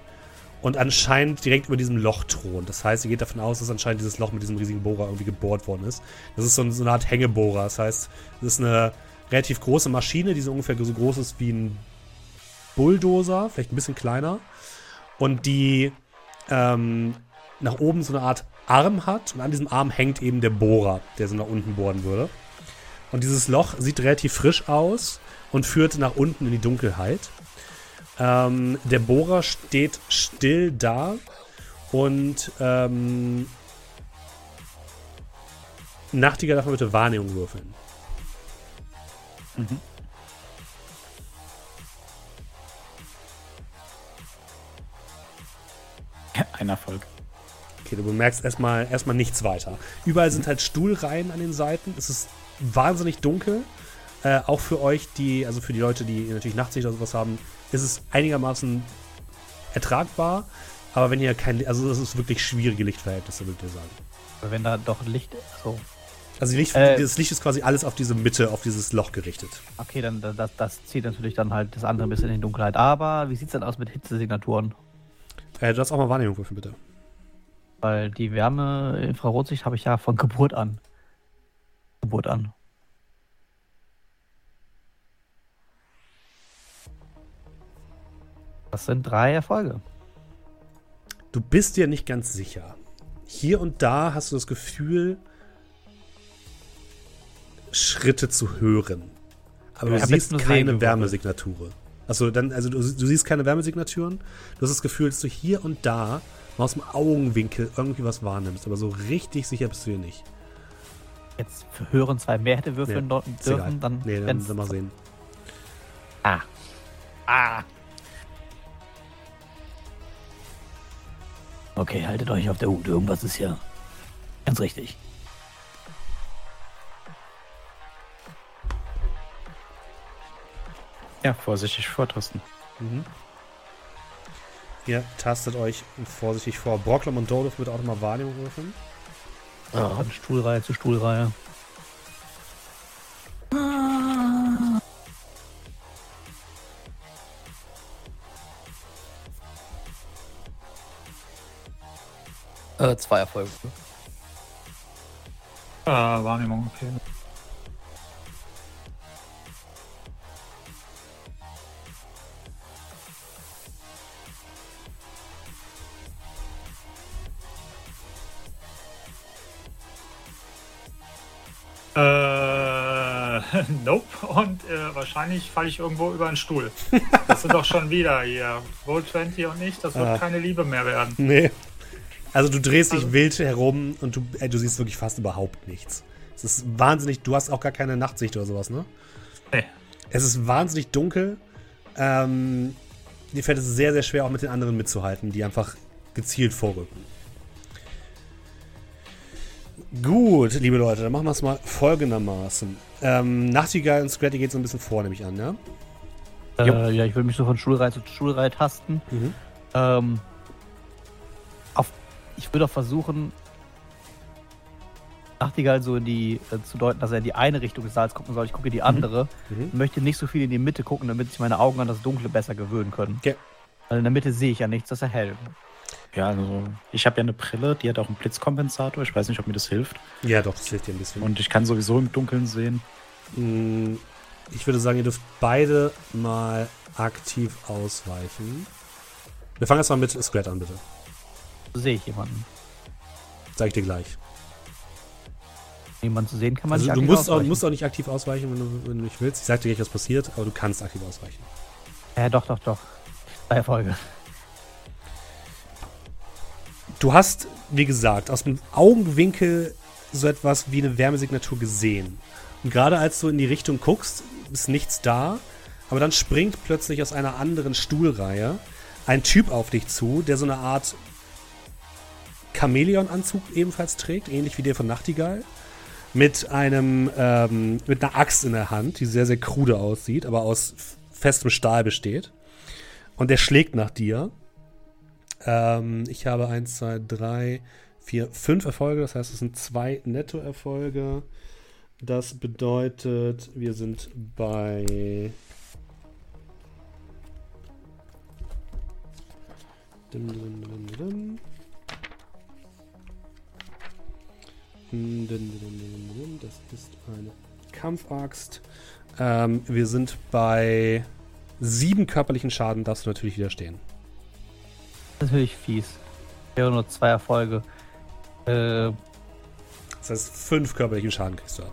und anscheinend direkt über diesem Loch thront. Das heißt, ihr geht davon aus, dass anscheinend dieses Loch mit diesem riesigen Bohrer irgendwie gebohrt worden ist. Das ist so, ein- so eine Art Hängebohrer. Das heißt, es ist eine relativ große Maschine, die so ungefähr so groß ist wie ein Bulldozer, vielleicht ein bisschen kleiner. Und die ähm, nach oben so eine Art Arm hat. Und an diesem Arm hängt eben der Bohrer, der so nach unten bohren würde. Und dieses Loch sieht relativ frisch aus und führt nach unten in die Dunkelheit. Ähm, der Bohrer steht still da und ähm, Nachtigall darf man bitte Wahrnehmung würfeln. Ein Erfolg. Okay, du bemerkst erstmal erstmal nichts weiter. Überall sind halt Stuhlreihen an den Seiten. Es ist wahnsinnig dunkel. Äh, auch für euch, die, also für die Leute, die natürlich Nachtsicht oder sowas haben, ist es einigermaßen ertragbar. Aber wenn ihr kein, also das ist wirklich schwierige Lichtverhältnisse, würde ich sagen. Aber wenn da doch Licht. So. Also Licht, Äh. das Licht ist quasi alles auf diese Mitte, auf dieses Loch gerichtet. Okay, dann da- das, das zieht natürlich dann halt das andere ein bisschen in die Dunkelheit. Aber wie sieht's denn aus mit Hitzesignaturen? Äh, du darfst auch mal Wahrnehmung würfeln, bitte. Weil die Wärme, Infrarotsicht habe ich ja von Geburt an. Geburt an. Das sind drei Erfolge. Du bist dir nicht ganz sicher. Hier und da hast du das Gefühl, Schritte zu hören. Aber Ich du siehst keine Segen Wärmesignaturen. Also, dann, also du, du siehst keine Wärmesignaturen. Du hast das Gefühl, dass du hier und da mal aus dem Augenwinkel irgendwie was wahrnimmst. Aber so richtig sicher bist du dir nicht. Jetzt hören zwei mehr hätte würfeln Ja, egal. dürfen, dann. nee, dann, dann mal sehen. Ah. Ah. Okay, haltet euch auf der Hut. Irgendwas ist hier ganz richtig. Ja, vorsichtig vortasten. Mhm. Ihr tastet euch vorsichtig vor. Brocklom und Dolph wird auch nochmal Wahrnehmung würfeln. Von Stuhlreihe zu Stuhlreihe. Äh, zwei Erfolge. Äh, Wahrnehmung, okay. Äh, nope. Und äh, wahrscheinlich falle ich irgendwo über einen Stuhl. Das sind doch schon wieder hier. Roll 20 und ich, das wird Ah. keine Liebe mehr werden. Nee. Also du drehst dich Also- wild herum und du, äh, du siehst wirklich fast überhaupt nichts. Es ist wahnsinnig, du hast auch gar keine Nachtsicht oder sowas, ne? Nee. Es ist wahnsinnig dunkel. Ähm, dir fällt es sehr, sehr schwer, auch mit den anderen mitzuhalten, die einfach gezielt vorrücken. Gut, liebe Leute, dann machen wir es mal folgendermaßen. Ähm, Nachtigall und Scratty geht so ein bisschen vor, nehme ich an, ja? Äh, ja, ich will mich so von Schulreihe zu Schulreihe tasten. Mhm. Ähm, ich würde auch versuchen, Nachtigall so in die, äh, zu deuten, dass er in die eine Richtung des Saals gucken soll. Ich gucke in die andere. Mhm. Ich möchte nicht so viel in die Mitte gucken, damit sich meine Augen an das Dunkle besser gewöhnen können. Okay. Weil in der Mitte sehe ich ja nichts, das ist ja hell. Ja, also ich habe ja eine Brille, die hat auch einen Blitzkompensator. Ich weiß nicht, ob mir das hilft. Ja, doch, das hilft dir ein bisschen. Und ich kann sowieso im Dunkeln sehen. Mm, Ich würde sagen, ihr dürft beide mal aktiv ausweichen. Wir fangen erstmal mit Scrat an, bitte. Sehe ich jemanden. Sag ich dir gleich. Jemanden zu sehen kann man Also, nicht du musst auch, ausweichen. musst auch nicht aktiv ausweichen, wenn du, wenn du nicht willst. Ich sag dir gleich, was passiert, aber du kannst aktiv ausweichen. Ja, doch, doch, doch. Bei Erfolge. Du hast, wie gesagt, aus dem Augenwinkel so etwas wie eine Wärmesignatur gesehen. Und gerade als du in die Richtung guckst, ist nichts da. Aber dann springt plötzlich aus einer anderen Stuhlreihe ein Typ auf dich zu, der so eine Art Chamäleon-Anzug ebenfalls trägt, ähnlich wie der von Nachtigall. Mit einem, ähm, mit einer Axt in der Hand, die sehr, sehr krude aussieht, aber aus festem Stahl besteht. Und der schlägt nach dir. Ähm, ich habe 1, 2, 3, 4, 5 Erfolge. Das heißt, es sind zwei Nettoerfolge. Das bedeutet, wir sind bei. Dim, dim, dim, Das ist eine Kampfaxt. Ähm, wir sind bei sieben körperlichen Schaden, darfst du natürlich widerstehen. Natürlich fies. Wäre nur zwei Erfolge. Äh, Das heißt, fünf körperlichen Schaden kriegst du ab.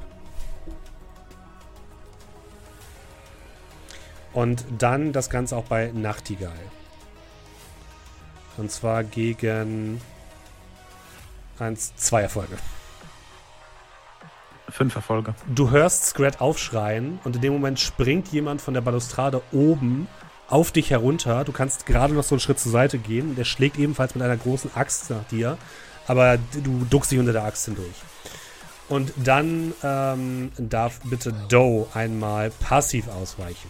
Und dann das Ganze auch bei Nachtigall. Und zwar gegen eins, zwei Erfolge. Fünf Erfolge. Du hörst Scrat aufschreien und in dem Moment springt jemand von der Balustrade oben auf dich herunter. Du kannst gerade noch so einen Schritt zur Seite gehen. Der schlägt ebenfalls mit einer großen Axt nach dir, aber du duckst dich unter der Axt hindurch. Und dann ähm, darf bitte Doe einmal passiv ausweichen.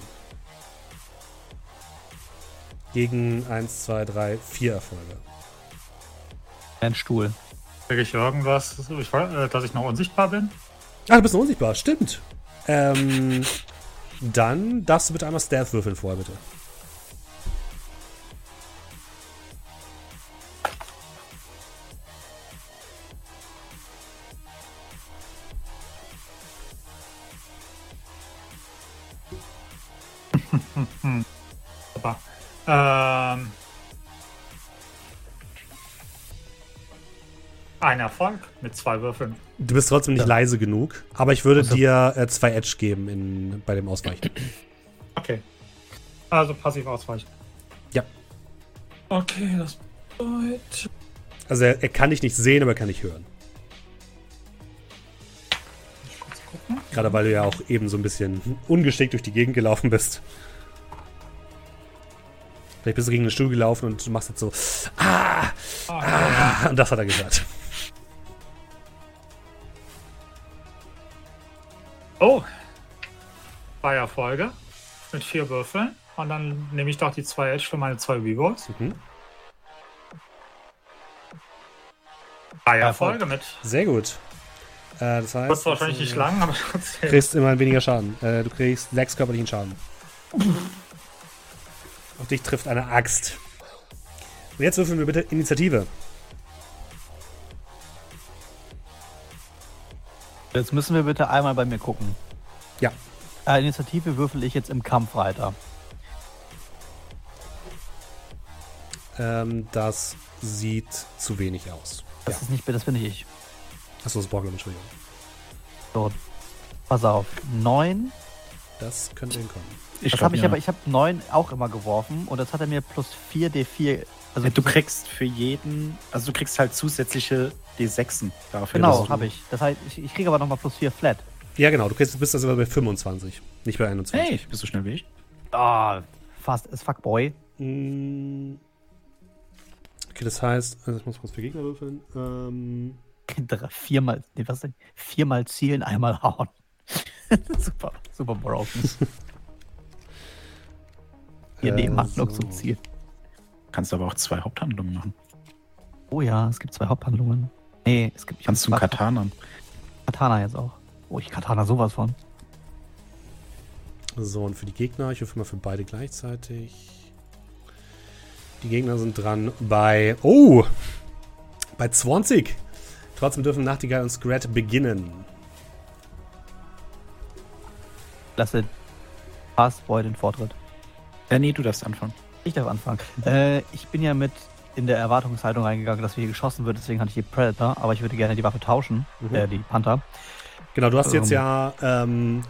Gegen 1, 2, 3, 4 Erfolge. ein Stuhl. Kriege ich irgendwas, äh, dass ich noch unsichtbar bin? Ah, du bist unsichtbar, stimmt. Ähm, dann darfst du bitte einmal Stealth würfeln vorher, bitte. Super. Ähm, ein Erfolg mit zwei Würfeln. Du bist trotzdem nicht leise genug, aber ich würde dir äh, zwei Edge geben in, bei dem Ausweichen. Okay. Also passiv ausweichen. Ja. Okay, das bedeutet. Also er, er kann dich nicht sehen, aber er kann dich hören. Gerade weil du ja auch eben so ein bisschen ungeschickt durch die Gegend gelaufen bist. Vielleicht bist du gegen den Stuhl gelaufen und du machst jetzt so, ah, ah, und das hat er gehört. Oh! Zwei Erfolge mit vier Würfeln. Und dann nehme ich doch die zwei Edge für meine zwei Rerolls. Mhm. Drei Erfolge mit. Sehr gut. Äh, das heißt, Kurz wahrscheinlich du nicht lang, aber Du trotzdem. kriegst immer weniger Schaden. Äh, du kriegst sechs körperlichen Schaden. Auf dich trifft eine Axt. Und jetzt würfeln wir bitte Initiative. Jetzt müssen wir bitte einmal bei mir gucken. Ja. Äh, Initiative würfel ich jetzt im Kampf weiter. Ähm, das sieht zu wenig aus. Das Ja. ist nicht, das bin nicht ich. Achso, das Borglum, Entschuldigung. So, pass auf. Neun. Das könnte hinkommen. Ich Das habe ich ja. aber, ich habe neun auch immer geworfen und jetzt hat er mir plus 4 D4. Also Du kriegst für jeden, also du kriegst halt zusätzliche D6en dafür. Genau, habe ich. Das heißt, ich, ich kriege aber nochmal plus 4 flat. Ja, genau. Du kriegst, bist also bei 25, nicht bei 21. Hey, bist du schnell wie ich? Ah, fast ist Fuckboy. Mm. Okay, das heißt, also ich muss kurz für Gegner würfeln. Ähm, Viermal, nee, was denn? Viermal zielen, einmal hauen. super, super broken. Hier Äh, Nebenhandlung so. zum Ziel. Kannst aber auch zwei Haupthandlungen machen. Oh ja, es gibt zwei Haupthandlungen. Nee, es gibt. Kannst du einen Katana. Katana jetzt auch. Oh, ich Katana sowas von. So, und für die Gegner, ich würfel mal für beide gleichzeitig. Die Gegner sind dran bei. Oh! Bei 20. Trotzdem dürfen Nachtigall und Scrat beginnen. Lasse Fastboy den Vortritt. Ja, nee, du darfst anfangen. Ich darf anfangen. Äh, ich bin ja mit in der Erwartungshaltung reingegangen, dass hier geschossen wird, deswegen hatte ich die Predator, aber ich würde gerne die Waffe tauschen, Mhm. äh, die Panther. Genau, du hast jetzt Ähm. ja ähm,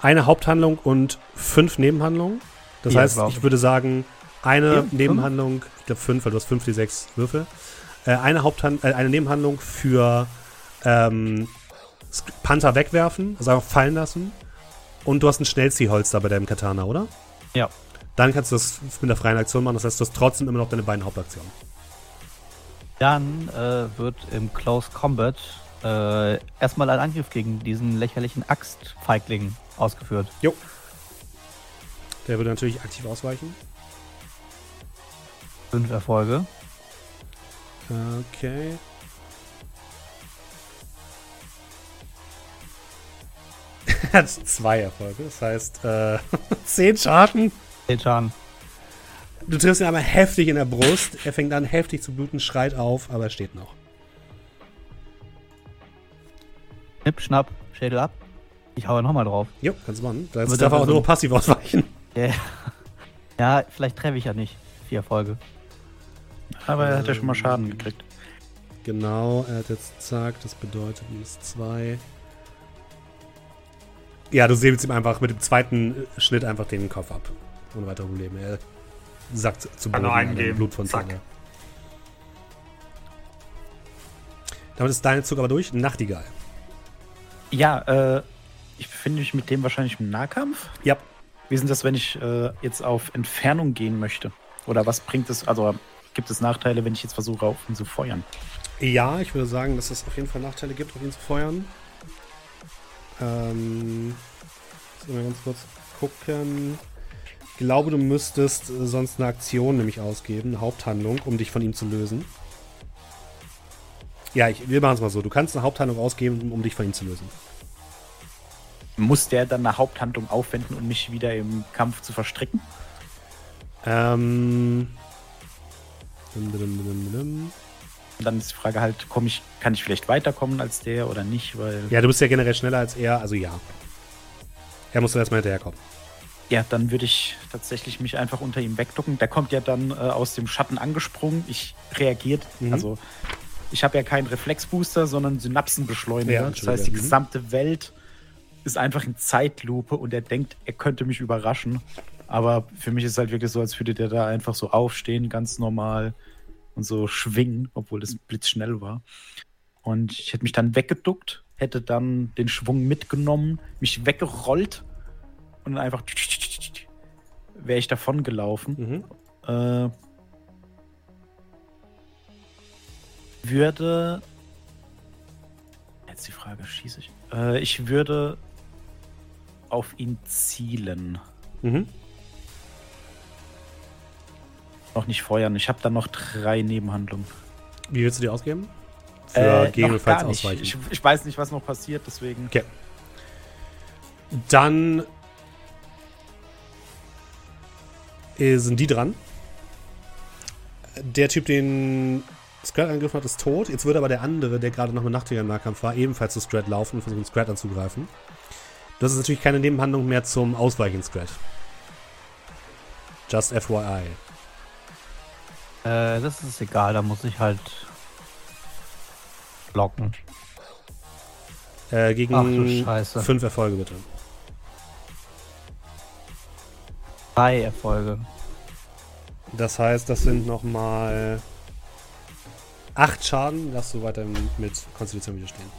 eine Haupthandlung und fünf Nebenhandlungen. Das Ja, heißt, ich ich. würde sagen, eine fünf? Nebenhandlung, ich glaube fünf, weil du hast fünf, die sechs Würfel. Äh, eine, Haupthand äh, eine Nebenhandlung für ähm, Panther wegwerfen, also einfach fallen lassen. Und du hast ein Schnellziehholster bei deinem Katana, oder? Ja. Dann kannst du das mit der freien Aktion machen, das heißt, du hast trotzdem immer noch deine beiden Hauptaktionen. Dann äh, wird im Close Combat äh, erstmal ein Angriff gegen diesen lächerlichen Axtfeigling ausgeführt. Der würde natürlich aktiv ausweichen. Fünf Erfolge. Okay. Er hat zwei Erfolge, das heißt äh, zehn Schaden. Zehn Schaden. Du triffst ihn einmal heftig in der Brust. Er fängt an heftig zu bluten, schreit auf, aber er steht noch. Schnipp, schnapp, Schädel ab. Ich haue nochmal drauf. Jo, kannst du machen. Da Aber darf er auch nur passiv ausweichen. Ja, ja vielleicht treffe ich ja nicht. Vier Erfolge. Aber er hat ja schon mal Schaden gekriegt. Genau, er hat jetzt zack, das bedeutet minus zwei. Ja, du säbelst ihm einfach mit dem zweiten Schnitt einfach den Kopf ab. Ohne weitere Probleme. Er sackt zu Boden. nur einen an der geben. Blutfontäne. Zack. Damit ist dein Zug aber durch. Nachtigall. Ja, äh, ich befinde mich mit dem wahrscheinlich im Nahkampf. Ja. Wie ist denn das, wenn ich äh, jetzt auf Entfernung gehen möchte? Oder was bringt es, also gibt es Nachteile, wenn ich jetzt versuche, auf ihn zu feuern? Ja, ich würde sagen, dass es auf jeden Fall Nachteile gibt, auf ihn zu feuern. Ähm, jetzt mal ganz kurz gucken. Ich glaube, du müsstest sonst eine Aktion nämlich ausgeben, eine Haupthandlung, um dich von ihm zu lösen. Ja, ich, wir machen es mal so. Du kannst eine Haupthandlung ausgeben, um dich von ihm zu lösen. Muss der dann eine Haupthandlung aufwenden, um mich wieder im Kampf zu verstricken? Ähm. dum, dum, dum, dum, dum. Und dann ist die Frage halt, komm ich, kann ich vielleicht weiterkommen als der oder nicht? Weil Ja, du bist ja generell schneller als er, also ja. Er muss erstmal hinterherkommen. Ja, dann würde ich tatsächlich mich einfach unter ihm wegducken. Der kommt ja dann äh, aus dem Schatten angesprungen. Ich reagiert. Mhm. Also ich habe ja keinen Reflexbooster, sondern Synapsenbeschleuniger. Ja, das heißt, die gesamte Welt ist einfach in Zeitlupe und er denkt, er könnte mich überraschen. Aber für mich ist es halt wirklich so, als würde der da einfach so aufstehen, ganz normal und so schwingen, obwohl das blitzschnell war. Und ich hätte mich dann weggeduckt, hätte dann den Schwung mitgenommen, mich weggerollt und dann einfach wäre ich davon gelaufen. Mhm. Äh, würde. Jetzt die Frage, schieße ich. Äh, ich würde auf ihn zielen. Mhm. Noch nicht feuern. Ich habe dann noch drei Nebenhandlungen. Wie willst du die ausgeben? Für Äh, gegebenenfalls ausweichen. Ich, ich weiß nicht, was noch passiert, deswegen. Okay. Dann äh, sind die dran. Der Typ, den Scrat angegriffen hat, ist tot. Jetzt würde aber der andere, der gerade noch mit Nachtigall im Nahkampf war, ebenfalls zu Scrat laufen und versuchen, Scrat anzugreifen. Das ist natürlich keine Nebenhandlung mehr zum Ausweichen, Scrat. Just FYI. Äh, das ist egal, da muss ich halt blocken. Äh, Ach gegen Scheiße. fünf Erfolge, bitte. Drei Erfolge. Das heißt, das sind nochmal acht Schaden. Darfst du weiter mit Konstitution widerstehen.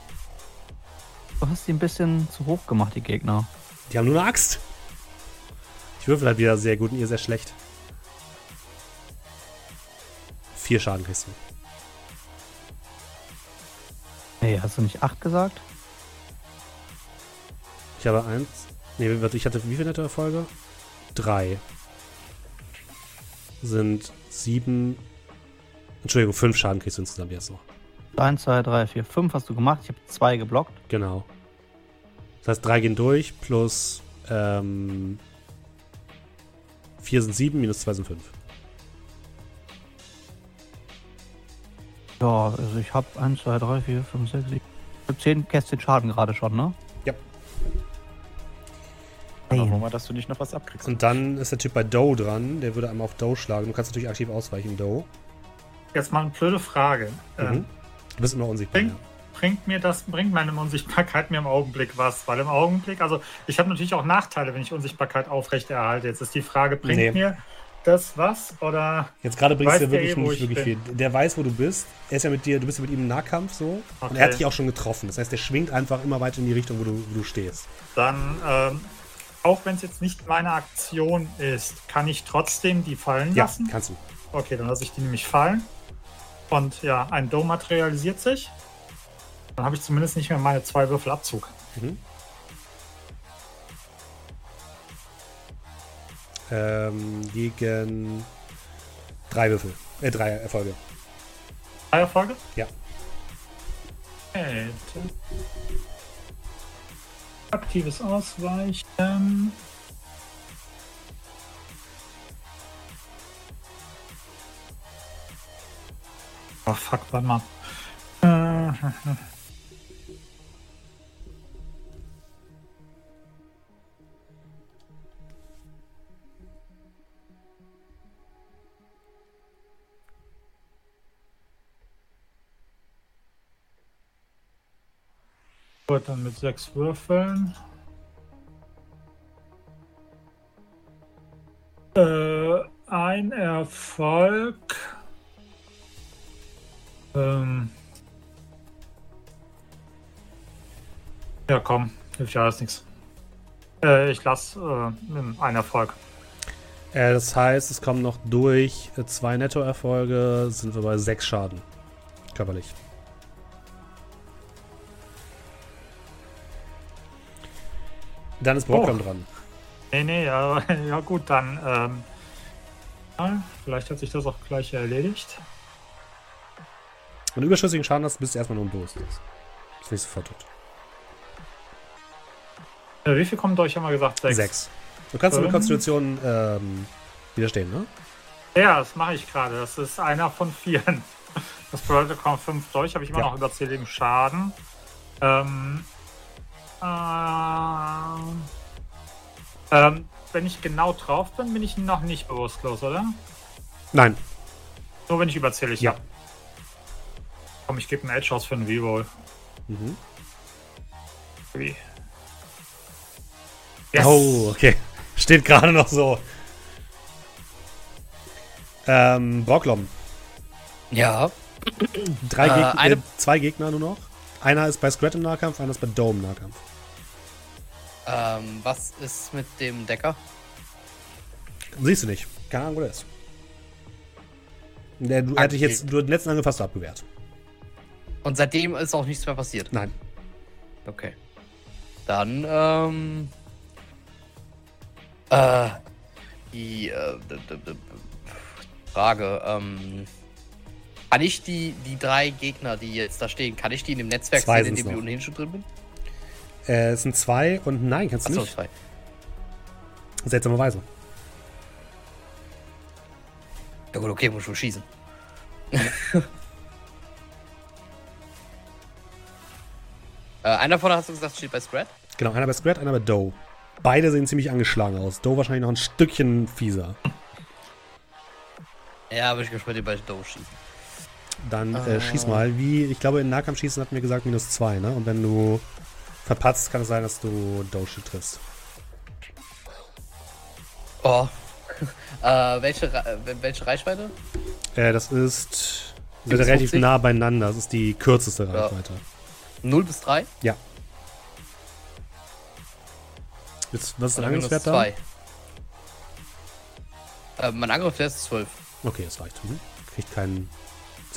Du hast die ein bisschen zu hoch gemacht, die Gegner. Die haben nur eine Axt. Ich würfel halt wieder sehr gut und ihr sehr schlecht. Vier Schaden kriegst du. Nee, hast du nicht 8 gesagt? Ich habe eins. Nee, warte, ich hatte wie viele nette Erfolge? Drei. Sind sieben. Entschuldigung, fünf Schaden kriegst du insgesamt jetzt noch. 1, 2, 3, 4, 5 hast du gemacht. Ich habe 2 geblockt. Genau. Das heißt, drei gehen durch, plus ähm, vier sind sieben, minus zwei sind fünf. Ja, also ich habe 1, 2, 3, 4, 5, 6, 7. 10 Kästchen Schaden gerade schon, ne? Ja. Dann hoffen wir mal, dass du nicht noch was abkriegst. Und dann ist der Typ bei Doe dran. Der würde einmal auf Doe schlagen. Du kannst natürlich aktiv ausweichen, Doe. Jetzt mal eine blöde Frage. Mhm. Ähm, Du bist immer unsichtbar. Bring, Ja. bringt mir das, bringt meine Unsichtbarkeit mir im Augenblick was? Weil im Augenblick, also ich habe natürlich auch Nachteile, wenn ich Unsichtbarkeit aufrechterhalte. Jetzt ist die Frage, bringt Nee. mir das was? Oder Jetzt gerade bringst du der wirklich eh, nicht ich wirklich viel. Der weiß, wo du bist. Er ist ja mit dir, du bist ja mit ihm im Nahkampf so. Und Okay. er hat dich auch schon getroffen. Das heißt, der schwingt einfach immer weiter in die Richtung, wo du, wo du stehst. dann, ähm, auch wenn es jetzt nicht meine Aktion ist, kann ich trotzdem die fallen Ja, lassen? kannst du. Okay, dann lasse ich die nämlich fallen. Und ja, ein Dome materialisiert sich. Dann habe ich zumindest nicht mehr meine zwei Würfel Abzug. Mhm. Ähm, gegen drei Würfel. Äh, drei Erfolge. Drei Erfolge? Ja. Okay. Aktives Ausweichen. Oh fuck, warte mal. Gut, dann mit sechs Würfeln. Äh, ein Erfolg. Ähm. Ja, komm, hilft ja alles nichts. Äh, ich lasse äh, einen Erfolg. Äh, das heißt, es kommen noch durch zwei Nettoerfolge, sind wir bei sechs Schaden. Körperlich. Dann ist Brocklam Oh. dran. Nee, nee, ja, ja gut, dann. Ähm, ja, vielleicht hat sich das auch gleich erledigt. Wenn du überschüssigen Schaden hast, bist du erstmal nur im Durst. Ist nicht sofort tot. Äh, wie viel kommen durch, haben wir gesagt? Sechs. Sechs. Du kannst mit. Konstitution ähm, widerstehen, ne? Ja, das mache ich gerade. Das ist einer von vieren. Das bedeutet, kommen fünf durch, habe ich immer Ja. noch überzähligen Schaden. Ähm, ähm, ähm, wenn ich genau drauf bin, bin ich noch nicht bewusstlos, oder? Nein. Nur wenn ich überzählig Ja. habe. Komm, ich gebe einen Edge aus für einen Reroll. Mhm. Wie? Yes. Oh, okay. Steht gerade noch so. Ähm, Brocklom. Ja. Drei Äh, Gegner, äh, zwei Gegner nur noch. Einer ist bei Scrat im Nahkampf, einer ist bei Dome im Nahkampf. Ähm, was ist mit dem Decker? Siehst du nicht. Keine Ahnung, wo der ist. Der, du, er hat dich Okay. jetzt, du den letzten Angriff hast du abgewehrt. Und seitdem ist auch nichts mehr passiert. Nein. Okay. Dann, ähm. Äh. Die, äh, Frage, ähm. Kann ich die, die drei Gegner, die jetzt da stehen, kann ich die in dem Netzwerk Zwei sehen, in dem ich ohnehin schon drin bin? Äh, es sind zwei und nein, kannst du Achso, nicht. zwei. Seltsamerweise. Ja gut, okay, muss schon schießen. äh, einer davon hast du gesagt, steht bei Scrat? Genau, einer bei Scrat, einer bei Doe. Beide sehen ziemlich angeschlagen aus. Doe wahrscheinlich noch ein Stückchen fieser. Ja, würde ich gespannt, den bei Doe schießen. Dann Ah. äh, schieß mal. Wie, ich glaube, in Nahkampfschießen hatten wir gesagt minus zwei, ne? Und wenn du verpatzt, kann es sein, dass du Doe triffst. Oh. äh, welche, äh, welche Reichweite? Äh, das ist. Sind 50? relativ nah beieinander. Das ist die kürzeste Ja. Reichweite. 0 bis 3? Ja. Jetzt, was ist dein Angriffswert da? zwei? Äh, mein Angriffswert ist 12. Okay, das reicht. Mhm. Kriegt keinen.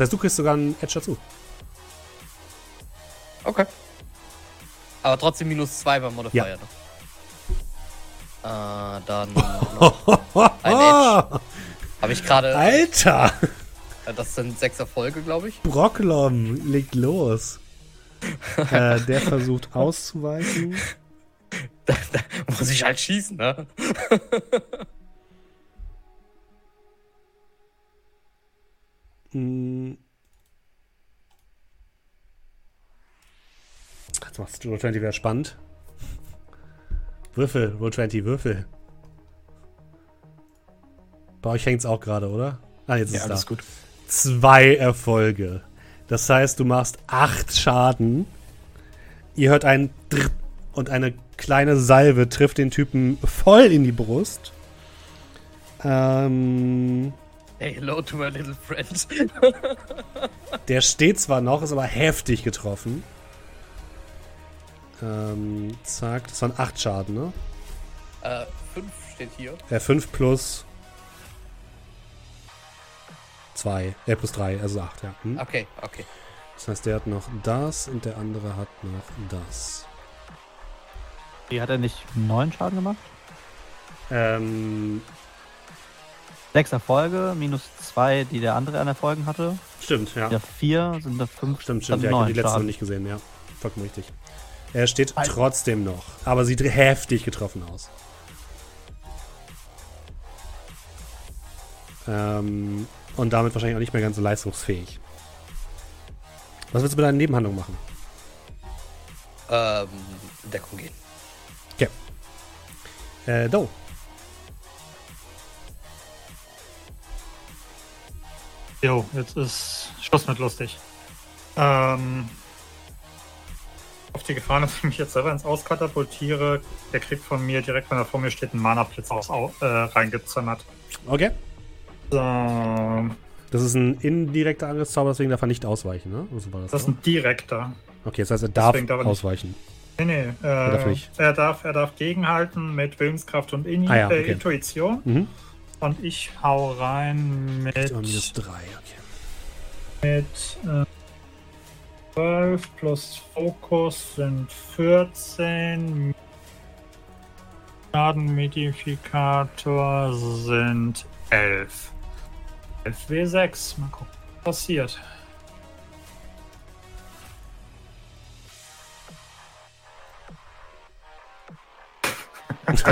Das heißt, du kriegst sogar einen Edge dazu. Okay. Aber trotzdem minus 2 beim Modifier. Ja. Äh, dann noch ein Edge. Habe ich gerade. Alter! Das sind sechs Erfolge, glaube ich. Brocklom legt los. äh, der versucht auszuweichen. Da, da muss ich halt schießen, ne? Hm. Jetzt machst du Roll 20 wieder spannend. Würfel, Roll 20, Würfel. Bei euch hängt's auch gerade, oder? Ah, jetzt Ja, ist es da. gut. Zwei Erfolge. Das heißt, du machst acht Schaden. Ihr hört ein Drrrt und eine kleine Salve trifft den Typen voll in die Brust. Ähm, hello to my little friend. der steht zwar noch, ist aber heftig getroffen. Ähm, zack, das waren acht Schaden, ne? äh, fünf steht hier. Äh, 5 plus 2, äh, plus 3, also 8, ja. Hm? Okay, okay. Das heißt, der hat noch das und der andere hat noch das. Wie hat er nicht neun Schaden gemacht? Ähm, Sechs Erfolge, minus zwei, die der andere an Erfolgen hatte. stimmt, ja. Ja, vier sind da fünf. Stimmt, stimmt, also ja, ich habe die letzte noch nicht gesehen, ja. Vollkommen richtig. Er steht Alter. trotzdem noch, aber sieht heftig getroffen aus. Ähm, und damit wahrscheinlich auch nicht mehr ganz so leistungsfähig. Was willst du mit deiner Nebenhandlung machen? Ähm, Deckung gehen. Äh, Do. Jo, jetzt ist Schluss mit lustig. Ähm, auf die Gefahr, dass ich mich jetzt selber ins Auskatapultiere, der kriegt von mir direkt, wenn er vor mir steht, einen Mana-Blitz äh, reingezimmert. Okay. So, Das ist ein indirekter Angriffszauber, deswegen darf er nicht ausweichen, ne? So das, das ist ne? ein direkter. Okay, das heißt, er darf darf er nicht- ausweichen. Nee, nee. darf Äh, nicht. er, darf, er darf gegenhalten mit Willenskraft und Ini Ah ja, äh, okay. Intuition. Mhm. Und ich hau rein mit, Oh, minus 3, okay. mit äh, 12 plus Fokus sind 14. Schadenmodifikator sind 11. 11 W6. Mal gucken, was passiert.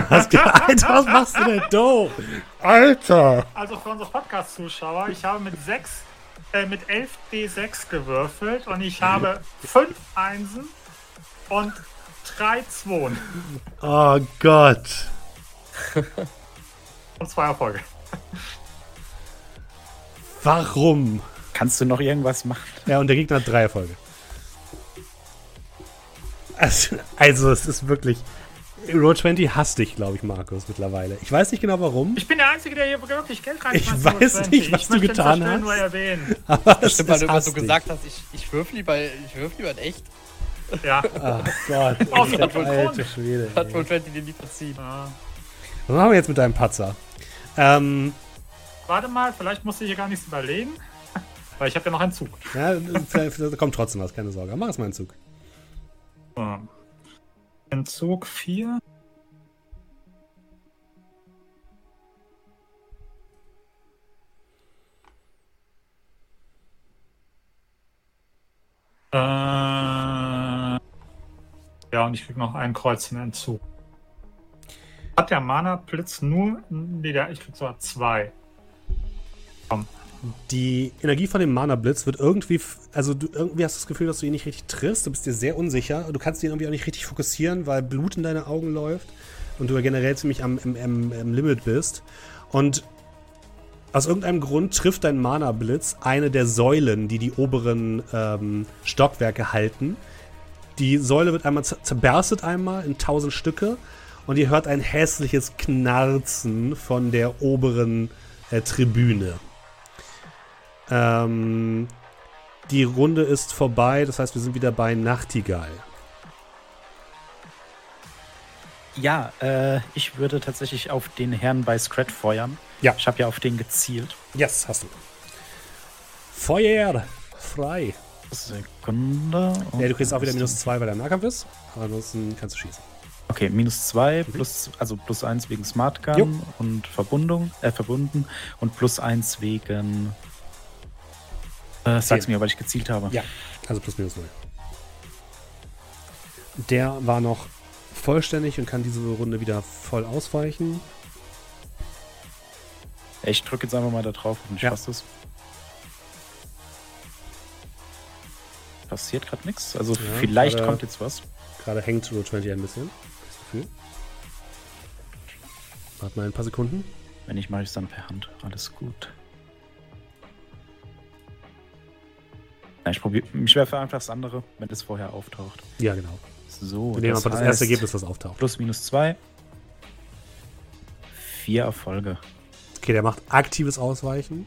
Was, Alter, was machst du denn, Do? Alter! Also für unsere Podcast-Zuschauer, ich habe mit 6, äh, mit 11 D6 gewürfelt und ich habe 5 Einsen und 3 Zwoen Oh Gott. und 2 Erfolge. Warum? Kannst du noch irgendwas machen? Ja, und der Gegner hat drei Erfolge. Also, also es ist wirklich. Roll 20 hasst dich, glaube ich, Markus, mittlerweile. Ich weiß nicht genau warum, Ich bin der Einzige, der hier wirklich Geld rein Ich weiß nicht, was du getan hast. nur erwähnen. aber Stimmt, weil ist du immer so gesagt hast, ich, ich würfel lieber, ich würfel lieber in echt. Ja. Ach Gott, Oh, das hat wohl alter Grund. Schwede. Hat ey. wohl 20 dir nie verziehen. ja. Was machen wir jetzt mit deinem Patzer? Ähm, Warte mal, vielleicht musst du hier gar nichts überlegen. Weil ich habe ja noch einen Zug. ja, da kommt trotzdem was, keine Sorge. Mach es mal einen Zug. So. In Zug 4. Äh, ja, und ich krieg noch ein Kreuz in Entzug. Hat der Mana-Blitz nur. Nee, der, ich krieg sogar zwei. Die Energie von dem Mana-Blitz wird irgendwie, also du irgendwie hast das Gefühl, dass du ihn nicht richtig triffst. Du bist dir sehr unsicher. Du kannst ihn irgendwie auch nicht richtig fokussieren, weil Blut in deine Augen läuft und du generell ziemlich am, im, im, im Limit bist. Und aus irgendeinem Grund trifft dein Mana-Blitz eine der Säulen, die die oberen ähm, Stockwerke halten. Die Säule wird einmal zer- zerberstet einmal in tausend Stücke und ihr hört ein hässliches Knarzen von der oberen äh, Tribüne. Ähm, die Runde ist vorbei, das heißt, wir sind wieder bei Nachtigall. Ja, äh, ich würde tatsächlich auf den Herrn bei Scrat feuern. Ja. Ich habe ja auf den gezielt. Yes, hast du. Feuer! Frei! Sekunde. Ja, du kriegst auch wieder minus 2, weil der Nahkampf ist. Aber ansonsten kannst du schießen. Okay, minus 2, plus, also plus 1 wegen Smart Gun Jo. und Verbundung, äh, verbunden und plus 1 wegen. Äh, sag's mir, weil ich gezielt habe. Ja, also plus minus 0. Der war noch vollständig und kann diese Runde wieder voll ausweichen. Ich drücke jetzt einfach mal da drauf und ich Ja. fasse das. Passiert gerade nichts. Also Ja, vielleicht gerade- kommt jetzt was. Gerade hängt Roll 20 ein bisschen. Das Gefühl. Warte mal ein paar Sekunden. Wenn nicht, mache ich es dann per Hand. Alles gut. Ja, ich probiere. Ich werfe einfach das andere, wenn es vorher auftaucht. Ja, genau. So. Wir nehmen einfach das erste Ergebnis, was auftaucht. Plus minus zwei. Vier Erfolge. Okay, der macht aktives Ausweichen.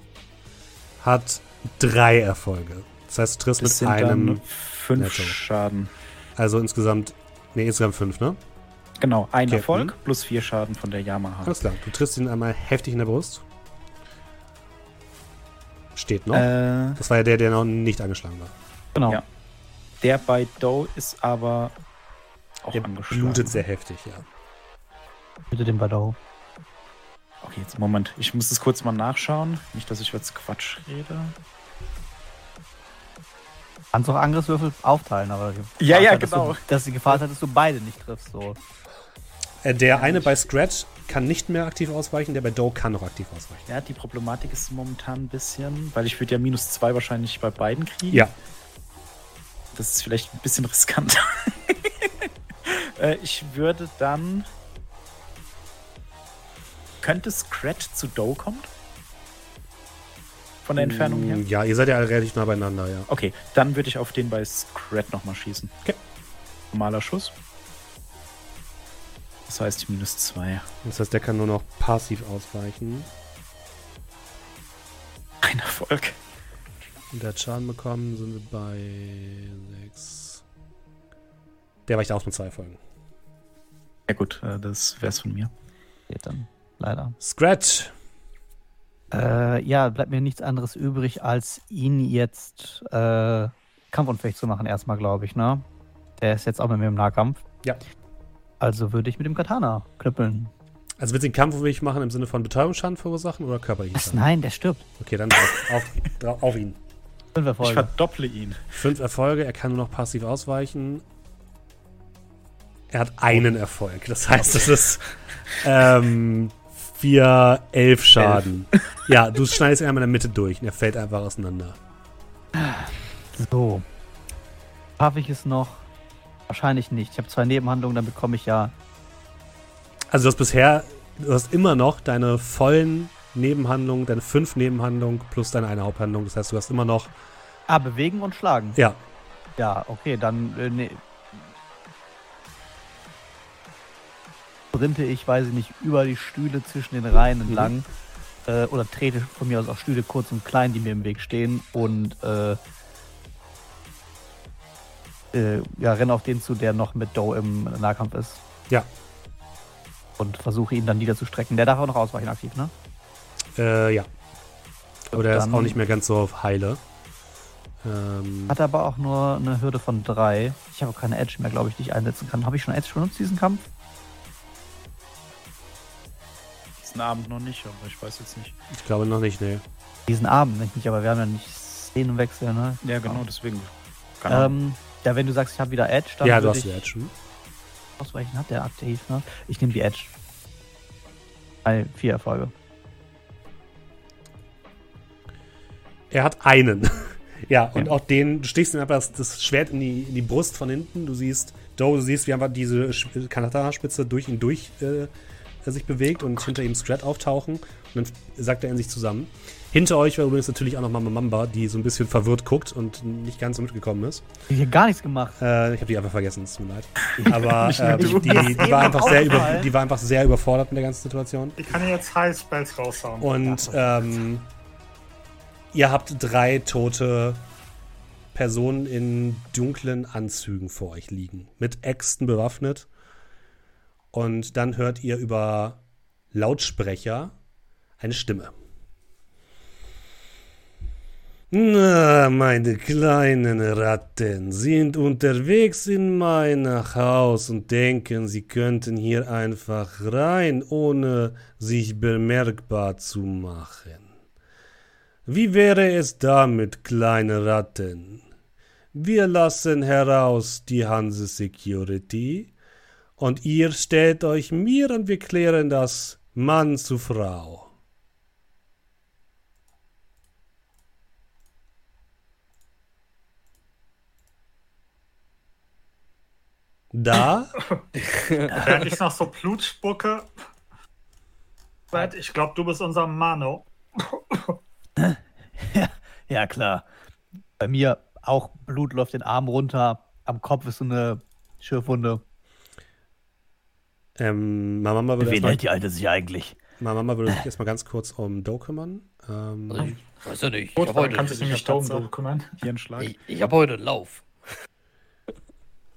Hat drei Erfolge. Das heißt, du triffst Das mit einem. fünf Netto. Schaden. Also insgesamt. Ne, insgesamt fünf, ne? Genau, ein Okay, Erfolg mhm. plus vier Schaden von der Yamaha. Alles klar. Du triffst ihn einmal heftig in der Brust. Steht noch. Äh, Das war ja der, der noch nicht angeschlagen war. Genau. Ja. der bei Doe ist aber auch Der angeschlagen. blutet sehr heftig, ja. Bitte den Badau. Okay, jetzt Moment. Ich muss es kurz mal nachschauen. Nicht, dass ich jetzt Quatsch rede. Kannst auch Angriffswürfel aufteilen, aber Ja, ja, ist, dass genau. Du, dass die Gefahr hat, dass du beide nicht triffst. So. Äh, Der eine bei Scratch kann nicht mehr aktiv ausweichen, der bei Doe kann noch aktiv ausweichen. Ja, die Problematik ist momentan ein bisschen, weil ich würde ja minus zwei wahrscheinlich bei beiden kriegen. Ja, Das ist vielleicht ein bisschen riskant. äh, ich würde dann. Könnte Scratch zu Doe kommen? Von der Entfernung her? Mm, Ja, ihr seid ja alle relativ nah beieinander, ja. Okay, dann würde ich auf den bei Scrat nochmal schießen. Okay. Normaler Schuss. Das heißt minus zwei. Das heißt, der kann nur noch passiv ausweichen. Ein Erfolg. Und der hat Schaden bekommen, sind wir bei 6. Der weicht aus mit zwei Folgen. Ja gut, äh, das wär's von mir. Geht dann. Leider. Scratch! Äh, ja, bleibt mir nichts anderes übrig, als ihn jetzt äh, kampfunfähig zu machen, erstmal, glaube ich, ne? Der ist jetzt auch mit mir im Nahkampf. Ja. Also würde ich mit dem Katana knüppeln. Also willst du den Kampfweg machen im Sinne von Betäubungsschaden verursachen oder körperlichen Was? Schaden? Nein, der stirbt. Okay, dann auf, auf, drauf- auf ihn. Fünf Ich Erfolge. verdopple ihn. Fünf Erfolge, er kann nur noch passiv ausweichen. Er hat einen Erfolg. Das heißt, es ist ähm, vier, elf Schaden. Ja, du schneidest ihn einmal in der Mitte durch und er fällt einfach auseinander. So. Schaffe ich es noch? Wahrscheinlich nicht. Ich habe zwei Nebenhandlungen, dann bekomme ich ja. Also du hast bisher, du hast immer noch deine vollen Nebenhandlungen, deine fünf Nebenhandlungen plus deine eine Haupthandlung. Das heißt, du hast immer noch, Ah, bewegen und schlagen. ja, Ja, okay, dann äh, ne. sprinte ich, weiß ich nicht, über die Stühle zwischen den Reihen entlang. Äh, oder trete von mir aus auch Stühle kurz und klein, die mir im Weg stehen. Und äh, äh, ja, renne auf den zu, der noch mit Doe im Nahkampf ist. Ja. Und versuche ihn dann niederzustrecken. Der darf auch noch ausweichen aktiv, ne? äh, ja. Aber der ist auch nicht mehr ganz so heile. Ähm, Hat aber auch nur eine Hürde von drei. Ich habe auch keine Edge mehr, glaube ich, die ich einsetzen kann. Habe ich schon Edge benutzt, diesen Kampf? Diesen Abend noch nicht, aber ich weiß jetzt nicht. ich glaube noch nicht, nee. Diesen Abend nicht, nicht, aber wir haben ja nicht Szenenwechsel, ne? Ja, genau, deswegen. Keine Ahnung. Ähm, ja, wenn du sagst, ich habe wieder Edge, dann ja, du hast die Edge. hm? ausweichen hat der aktiv, ne? Ich nehme die Edge. Bei vier Erfolge. Er hat einen. ja, und auch den, du stichst ihm einfach das, das Schwert in die, in die Brust von hinten. Du siehst, Doe, du siehst, wie einfach diese Katana-Spitze durch ihn durch äh, sich bewegt und hinter ihm Strat auftauchen. Und dann sagt er in sich zusammen. Hinter euch war übrigens natürlich auch noch Mama Mamba, die so ein bisschen verwirrt guckt und nicht ganz so mitgekommen ist. Ich habe hier gar nichts gemacht. Äh, ich habe die einfach vergessen, es tut mir leid. Aber ähm, du. die, die, eben war einfach sehr über, die war einfach sehr überfordert mit der ganzen Situation. Ich kann jetzt High Spells raushauen. Und ähm, ihr habt drei tote Personen in dunklen Anzügen vor euch liegen. Mit Äxten bewaffnet. Und dann hört ihr über Lautsprecher eine Stimme. Na, meine kleinen Ratten sind unterwegs in mein Haus und denken, sie könnten hier einfach rein, ohne sich bemerkbar zu machen. Wie wäre es damit, kleine Ratten? Wir lassen heraus die Hanse Security und ihr stellt euch mir und wir klären das Mann zu Frau. Da? Während ich noch so Blut spucke. Ich glaube, du bist unser Mano. Ja, ja, klar. Bei mir auch Blut läuft den Arm runter. Am Kopf ist so eine Schürfwunde. Ähm, Mama würde Wen hält die Alte sich eigentlich? Mama würde sich erstmal ganz kurz um Doe kümmern. Ähm, ich weiß ja nicht. Ich Gut, habe heute, kann sich nämlich Dome drum kümmern. Hirnschlag. ich, ich hab heute einen Lauf.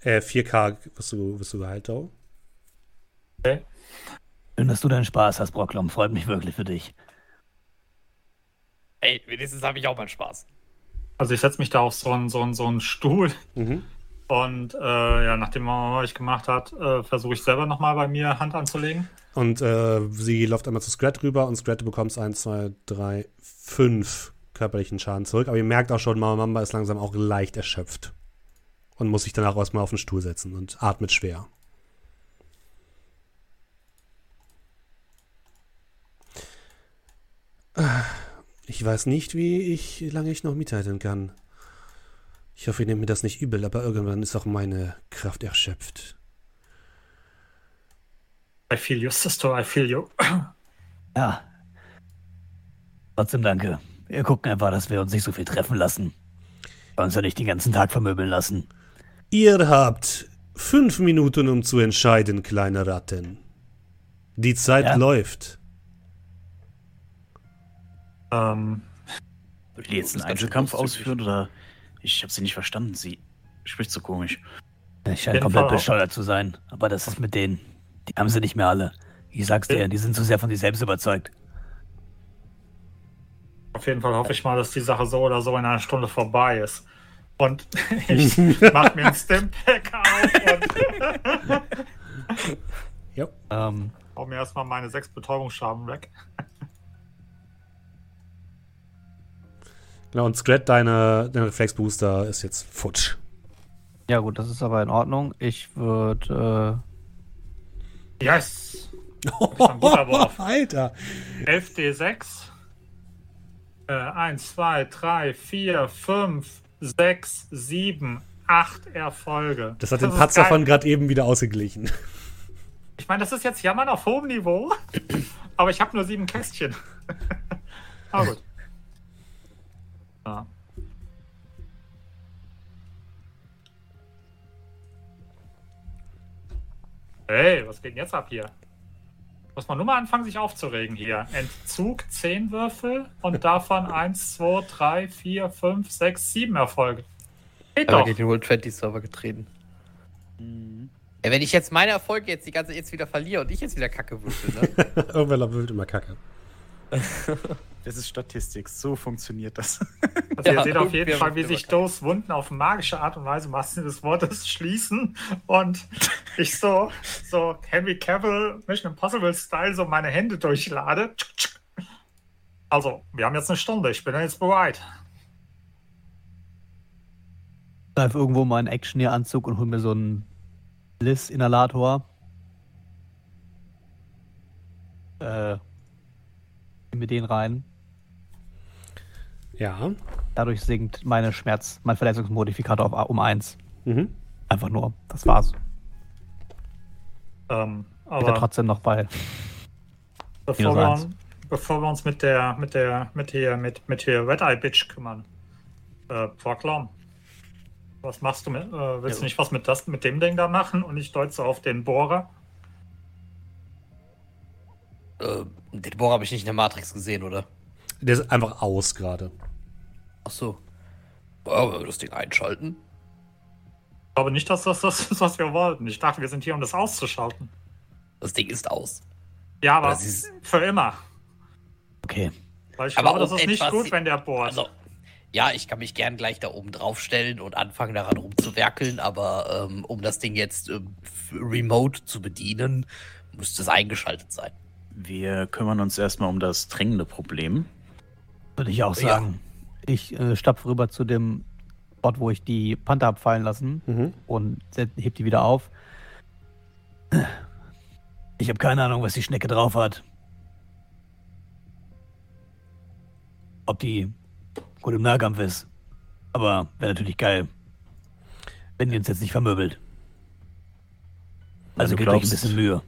Äh, 4K wirst du, wirst du geheilt, Doe. Schön, dass du deinen Spaß hast, Brocklom. Freut mich wirklich für dich. Ey, wenigstens habe ich auch mal Spaß. Also ich setze mich da auf so einen, so einen, so einen Stuhl Mhm. und äh, ja, nachdem Mama euch gemacht hat, äh, versuche ich selber nochmal bei mir Hand anzulegen. Und äh, sie läuft einmal zu Scrat rüber und Scrat, du bekommst 1, 2, 3, 5 körperlichen Schaden zurück. Aber ihr merkt auch schon, Mama Mamba ist langsam auch leicht erschöpft. Und muss sich danach erstmal auf den Stuhl setzen und atmet schwer. Ich weiß nicht, wie ich lange ich noch mithalten kann. Ich hoffe, ihr nehmt mir das nicht übel, aber irgendwann ist auch meine Kraft erschöpft. I feel you, sister, I feel you. Ja. Trotzdem danke. Wir gucken einfach, dass wir uns nicht so viel treffen lassen. Wir uns ja nicht den ganzen Tag vermöbeln lassen. Ihr habt fünf Minuten, um zu entscheiden, kleine Ratten. Die Zeit Ja. läuft. ähm, Will die jetzt einen Einzelkampf ausführen oder? Ich habe sie nicht verstanden. Sie spricht so komisch. Ich scheine komplett bescheuert zu sein. Aber das ist mit denen. Die haben sie nicht mehr alle. Ich sag's dir, die sind zu sehr von sich selbst überzeugt. auf jeden Fall hoffe ich mal, dass die Sache so oder so in einer Stunde vorbei ist. Und ich mach mir ein Stimpack auf und Jo. Ähm, hau mir erstmal meine sechs Betäubungsschaden weg. Genau, und Scrat, deine, dein Reflexbooster ist jetzt futsch. ja gut, das ist aber in Ordnung. Ich würde Yes! ein guter Wurf. Alter. 11d6. Äh, 1, 2, 3, 4, 5, 6, 7, 8 Erfolge. Das hat den ist Patzer von gerade eben wieder ausgeglichen. Ich meine, das ist jetzt Jammern auf hohem Niveau, aber ich habe nur sieben Kästchen. aber gut. Ja. Hey, was geht denn jetzt ab hier? Muss man nur mal anfangen, sich aufzuregen hier. Entzug 10 Würfel und davon 1, 2, 3, 4, 5, 6, 7 Erfolge. Geht Aber doch. gegen den World 20 Server getreten. Ey, wenn ich jetzt meine Erfolge jetzt die ganze jetzt wieder verliere und ich jetzt wieder Kacke würfel, ne? Irgendwer wird immer kacke. Das ist Statistik. So funktioniert das. Also ihr Ja, seht auf jeden Fall, wie sich Does Wunden auf magische Art und Weise im wahrsten Sinne des Wortes schließen und ich so, so Henry Cavill Mission Impossible Style so meine Hände durchlade. Also, wir haben jetzt eine Stunde, ich bin jetzt bereit. greif irgendwo mal einen Actioneer-Anzug und hol mir so einen Bliss-Inhalator. Äh, nimm mir den rein. Ja. Dadurch sinkt meine Schmerz, mein Verletzungsmodifikator auf, um 1. Mhm. Einfach nur. Das war's. Ähm, er aber trotzdem noch bei. bevor wir, uns, bevor wir uns mit der, mit der, mit hier, mit, mit hier Red Eye Bitch kümmern, äh, Proklam. Was machst du mit, äh, willst Ja. du nicht was mit, das, mit dem Ding da machen? Und ich deute so auf den Bohrer. Äh, den Bohrer habe ich nicht in der Matrix gesehen, oder? Der ist einfach aus gerade. Ach so. Ja, wir das Ding einschalten. Ich glaube nicht, dass das das ist, was wir wollten. Ich dachte, wir sind hier, um das auszuschalten. Das Ding ist aus. Ja, aber ist- für immer. Okay. Weil ich Aber glaube, das ist nicht gut, wenn der bohrt. Also, ja, ich kann mich gern gleich da oben draufstellen und anfangen daran rumzuwerkeln, aber ähm, um das Ding jetzt ähm, remote zu bedienen, müsste es eingeschaltet sein. Wir kümmern uns erstmal um das drängende Problem. Würde ich auch sagen. Ja. Ich äh, stapfe rüber zu dem Ort, wo ich die Panther abfallen lassen mhm. und heb die wieder auf. Ich habe keine Ahnung, was die Schnecke drauf hat. Ob die gut im Nahkampf ist. Aber wäre natürlich geil, wenn die uns jetzt nicht vermöbelt. Also, also gebt euch ein bisschen Mühe.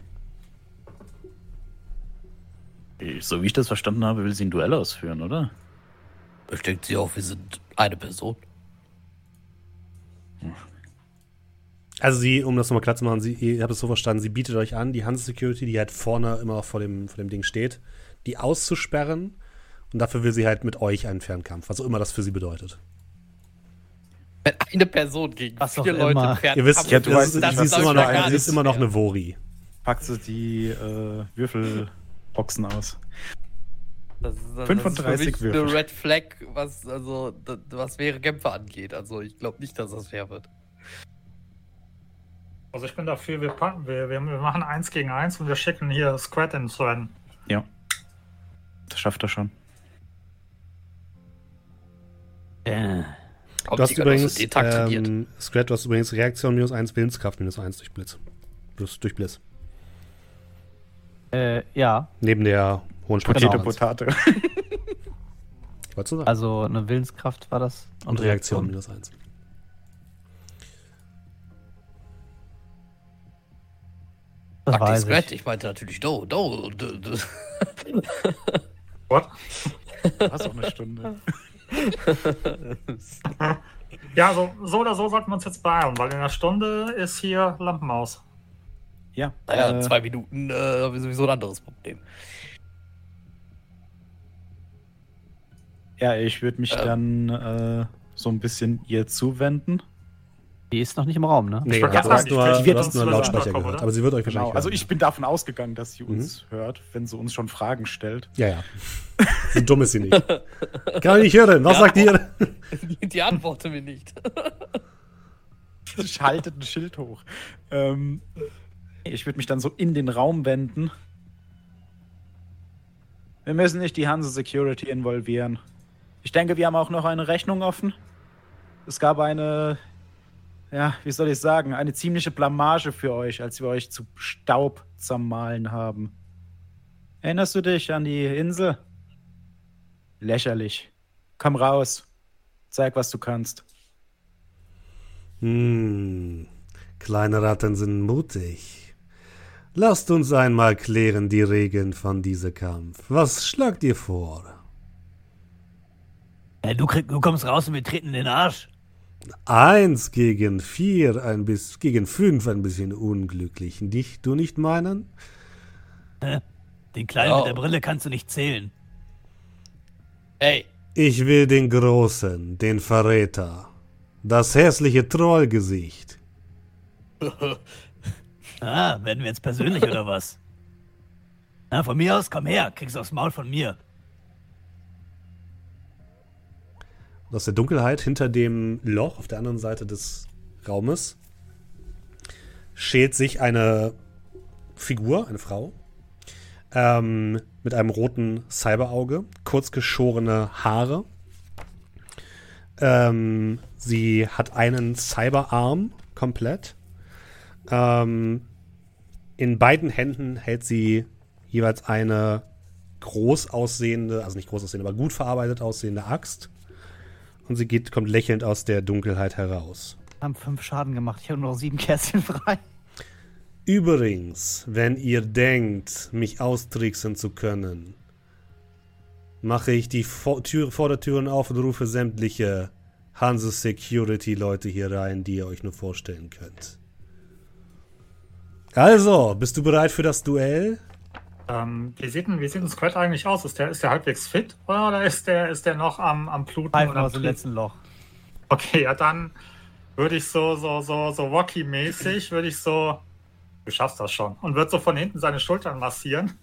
So wie ich das verstanden habe, will sie ein Duell ausführen, oder? Bestimmt sie auch, wir sind eine Person. Also sie, um das nochmal klar zu machen, sie, ihr habt es so verstanden, sie bietet euch an, die Hanse Security, die halt vorne immer vor dem, vor dem Ding steht, die auszusperren und dafür will sie halt mit euch einen Fernkampf, was auch immer das für sie bedeutet. Wenn eine Person gegen was vier Leute Fernkampf Ihr wisst, ja, du weißt, das, das, ist, immer noch, sie ist immer noch eine Vori. Packst du die äh, Würfelboxen aus. Das, das, 35 das ist eine Red Flag, was, also, was wäre Kämpfe angeht. Also ich glaube nicht, dass das fair wird. Also ich bin dafür, wir, packen, wir, wir, machen eins gegen eins und wir schicken hier Squad ins Rennen. Ja. Das schafft er schon. Äh. Du hast übrigens, ähm, Scrat, du hast übrigens Reaktion minus 1, Willenskraft minus 1 durch Blitz. Plus durch Blitz. Äh, ja. Neben der hohen genau. Potate. Wolltest du sagen? Also eine Willenskraft war das. Und, und Reaktion minus 1. Das Ach, Scratch, ich. ich meinte natürlich Do, Do, Do, Do. What? Was auch eine Stunde. ja, so, so oder so sollten wir uns jetzt beeilen, weil in einer Stunde ist hier Lampenmaus. Ja. Naja, äh, zwei Minuten äh, haben wir sowieso ein anderes Problem. Ja, ich würde mich ähm. dann äh, so ein bisschen ihr zuwenden. Die ist noch nicht im Raum, ne? Nee, du hast nur, du hast nur Lautsprecher gehört, oder? aber sie wird euch wahrscheinlich genau. Also ich bin davon ausgegangen, dass sie uns mhm. hört, wenn sie uns schon Fragen stellt. Ja, ja. so dumm ist sie nicht. Kann ich nicht hören. Was ja, sagt ihr? Die, die antworten mir nicht. Schaltet ein Schild hoch. Ähm, ich würde mich dann so in den Raum wenden. Wir müssen nicht die Hanse Security involvieren. Ich denke, wir haben auch noch eine Rechnung offen. Es gab eine ja, wie soll ich sagen, eine ziemliche Blamage für euch, als wir euch zu Staub zermahlen haben. Erinnerst du dich an die Insel? Lächerlich. Komm raus. Zeig, was du kannst. Hm, kleine Ratten sind mutig. Lasst uns einmal klären die Regeln von diesem Kampf. Was schlagt ihr vor? Ja, du, krieg, du kommst raus und wir treten in den Arsch. Eins gegen vier, ein bisschen, gegen fünf ein bisschen unglücklich. Nicht, du nicht meinen? Den Kleinen oh. mit der Brille kannst du nicht zählen. Hey. Ich will den Großen, den Verräter. Das hässliche Trollgesicht. ah, werden wir jetzt persönlich oder was? Na, von mir aus, komm her, kriegst aufs Maul von mir. aus der Dunkelheit hinter dem Loch auf der anderen Seite des Raumes schält sich eine Figur, eine Frau, ähm, mit einem roten Cyberauge, kurz geschorene Haare. Ähm, sie hat einen Cyberarm komplett. Ähm, in beiden Händen hält sie jeweils eine groß aussehende, also nicht groß aussehende, aber gut verarbeitet aussehende Axt und sie geht, kommt lächelnd aus der Dunkelheit heraus. Haben fünf Schaden gemacht. Ich habe nur noch sieben Kerzen frei. Übrigens, wenn ihr denkt, mich austricksen zu können, mache ich die Vor Tür, Vordertüren auf und rufe sämtliche Hanse Security Leute hier rein, die ihr euch nur vorstellen könnt. Also, bist du bereit für das Duell? Ähm, wie, sieht denn, wie sieht ein Squad eigentlich aus? Ist der, ist der halbwegs fit oder ist der, ist der noch am, am Bluten? Einfach aus dem letzten Loch. Okay, ja, dann würde ich so, so, so, so Rocky-mäßig, würde ich so, du schaffst das schon, und würde so von hinten seine Schultern massieren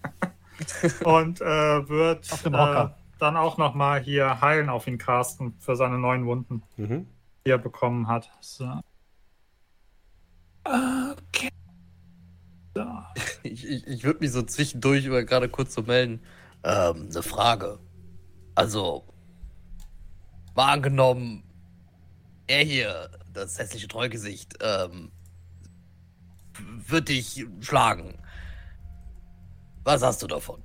und äh, wird äh, dann auch noch mal hier heilen auf ihn casten für seine neuen Wunden, Mhm. die er bekommen hat. So. Okay. So. Ich, ich, ich würde mich so zwischendurch über gerade kurz so melden. Ähm, eine Frage. Also, mal angenommen, er hier, das hässliche Treugesicht, ähm, wird dich schlagen. Was hast du davon?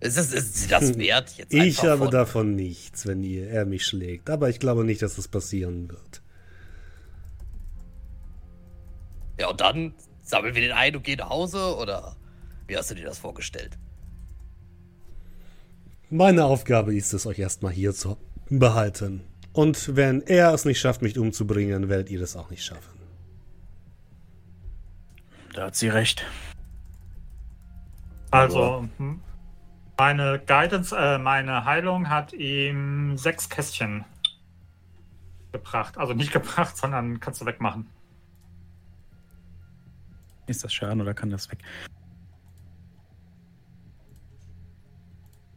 Ist es ist sie das wert? Jetzt Ich habe von- davon nichts, wenn ihr, er mich schlägt. Aber ich glaube nicht, dass es passieren wird. Ja, und dann sammeln wir den ein und gehen nach Hause? Oder wie hast du dir das vorgestellt? Meine Aufgabe ist es, euch erstmal hier zu behalten. Und wenn er es nicht schafft, mich umzubringen, werdet ihr das auch nicht schaffen. Da hat sie recht. Also, hm, meine Guidance, äh, meine Heilung hat ihm sechs Kästchen gebracht. Also nicht gebracht, sondern kannst du wegmachen. Ist das Schaden oder kann das weg?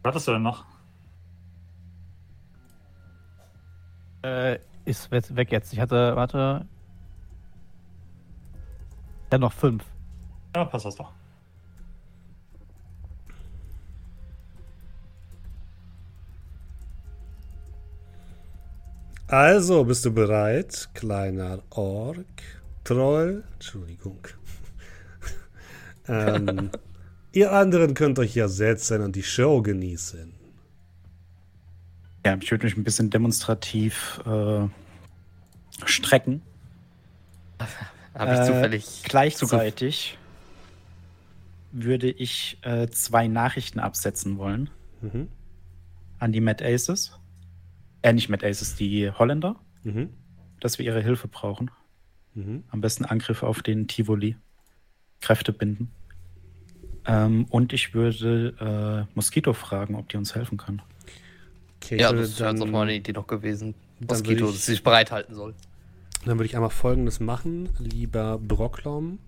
Was hattest du denn noch? Äh, ist we- weg jetzt. Ich hatte, warte. Ich hatte noch fünf. Ja, passt das doch. Also, bist du bereit, kleiner Ork? Troll? Entschuldigung. Ähm, ihr anderen könnt euch ja setzen und die Show genießen. Ja, ich würde mich ein bisschen demonstrativ äh, strecken. Habe ich Äh, zufällig. Gleichzeitig würde ich äh, zwei Nachrichten absetzen wollen Mhm. an die Mad Aces. Äh, nicht Mad Aces, die Holländer, Mhm. dass wir ihre Hilfe brauchen. Mhm. Am besten Angriffe auf den Tivoli. Kräfte binden. Ähm, und ich würde äh, Mosquito fragen, ob die uns helfen kann. Okay, Ja, das wäre dann, mal eine Idee noch gewesen. Mosquito, ich- dass sie sich bereithalten soll. dann würde ich einmal folgendes machen, lieber Brocklom.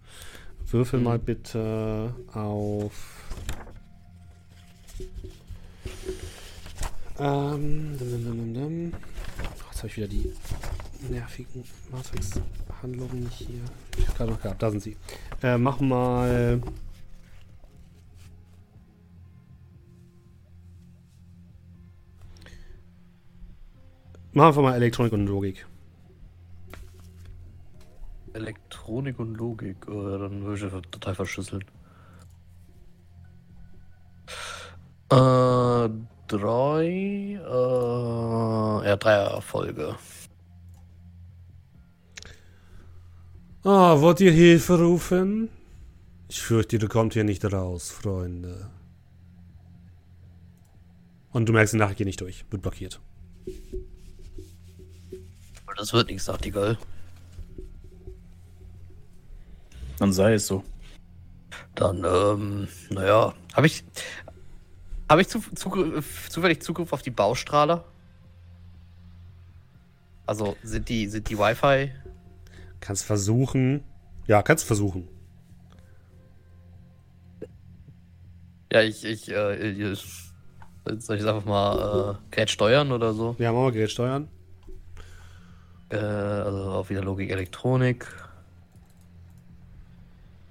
Würfel mal bitte auf. Ähm, dum, dum, dum, dum. Oh, Jetzt habe ich wieder die nervigen Matrix-Handlungen nicht hier. Ich habe gerade noch gehabt, da sind sie. Äh, mach mal. Mach einfach mal Elektronik und Logik. Elektronik und Logik. Äh, dann würde ich die Datei verschlüsseln. Äh, drei. Äh, ja, drei Erfolge. Ah, wollt ihr Hilfe rufen? Ich fürchte, ihr kommt hier nicht raus, Freunde. Und du merkst, die Nachricht geht nicht durch. Wird blockiert. Das wird nichts, sagt die Girl. Dann sei es so. Dann, ähm, naja. Habe ich. Habe ich zu, Zugriff, zufällig Zugriff auf die Baustrahler? Also sind die, sind die Wi-Fi? Kannst versuchen. Ja, kannst versuchen. Ja, ich, ich, äh, ich soll ich es einfach mal äh, Gerät steuern oder so? Ja, machen wir Gerät steuern. Äh, also auch wieder Logik Elektronik.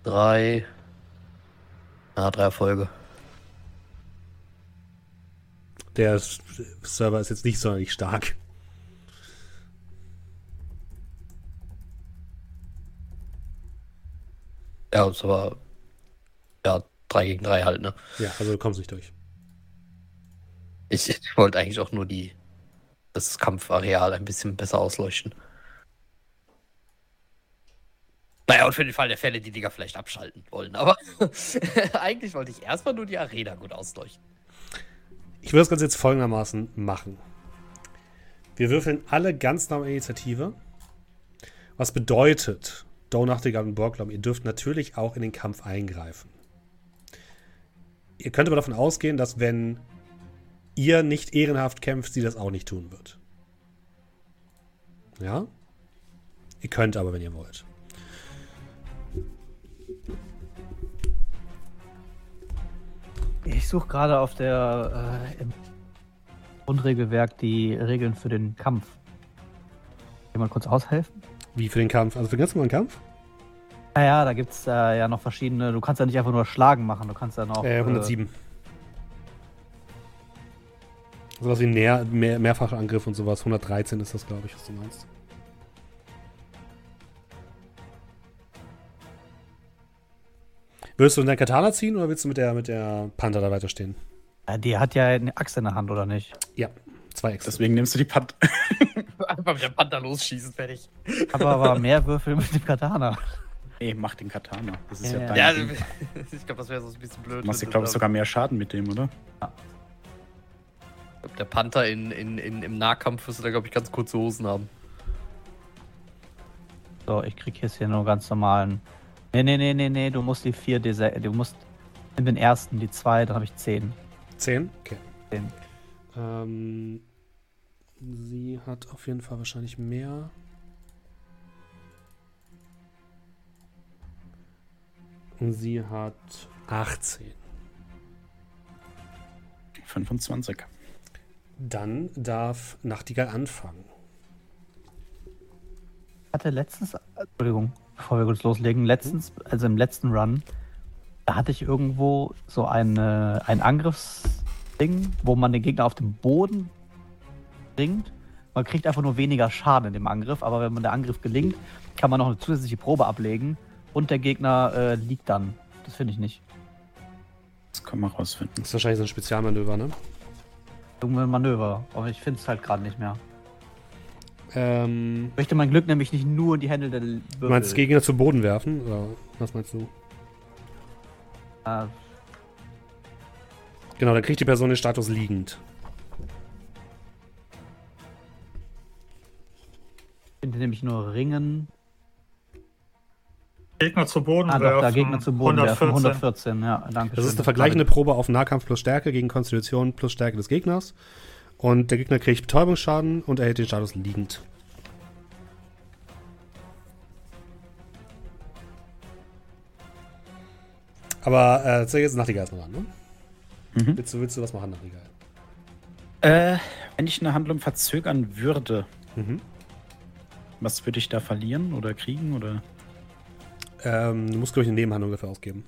Drei. Ah, drei Erfolge. Der Server ist jetzt nicht sonderlich stark. Ja, ist aber. Ja, drei gegen drei halt, ne? Ja, also du kommst nicht durch. Ich, wollte eigentlich auch nur die. Das Kampfareal ein bisschen besser ausleuchten. Naja, und für den Fall der Fälle, die Dinger vielleicht abschalten wollen. Aber eigentlich wollte ich erstmal nur die Arena gut ausleuchten. Ich würde das Ganze jetzt folgendermaßen machen. Wir würfeln alle ganz normal Initiative. Was bedeutet, Doe Nachtigall und Borglom, ihr dürft natürlich auch in den Kampf eingreifen. Ihr könnt aber davon ausgehen, dass wenn ihr nicht ehrenhaft kämpft, sie das auch nicht tun wird. Ja? Ihr könnt aber, wenn ihr wollt. Ich suche gerade auf der äh, im Grundregelwerk die Regeln für den Kampf. Jemand kurz aushelfen? Wie für den Kampf? Also für den ganz normalen Kampf? Naja, da gibt es äh, ja noch verschiedene. Du kannst ja nicht einfach nur Schlagen machen, du kannst dann auch. Äh, 107. Sowas wie Nähr, mehr, Mehrfachangriff und sowas. 113 ist das, glaube ich, was du meinst. Willst du in dein Katana ziehen oder willst du mit der, mit der Panther da weiterstehen? Äh, die hat ja eine Axt in der Hand, oder nicht? Ja, zwei Äxte. Deswegen nimmst du die Pant. Einfach mit der Panther losschießen, fertig. Aber, aber mehr Würfel mit dem Katana. Nee, mach den Katana. Das ist ja, Ja, dein. Ja, Ding. ich glaube, das wäre so ein bisschen blöd. Du machst dir, glaube ich, sogar mehr Schaden mit dem, oder? Ich glaub, Der Panther in, in, in, im Nahkampf wirst du da, glaube ich, ganz kurze Hosen haben. So, ich krieg jetzt hier nur ganz normalen. Nee, nee, nee, nee, nee, du musst die 4 D6. Du musst in den ersten, die 2, dann habe ich 10. 10? Okay. 10. Ähm, sie hat auf jeden Fall wahrscheinlich mehr. Und sie hat 18. 25. Dann darf Nachtigall anfangen. Ich hatte letztens, Entschuldigung, bevor wir kurz loslegen, letztens, also im letzten Run, da hatte ich irgendwo so eine, ein Angriffsding, wo man den Gegner auf den Boden bringt. Man kriegt einfach nur weniger Schaden in dem Angriff, aber wenn man der Angriff gelingt, kann man noch eine zusätzliche Probe ablegen und der Gegner äh, liegt dann. Das finde ich nicht. Das kann man rausfinden. Das ist wahrscheinlich so ein Spezialmanöver, ne? Irgendein Manöver, aber ich finde es halt gerade nicht mehr. Ähm, Ich möchte mein Glück nämlich nicht nur in die Hände der Würfel. du meinst Gegner zu Boden werfen? Oder was meinst du? Äh, Genau, dann kriegt die Person den Status liegend. Finde nämlich nur Ringen. Gegner zu Boden Ah, doch, werfen. da Gegner zu Boden werfen. 114, ja, danke Das schön. ist eine vergleichende Probe auf Nahkampf plus Stärke gegen Konstitution plus Stärke des Gegners. Und der Gegner kriegt Betäubungsschaden und erhält den Status liegend. Aber äh, jetzt ist Nachtigall erstmal dran, ne? Mhm. Willst, du, willst du was machen, Nachtigall? Äh, wenn ich eine Handlung verzögern würde, Mhm. Was würde ich da verlieren oder kriegen oder? Ähm, du musst, glaube ich, eine Nebenhandlung dafür ausgeben.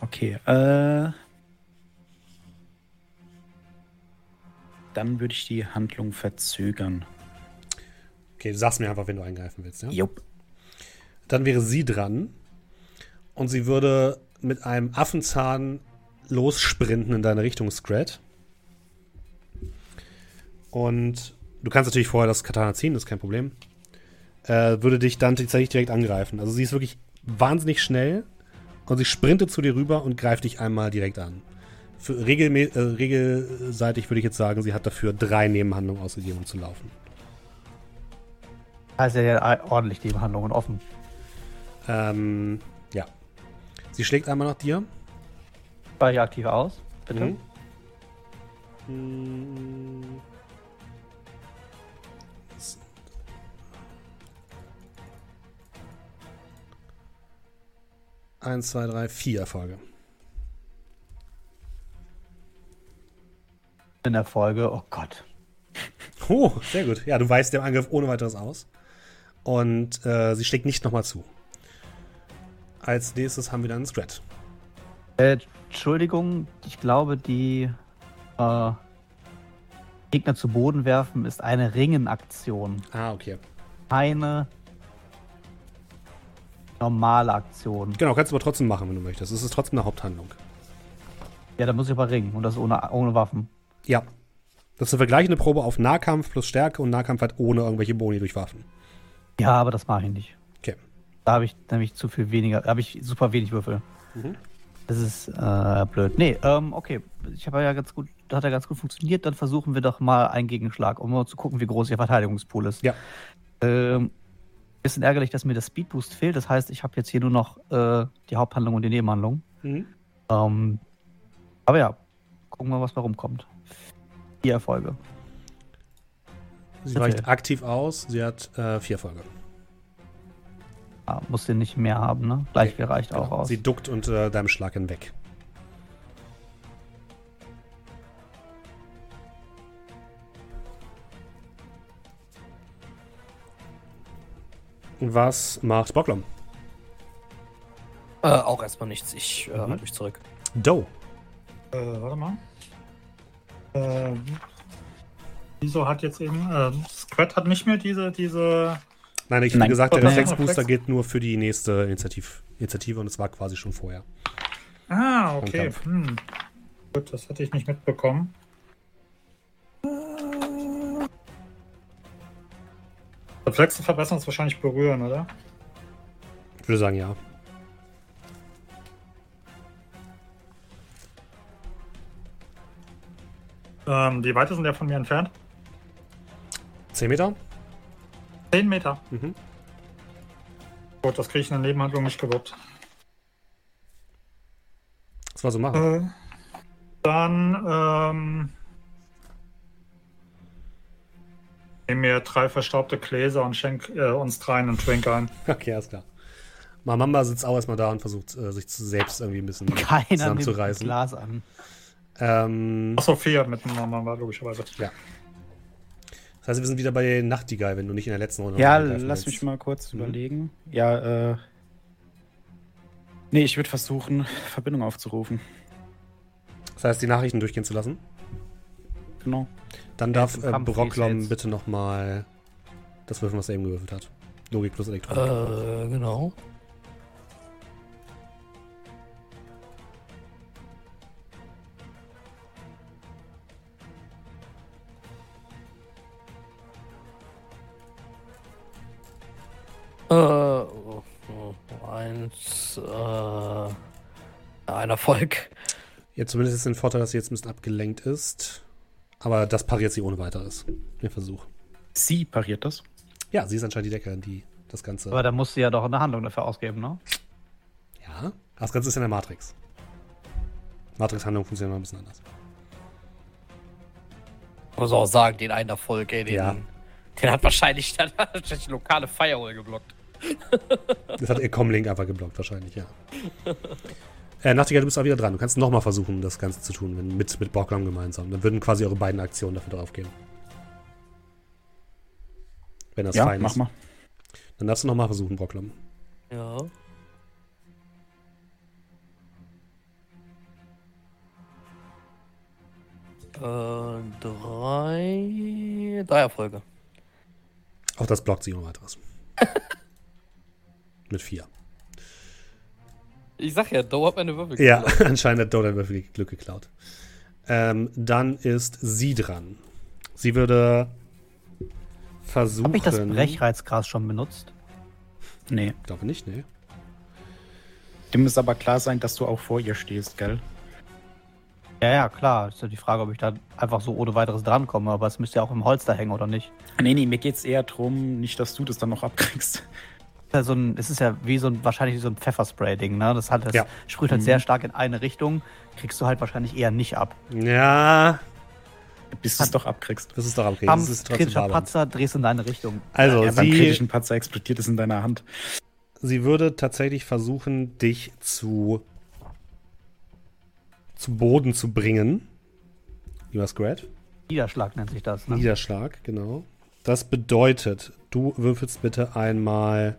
Okay, äh. Dann würde ich die Handlung verzögern. Okay, du sagst mir einfach, wenn du eingreifen willst, ja? Jupp. Dann wäre sie dran und sie würde mit einem Affenzahn lossprinten in deine Richtung, Scrat. Und du kannst natürlich vorher das Katana ziehen, das ist kein Problem. Äh, würde dich dann tatsächlich direkt angreifen. Also sie ist wirklich wahnsinnig schnell und sie sprintet zu dir rüber und greift dich einmal direkt an. Für äh, regelseitig würde ich jetzt sagen, sie hat dafür drei Nebenhandlungen ausgegeben, um zu laufen. Ist ja ordentlich die Behandlungen offen. Ähm, ja. Sie schlägt einmal nach dir. Weiche aktiv aus, bitte. Mhm. Hm. Eins, zwei, drei, vier Erfolge. In der Folge, oh Gott. Oh, sehr gut. Ja, du weißt dem Angriff ohne weiteres aus. Und äh, sie schlägt nicht nochmal zu. Als nächstes haben wir dann Scrat. Äh, Entschuldigung, ich glaube, die äh, Gegner zu Boden werfen ist eine Ringenaktion. Ah, okay. Keine normale Aktion. Genau, kannst du aber trotzdem machen, wenn du möchtest. Es ist trotzdem eine Haupthandlung. Ja, da muss ich aber ringen und das ohne, ohne Waffen. Ja. Das ist eine vergleichende Probe auf Nahkampf plus Stärke und Nahkampf halt ohne irgendwelche Boni durch Waffen. Ja, aber das mache ich nicht. Okay. Da habe ich nämlich zu viel weniger, da habe ich super wenig Würfel. Mhm. Das ist äh, blöd. Nee, ähm, okay. Ich habe ja ganz gut, hat ja ganz gut funktioniert. Dann versuchen wir doch mal einen Gegenschlag, um mal zu gucken, wie groß ihr Verteidigungspool ist. Ja. Ähm, bisschen ärgerlich, dass mir der Speedboost fehlt. Das heißt, ich habe jetzt hier nur noch äh, die Haupthandlung und die Nebenhandlung. Mhm. Ähm, aber ja, gucken wir, was da rumkommt. Vier Erfolge. Sie Bitte. weicht aktiv aus. Sie hat äh, vier Erfolge. Ah, muss den nicht mehr haben, ne? Gleich viel reicht auch Genau. aus. Sie duckt unter deinem Schlag hinweg. Was macht Bocklom? Äh, auch erstmal nichts. Ich äh, Mhm. halte mich zurück. Doe. Äh, warte mal. Äh, wieso hat jetzt eben. Äh, Squad hat nicht mehr diese. diese Nein, ich habe gesagt, der. Reflexbooster Reflex. geht nur für die nächste Initiativ Initiative und es war quasi schon vorher. ah, okay. Hm. Gut, das hatte ich nicht mitbekommen. Reflexe verbessern ist wahrscheinlich berühren, oder? Ich würde sagen, ja. Ähm, wie weit ist denn der von mir entfernt? 10 Meter? 10 Meter. Mhm. Gut, das kriege ich in der Nebenhandlung nicht gewuppt. Das war so machen. Äh, dann ähm, nehmen mir drei verstaubte Gläser und schenk äh, uns dreien einen Drink ein. Okay, alles klar. Mamamba sitzt auch erstmal da und versucht, äh, sich selbst irgendwie ein bisschen Keiner zusammenzureißen. Glas an. Ähm, Achso, vier miteinander war logischerweise. das heißt, wir sind wieder bei Nachtigall, wenn du nicht in der letzten Runde Ja, lass willst. mich mal kurz Mhm. überlegen. Ja, äh. Nee, ich würde versuchen, Verbindung aufzurufen. Das heißt, die Nachrichten durchgehen zu lassen. Genau. Dann darf äh, Brocklom bitte nochmal das würfeln, was er eben gewürfelt hat. Logik plus Elektronik. Äh, genau. Äh, eins, äh, ein Erfolg. Ja, zumindest ist den Vorteil, dass sie jetzt ein bisschen abgelenkt ist. Aber das pariert sie ohne weiteres. Den Versuch. Sie pariert das. Ja, sie ist anscheinend die Deckerin, die das Ganze. Aber da musst du ja doch eine Handlung dafür ausgeben, ne? ja, das Ganze ist in der Matrix. Matrix-Handlung funktioniert noch ein bisschen anders. muss auch sagen, den einen Erfolg, ey, den, Ja. den hat wahrscheinlich dann wahrscheinlich die lokale Firewall geblockt. Das hat ihr Comlink einfach geblockt, wahrscheinlich, ja. Äh, Nachtigall, du bist auch wieder dran. Du kannst nochmal versuchen, das Ganze zu tun, wenn, mit, mit Borglam gemeinsam. Dann würden quasi eure beiden Aktionen dafür draufgehen. Wenn das ja, fein mach ist. mal. Dann darfst du nochmal versuchen, Borglam. Ja. Äh, drei. Drei Erfolge. Auch das blockt sie ohne weiteres. mit vier. Ich sag ja, Doe hat meine Würfel Ja, geklaut. anscheinend hat Dolan wirklich Glück geklaut. Ähm, dann ist sie dran. Sie würde versuchen. Habe ich das Brechreizgras schon benutzt? Nee. Ich glaube nicht, ne? Dem muss aber klar sein, dass du auch vor ihr stehst, gell? Ja, ja, klar. Ist ja die Frage, ob ich da einfach so ohne weiteres drankomme, aber es müsste ja auch im Holster hängen, oder nicht? Nee, nee, mir geht's eher drum, nicht, dass du das dann noch abkriegst. Ja, so ein, es ist ja wie so ein, wahrscheinlich wie so ein Pfefferspray-Ding, ne? Das, hat, das Ja. sprüht halt Mhm. sehr stark in eine Richtung, kriegst du halt wahrscheinlich eher nicht ab. Ja, Bis du es doch abkriegst. das ist doch okay. Kampf, Das ist kritischer. Patzer, drehst in deine Richtung. Also, ja, beim sie, kritischen Patzer explodiert es in deiner Hand. sie würde tatsächlich versuchen, dich zu, zu Boden zu bringen. Lieber Scrat. Niederschlag nennt sich das, ne? Niederschlag, genau. Das bedeutet, du würfelst bitte einmal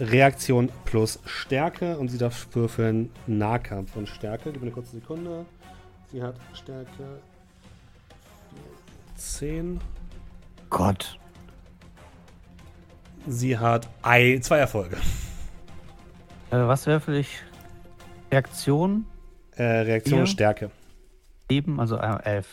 Reaktion plus Stärke und sie darf würfeln Nahkampf und Stärke. Gib mir eine kurze Sekunde. Sie hat Stärke 10. Gott. Sie hat ei, zwei Erfolge. Äh, was würfel ich? Reaktion Äh, Reaktion Vier. und Stärke. 7, also äh, 11.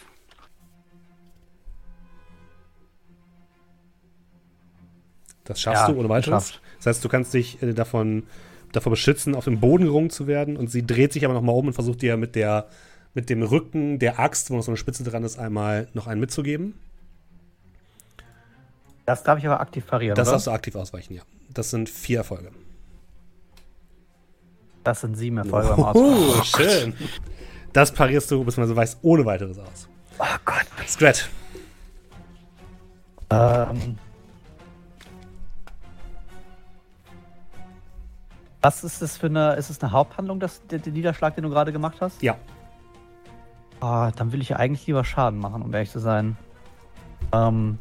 Das schaffst Ja, du ohne weiteres. geschafft. Das heißt, du kannst dich äh, davon, davor beschützen, auf den Boden gerungen zu werden. Und sie dreht sich aber nochmal um und versucht dir mit, der, mit dem Rücken der Axt, wo noch so eine Spitze dran ist, einmal noch einen mitzugeben. Das darf ich aber aktiv parieren, Das oder? darfst du aktiv ausweichen, ja. Das sind vier Erfolge. Das sind sieben Erfolge beim Ausweichen. Oh, schön. Das parierst du, beziehungsweise weißt ohne weiteres aus. Oh Gott. Scrat. Ähm. Was ist das für eine, ist es eine Haupthandlung, das, der, der Niederschlag, den du gerade gemacht hast? Ja. Ah, dann will ich ja eigentlich lieber Schaden machen, um ehrlich zu sein. Ähm,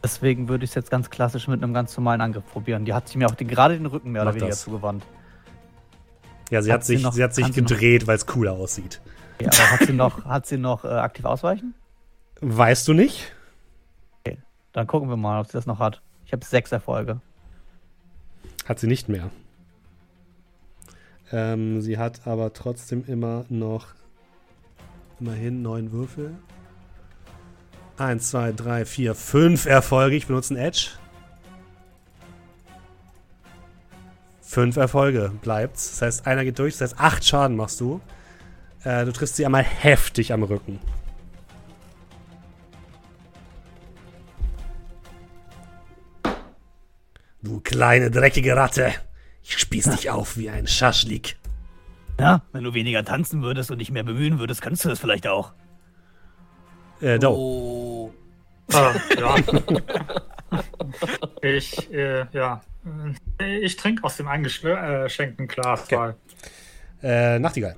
Deswegen würde ich es jetzt ganz klassisch mit einem ganz normalen Angriff probieren. Die hat sie mir auch den, gerade den Rücken mehr Mach oder weniger das. zugewandt. Ja, sie Hat hat, sie sich, noch- sie hat sich sie gedreht, weil es cooler aussieht. Okay, aber hat sie noch, hat sie noch äh, aktiv ausweichen? Weißt du nicht? Dann gucken wir mal, ob sie das noch hat. Ich habe sechs Erfolge. Hat sie nicht mehr. Ähm, sie hat aber trotzdem immer noch immerhin neun Würfel. Eins, zwei, drei, vier, fünf Erfolge. Ich benutze einen Edge. Fünf Erfolge bleibt's. Das heißt, einer geht durch. Das heißt, acht Schaden machst du. Äh, du triffst sie einmal heftig am Rücken. Du kleine dreckige Ratte. Ich spieß dich auf wie ein Schaschlik. Ja, wenn du weniger tanzen würdest und dich mehr bemühen würdest, kannst du das vielleicht auch. Äh, do. Oh. Äh, ja. ich, äh, ja. Äh, Ich trinke aus dem eingeschenkten Glas, Okay. Äh, Nachtigall.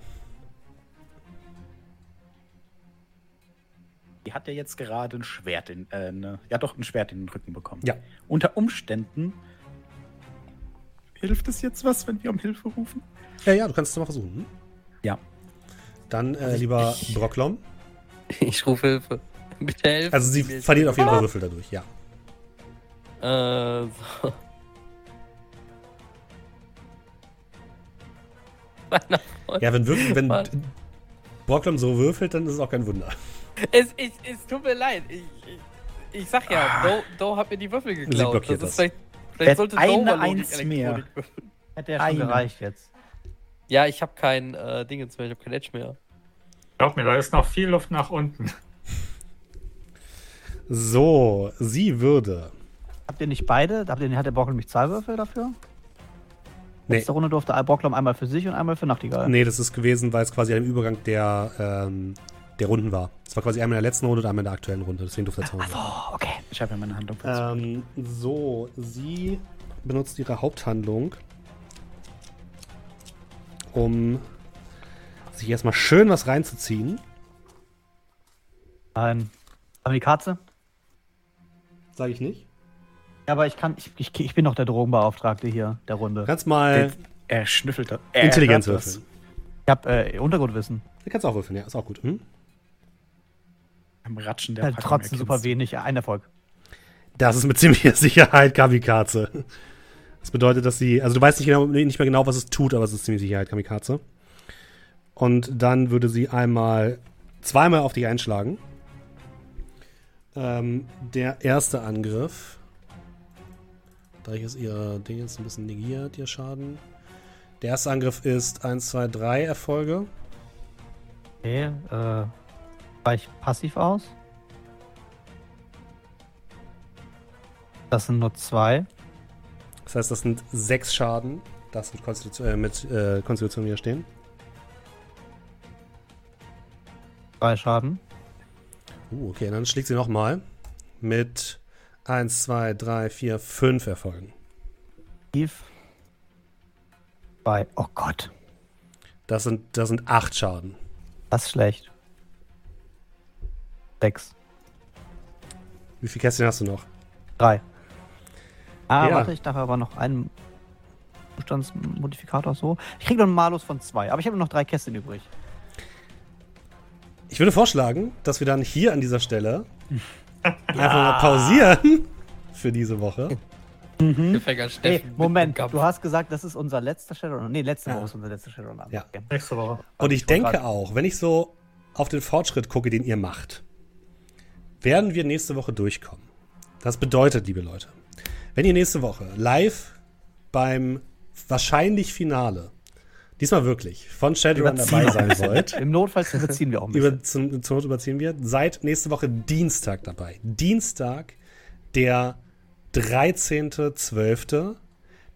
Die hat ja jetzt gerade ein Schwert in, äh, ne, ja doch ein Schwert in den Rücken bekommen. Ja. Unter Umständen hilft es jetzt was, wenn wir um Hilfe rufen? Ja, ja, du kannst es mal versuchen. Hm? Ja. Dann äh, Also lieber ich- Brocklom. Ich rufe Hilfe. Bitte helfen. Also sie verliert auf jeden Fall Würfel dadurch, ja. Äh, so. Ja, wenn wirklich, wenn Mann. Brocklom so würfelt, dann ist es auch kein Wunder. Es, ich, es tut mir leid. Ich, ich, ich sag ja, Do, Do hat mir die Würfel geklaut. blockiert das ist das. vielleicht, vielleicht sollte Eine Eins mehr. Hätte ja schon gereicht jetzt. Ja, ich habe kein äh, Dingens mehr, ich habe kein Edge mehr. glaub mir, da ist noch viel Luft nach unten. So, sie würde. Habt ihr nicht beide? Habt ihr, hat der Bockel nämlich zwei Würfel dafür? Nee. Letzte Runde durfte Bocklom einmal für sich und einmal für Nachtigall. Nee, das ist gewesen, weil es quasi ein Übergang der, ähm, der Runden war. Es war quasi einmal in der letzten Runde und einmal in der aktuellen Runde. Deswegen durfte er zwei Runden. Oh, okay. Ich habe ja meine Handlung. Ähm, so, sie benutzt ihre Haupthandlung, um sich erstmal schön was reinzuziehen. Nein. Aber die Katze? Sage ich nicht. Ja, aber ich kann, ich, ich, ich bin doch der Drogenbeauftragte hier der Runde. Kannst mal Er schnüffelt. Er Intelligenz würfeln. Ich hab äh, Untergrundwissen. Du kannst auch würfeln, ja, ist auch gut. Hm? Am Ratschen der Halt Packung trotzdem super erkennst du. wenig. Ein Erfolg. Das ist mit ziemlicher Sicherheit Kamikaze. Das bedeutet, dass sie, also du weißt nicht, genau, nicht mehr genau, was es tut, aber es ist ziemlich Sicherheit Kamikaze. Und dann würde sie einmal zweimal auf dich einschlagen. Ähm, der erste Angriff. Da ich es ihr Ding jetzt ein bisschen negiert, ihr Schaden. Der erste Angriff ist 1, 2, 3 Erfolge. Okay, äh, weich passiv aus. Das sind nur zwei. Das heißt, das sind sechs Schaden. Das mit Konstitution, äh, mit, äh, Konstitution widerstehen. Drei Schaden. Uh, okay, dann schlägt sie nochmal. Mit 1, 2, 3, 4, 5 Erfolgen. Tief. Zwei. Oh Gott. Das sind, das sind 8 Schaden. Das ist schlecht. Sechs. Wie viel Kästchen hast du noch? Drei. Ah, Ja. warte, ich darf aber noch einen Zustandsmodifikator so. Ich krieg noch einen Malus von zwei, aber ich habe noch drei Kästchen übrig. Ich würde vorschlagen, dass wir dann hier an dieser Stelle einfach mal pausieren für diese Woche. Gefänger Hey, Steffen. mit Moment, du hast gesagt, das ist unser letzter Shadowrun. Nee, letzte Ja. Woche ist unser letzter Shadowrun. Ja. Nächste Woche. Und ich denke auch, wenn ich so auf den Fortschritt gucke, den ihr macht, werden wir nächste Woche durchkommen. Das bedeutet, liebe Leute, wenn ihr nächste Woche live beim wahrscheinlich Finale, diesmal wirklich, von Shadowrun dabei sein wollt, Im Notfall überziehen wir auch ein bisschen. über, zum, zur Not überziehen wir, seid nächste Woche Dienstag dabei. Dienstag, der 13.12.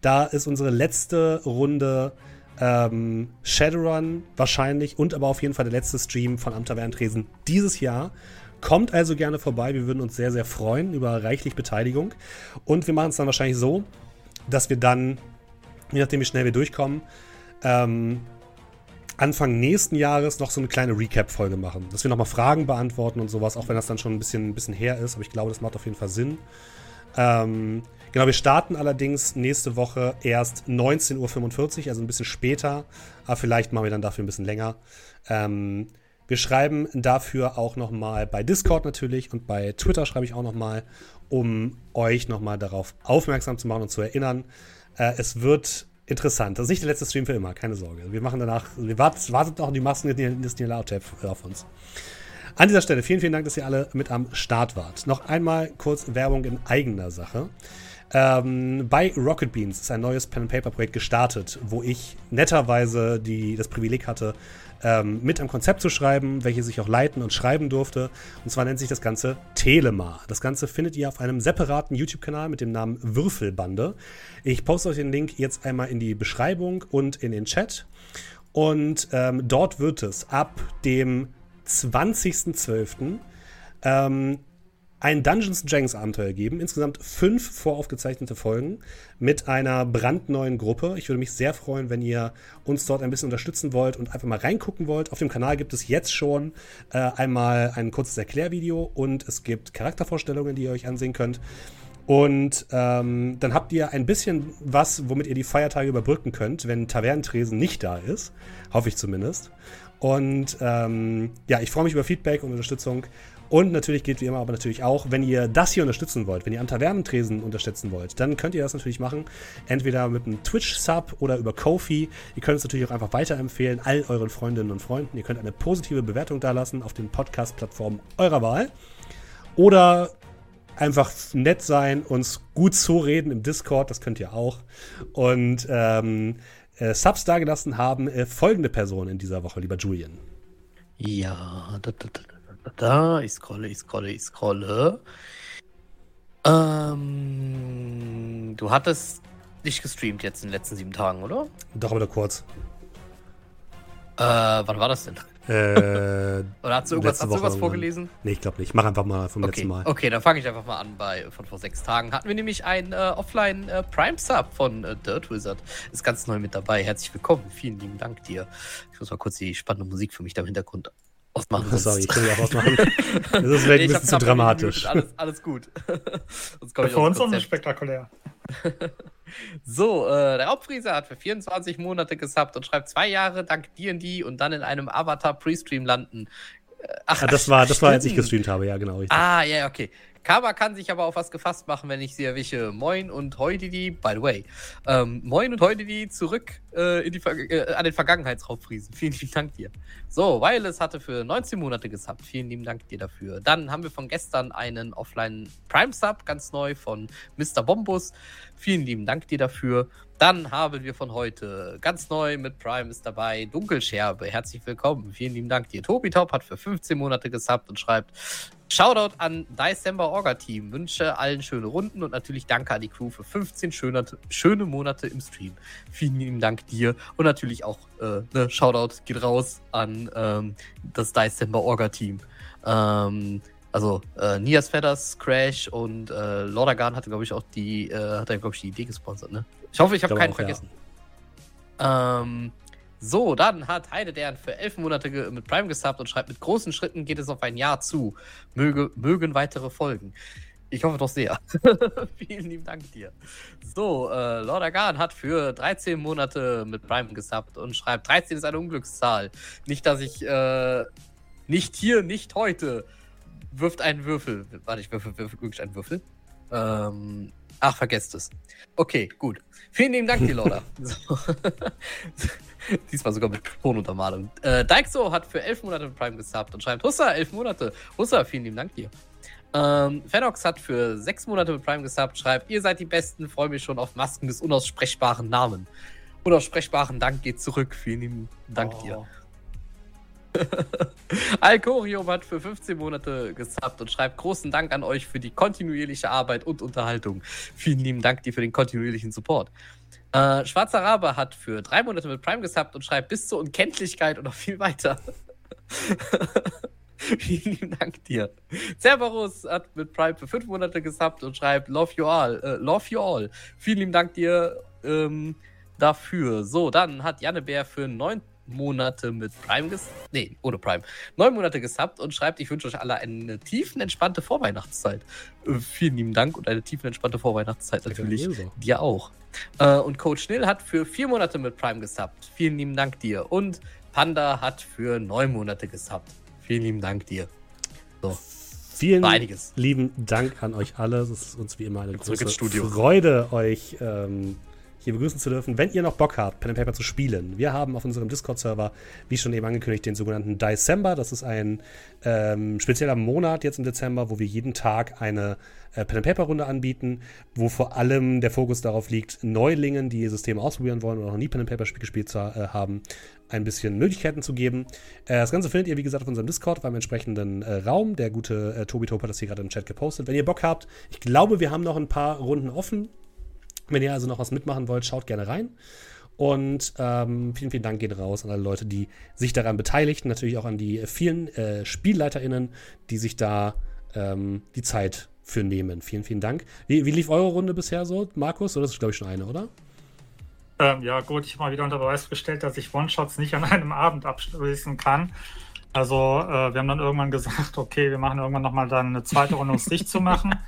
Da ist unsere letzte Runde ähm, Shadowrun wahrscheinlich und aber auf jeden Fall der letzte Stream von Am Tresen dieses Jahr. Kommt also gerne vorbei, wir würden uns sehr, sehr freuen über reichlich Beteiligung. Und wir machen es dann wahrscheinlich so, dass wir dann, je nachdem wie schnell wir durchkommen, ähm, Anfang nächsten Jahres noch so eine kleine Recap-Folge machen. Dass wir nochmal Fragen beantworten und sowas, auch wenn das dann schon ein bisschen, ein bisschen her ist. Aber ich glaube, das macht auf jeden Fall Sinn. Ähm, genau, wir starten allerdings nächste Woche erst 19.45 Uhr, also ein bisschen später. Aber vielleicht machen wir dann dafür ein bisschen länger. Ähm, wir schreiben dafür auch nochmal bei Discord natürlich und bei Twitter schreibe ich auch nochmal, um euch nochmal darauf aufmerksam zu machen und zu erinnern. Äh, es wird interessant. Das ist nicht der letzte Stream für immer, keine Sorge. Wir machen danach, wir warten, wartet noch die Masken Disney Loud-Tab auf uns. An dieser Stelle vielen, vielen Dank, dass ihr alle mit am Start wart. Noch einmal kurz Werbung in eigener Sache. Ähm, bei Rocket Beans ist ein neues Pen-and-Paper-Projekt gestartet, wo ich netterweise die, das Privileg hatte, ähm, mit am Konzept zu schreiben, welches ich auch leiten und schreiben durfte. Und zwar nennt sich das Ganze Telema. Das Ganze findet ihr auf einem separaten YouTube-Kanal mit dem Namen Würfelbande. Ich poste euch den Link jetzt einmal in die Beschreibung und in den Chat. Und ähm, dort wird es ab dem 20.12. Ähm, ein Dungeons Dragons Abenteuer geben. Insgesamt fünf voraufgezeichnete Folgen mit einer brandneuen Gruppe. Ich würde mich sehr freuen, wenn ihr uns dort ein bisschen unterstützen wollt und einfach mal reingucken wollt. Auf dem Kanal gibt es jetzt schon äh, einmal ein kurzes Erklärvideo und es gibt Charaktervorstellungen, die ihr euch ansehen könnt. Und ähm, dann habt ihr ein bisschen was, womit ihr die Feiertage überbrücken könnt, wenn Tavernentresen nicht da ist. Hoffe ich zumindest. Und ähm, ja, ich freue mich über Feedback und Unterstützung. Und natürlich geht wie immer aber natürlich auch, wenn ihr das hier unterstützen wollt, wenn ihr am Tavernentresen unterstützen wollt, dann könnt ihr das natürlich machen. Entweder mit einem Twitch-Sub oder über Kofi. Ihr könnt es natürlich auch einfach weiterempfehlen, all euren Freundinnen und Freunden. Ihr könnt eine positive Bewertung dalassen auf den Podcast-Plattformen eurer Wahl. Oder einfach nett sein, uns gut zureden im Discord, das könnt ihr auch. Und ähm, äh, Subs dagelassen haben äh, folgende Personen in dieser Woche, lieber Julian. Ja, da, da, da, da, ich scrolle, ich scrolle, ich scrolle. Ähm, du hattest nicht gestreamt jetzt in den letzten sieben Tagen, oder? Doch, aber nur kurz. Äh, wann war das denn? Äh, Oder hast du irgendwas, hast du irgendwas vorgelesen? Nee, ich glaube nicht. Mach einfach mal vom okay. letzten Mal. Okay, dann fange ich einfach mal an bei von vor sechs Tagen. Hatten wir nämlich ein äh, Offline äh, Prime Sub von äh, Dirt Wizard. Ist ganz neu mit dabei. Herzlich willkommen. Vielen lieben Dank dir. Ich muss mal kurz die spannende Musik für mich da im Hintergrund ausmachen. Oh, sorry, ich kann die auch ausmachen. das ist vielleicht nee, ein bisschen zu dramatisch. Alles, alles gut. Für uns unspektakulär. So, äh, der Hauptfrieser hat für 24 Monate gesubbt und schreibt zwei Jahre dank D&D und dann in einem Avatar Pre-Stream landen. Äh, ach, ja, das war, das war, als ich gestreamt habe, ja, genau. Richtig. Ah, ja, okay. Kaba kann sich aber auf was gefasst machen, wenn ich sie erwische. Moin und Heudidi, by the way. Ähm, Moin und Heudidi zurück äh, in die äh, an den Vergangenheitsraubfriesen. Vielen lieben Dank dir. So, Wireless hatte für 19 Monate gesubbt. Vielen lieben Dank dir dafür. Dann haben wir von gestern einen Offline Prime Sub, ganz neu von Mr. Bombus. Vielen lieben Dank dir dafür. Dann haben wir von heute ganz neu mit Prime ist dabei Dunkelscherbe. Herzlich willkommen. Vielen lieben Dank dir. Tobi Top hat für 15 Monate gesubbt und schreibt Shoutout an December Orga Team. Wünsche allen schöne Runden und natürlich danke an die Crew für 15 schöne, schöne Monate im Stream. Vielen lieben Dank dir und natürlich auch äh, ne, Shoutout geht raus an ähm, das December Orga Team. Ähm, also äh, Nias Feathers, Crash und äh, Lordagan hatte, glaube ich, auch die, äh, hat glaube ich, die Idee gesponsert, ne? Ich hoffe, ich habe keinen auch, vergessen. Ja. Ähm, so, dann hat Heide Dern für elf Monate mit Prime gesubbt und schreibt, mit großen Schritten geht es auf ein Jahr zu. Möge, mögen weitere Folgen. Ich hoffe doch sehr. Vielen lieben Dank dir. So, äh, Lord Agan hat für 13 Monate mit Prime gesubbt und schreibt, 13 ist eine Unglückszahl. Nicht, dass ich, äh, nicht hier, nicht heute wirft einen Würfel. Warte, ich würfel, würfel wirklich einen Würfel. Ähm, ach, vergesst es. Okay, gut. Vielen lieben Dank dir, Lorda. so. Diesmal sogar mit Tonuntermalung. Äh, Dykso hat für elf Monate mit Prime gesubbt und schreibt, Hussa, elf Monate. Hussa, vielen lieben Dank dir. Ähm, Fenox hat für sechs Monate mit Prime gesubbt, schreibt, ihr seid die Besten, freue mich schon auf Masken des unaussprechbaren Namen. Unaussprechbaren Dank geht zurück. Vielen lieben Dank oh. dir. Alcorium hat für 15 Monate gesubbt und schreibt großen Dank an euch für die kontinuierliche Arbeit und Unterhaltung. Vielen lieben Dank dir für den kontinuierlichen Support. Äh, Schwarzer Rabe hat für drei Monate mit Prime gesubbt und schreibt bis zur Unkenntlichkeit und noch viel weiter. Vielen lieben Dank dir. Cerberus hat mit Prime für fünf Monate gesubbt und schreibt Love you all. Äh, love you all. Vielen lieben Dank dir ähm, dafür. So, dann hat Janne Bär für neun Monate mit Prime ges nee, ohne Prime. Neun Monate gesubbt und schreibt, ich wünsche euch alle eine tiefenentspannte Vorweihnachtszeit. Äh, vielen lieben Dank und eine tiefenentspannte Vorweihnachtszeit natürlich. Dir auch. Äh, und Coach Schnill hat für vier Monate mit Prime gesubbt. Vielen lieben Dank dir. Und Panda hat für neun Monate gesubbt. Vielen lieben Dank dir. So. Vielen lieben Dank an euch alle. Es ist uns wie immer eine große Freude, euch ähm, hier begrüßen zu dürfen. Wenn ihr noch Bock habt, Pen and Paper zu spielen, wir haben auf unserem Discord-Server, wie schon eben angekündigt, den sogenannten December. Das ist ein ähm, spezieller Monat jetzt im Dezember, wo wir jeden Tag eine äh, Pen and Paper-Runde anbieten, wo vor allem der Fokus darauf liegt, Neulingen, die Systeme ausprobieren wollen oder noch nie Pen and Paper-Spiel gespielt äh, haben, ein bisschen Möglichkeiten zu geben. Äh, das Ganze findet ihr, wie gesagt, auf unserem Discord beim entsprechenden äh, Raum. Der gute äh, Tobi Top hat das hier gerade im Chat gepostet. Wenn ihr Bock habt, ich glaube, wir haben noch ein paar Runden offen wenn ihr also noch was mitmachen wollt, schaut gerne rein. Und ähm, vielen, vielen Dank geht raus an alle Leute, die sich daran beteiligten. Natürlich auch an die vielen äh, SpielleiterInnen, die sich da ähm, die Zeit für nehmen. Vielen, vielen Dank. Wie, wie lief eure Runde bisher so, Markus? Oder ist das, glaube ich, schon eine, oder? Ähm, ja, gut, ich habe mal wieder unter Beweis gestellt, dass ich One-Shots nicht an einem Abend abschließen kann. Also, äh, wir haben dann irgendwann gesagt, okay, wir machen irgendwann nochmal dann eine zweite Runde, um es dicht zu machen.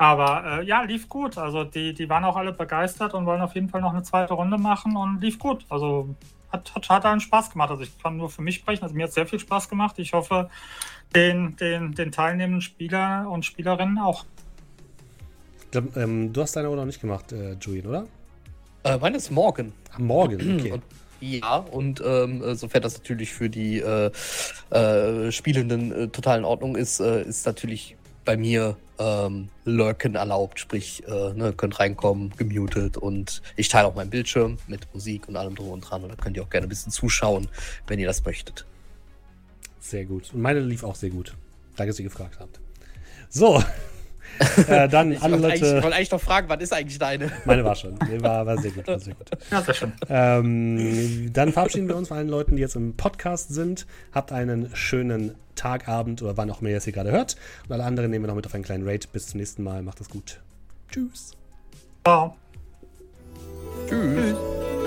Aber äh, ja, lief gut. Also die, die waren auch alle begeistert und wollen auf jeden Fall noch eine zweite Runde machen und lief gut. Also hat, hat, hat einen Spaß gemacht. Also ich kann nur für mich sprechen. Also mir hat sehr viel Spaß gemacht. Ich hoffe, den, den, den teilnehmenden Spieler und Spielerinnen auch. Ich glaub, ähm, du hast deine Uhr noch nicht gemacht, äh, Julian, oder? Äh, meine ist morgen. Ach, morgen, okay. Und, ja, und ähm, sofern das natürlich für die äh, äh, Spielenden äh, total in Ordnung ist, äh, ist natürlich bei mir ähm, Lurken erlaubt, sprich, äh, ne, könnt reinkommen, gemutet und ich teile auch meinen Bildschirm mit Musik und allem drum und dran und da könnt ihr auch gerne ein bisschen zuschauen, wenn ihr das möchtet. Sehr gut. Und meine lief auch sehr gut. Danke, dass ihr gefragt habt. So, äh, dann ich alle Leute. Ich wollte eigentlich noch fragen, wann ist eigentlich deine? Meine war schon. Nee, war, war sehr gut. War sehr gut. Ja, sehr schön. Ähm, dann verabschieden wir uns von allen Leuten, die jetzt im Podcast sind. Habt einen schönen Tag, Abend oder wann auch immer ihr es hier gerade hört. Und alle anderen nehmen wir noch mit auf einen kleinen Raid. Bis zum nächsten Mal. Macht es gut. Tschüss. Ciao. Tschüss. Tschüss.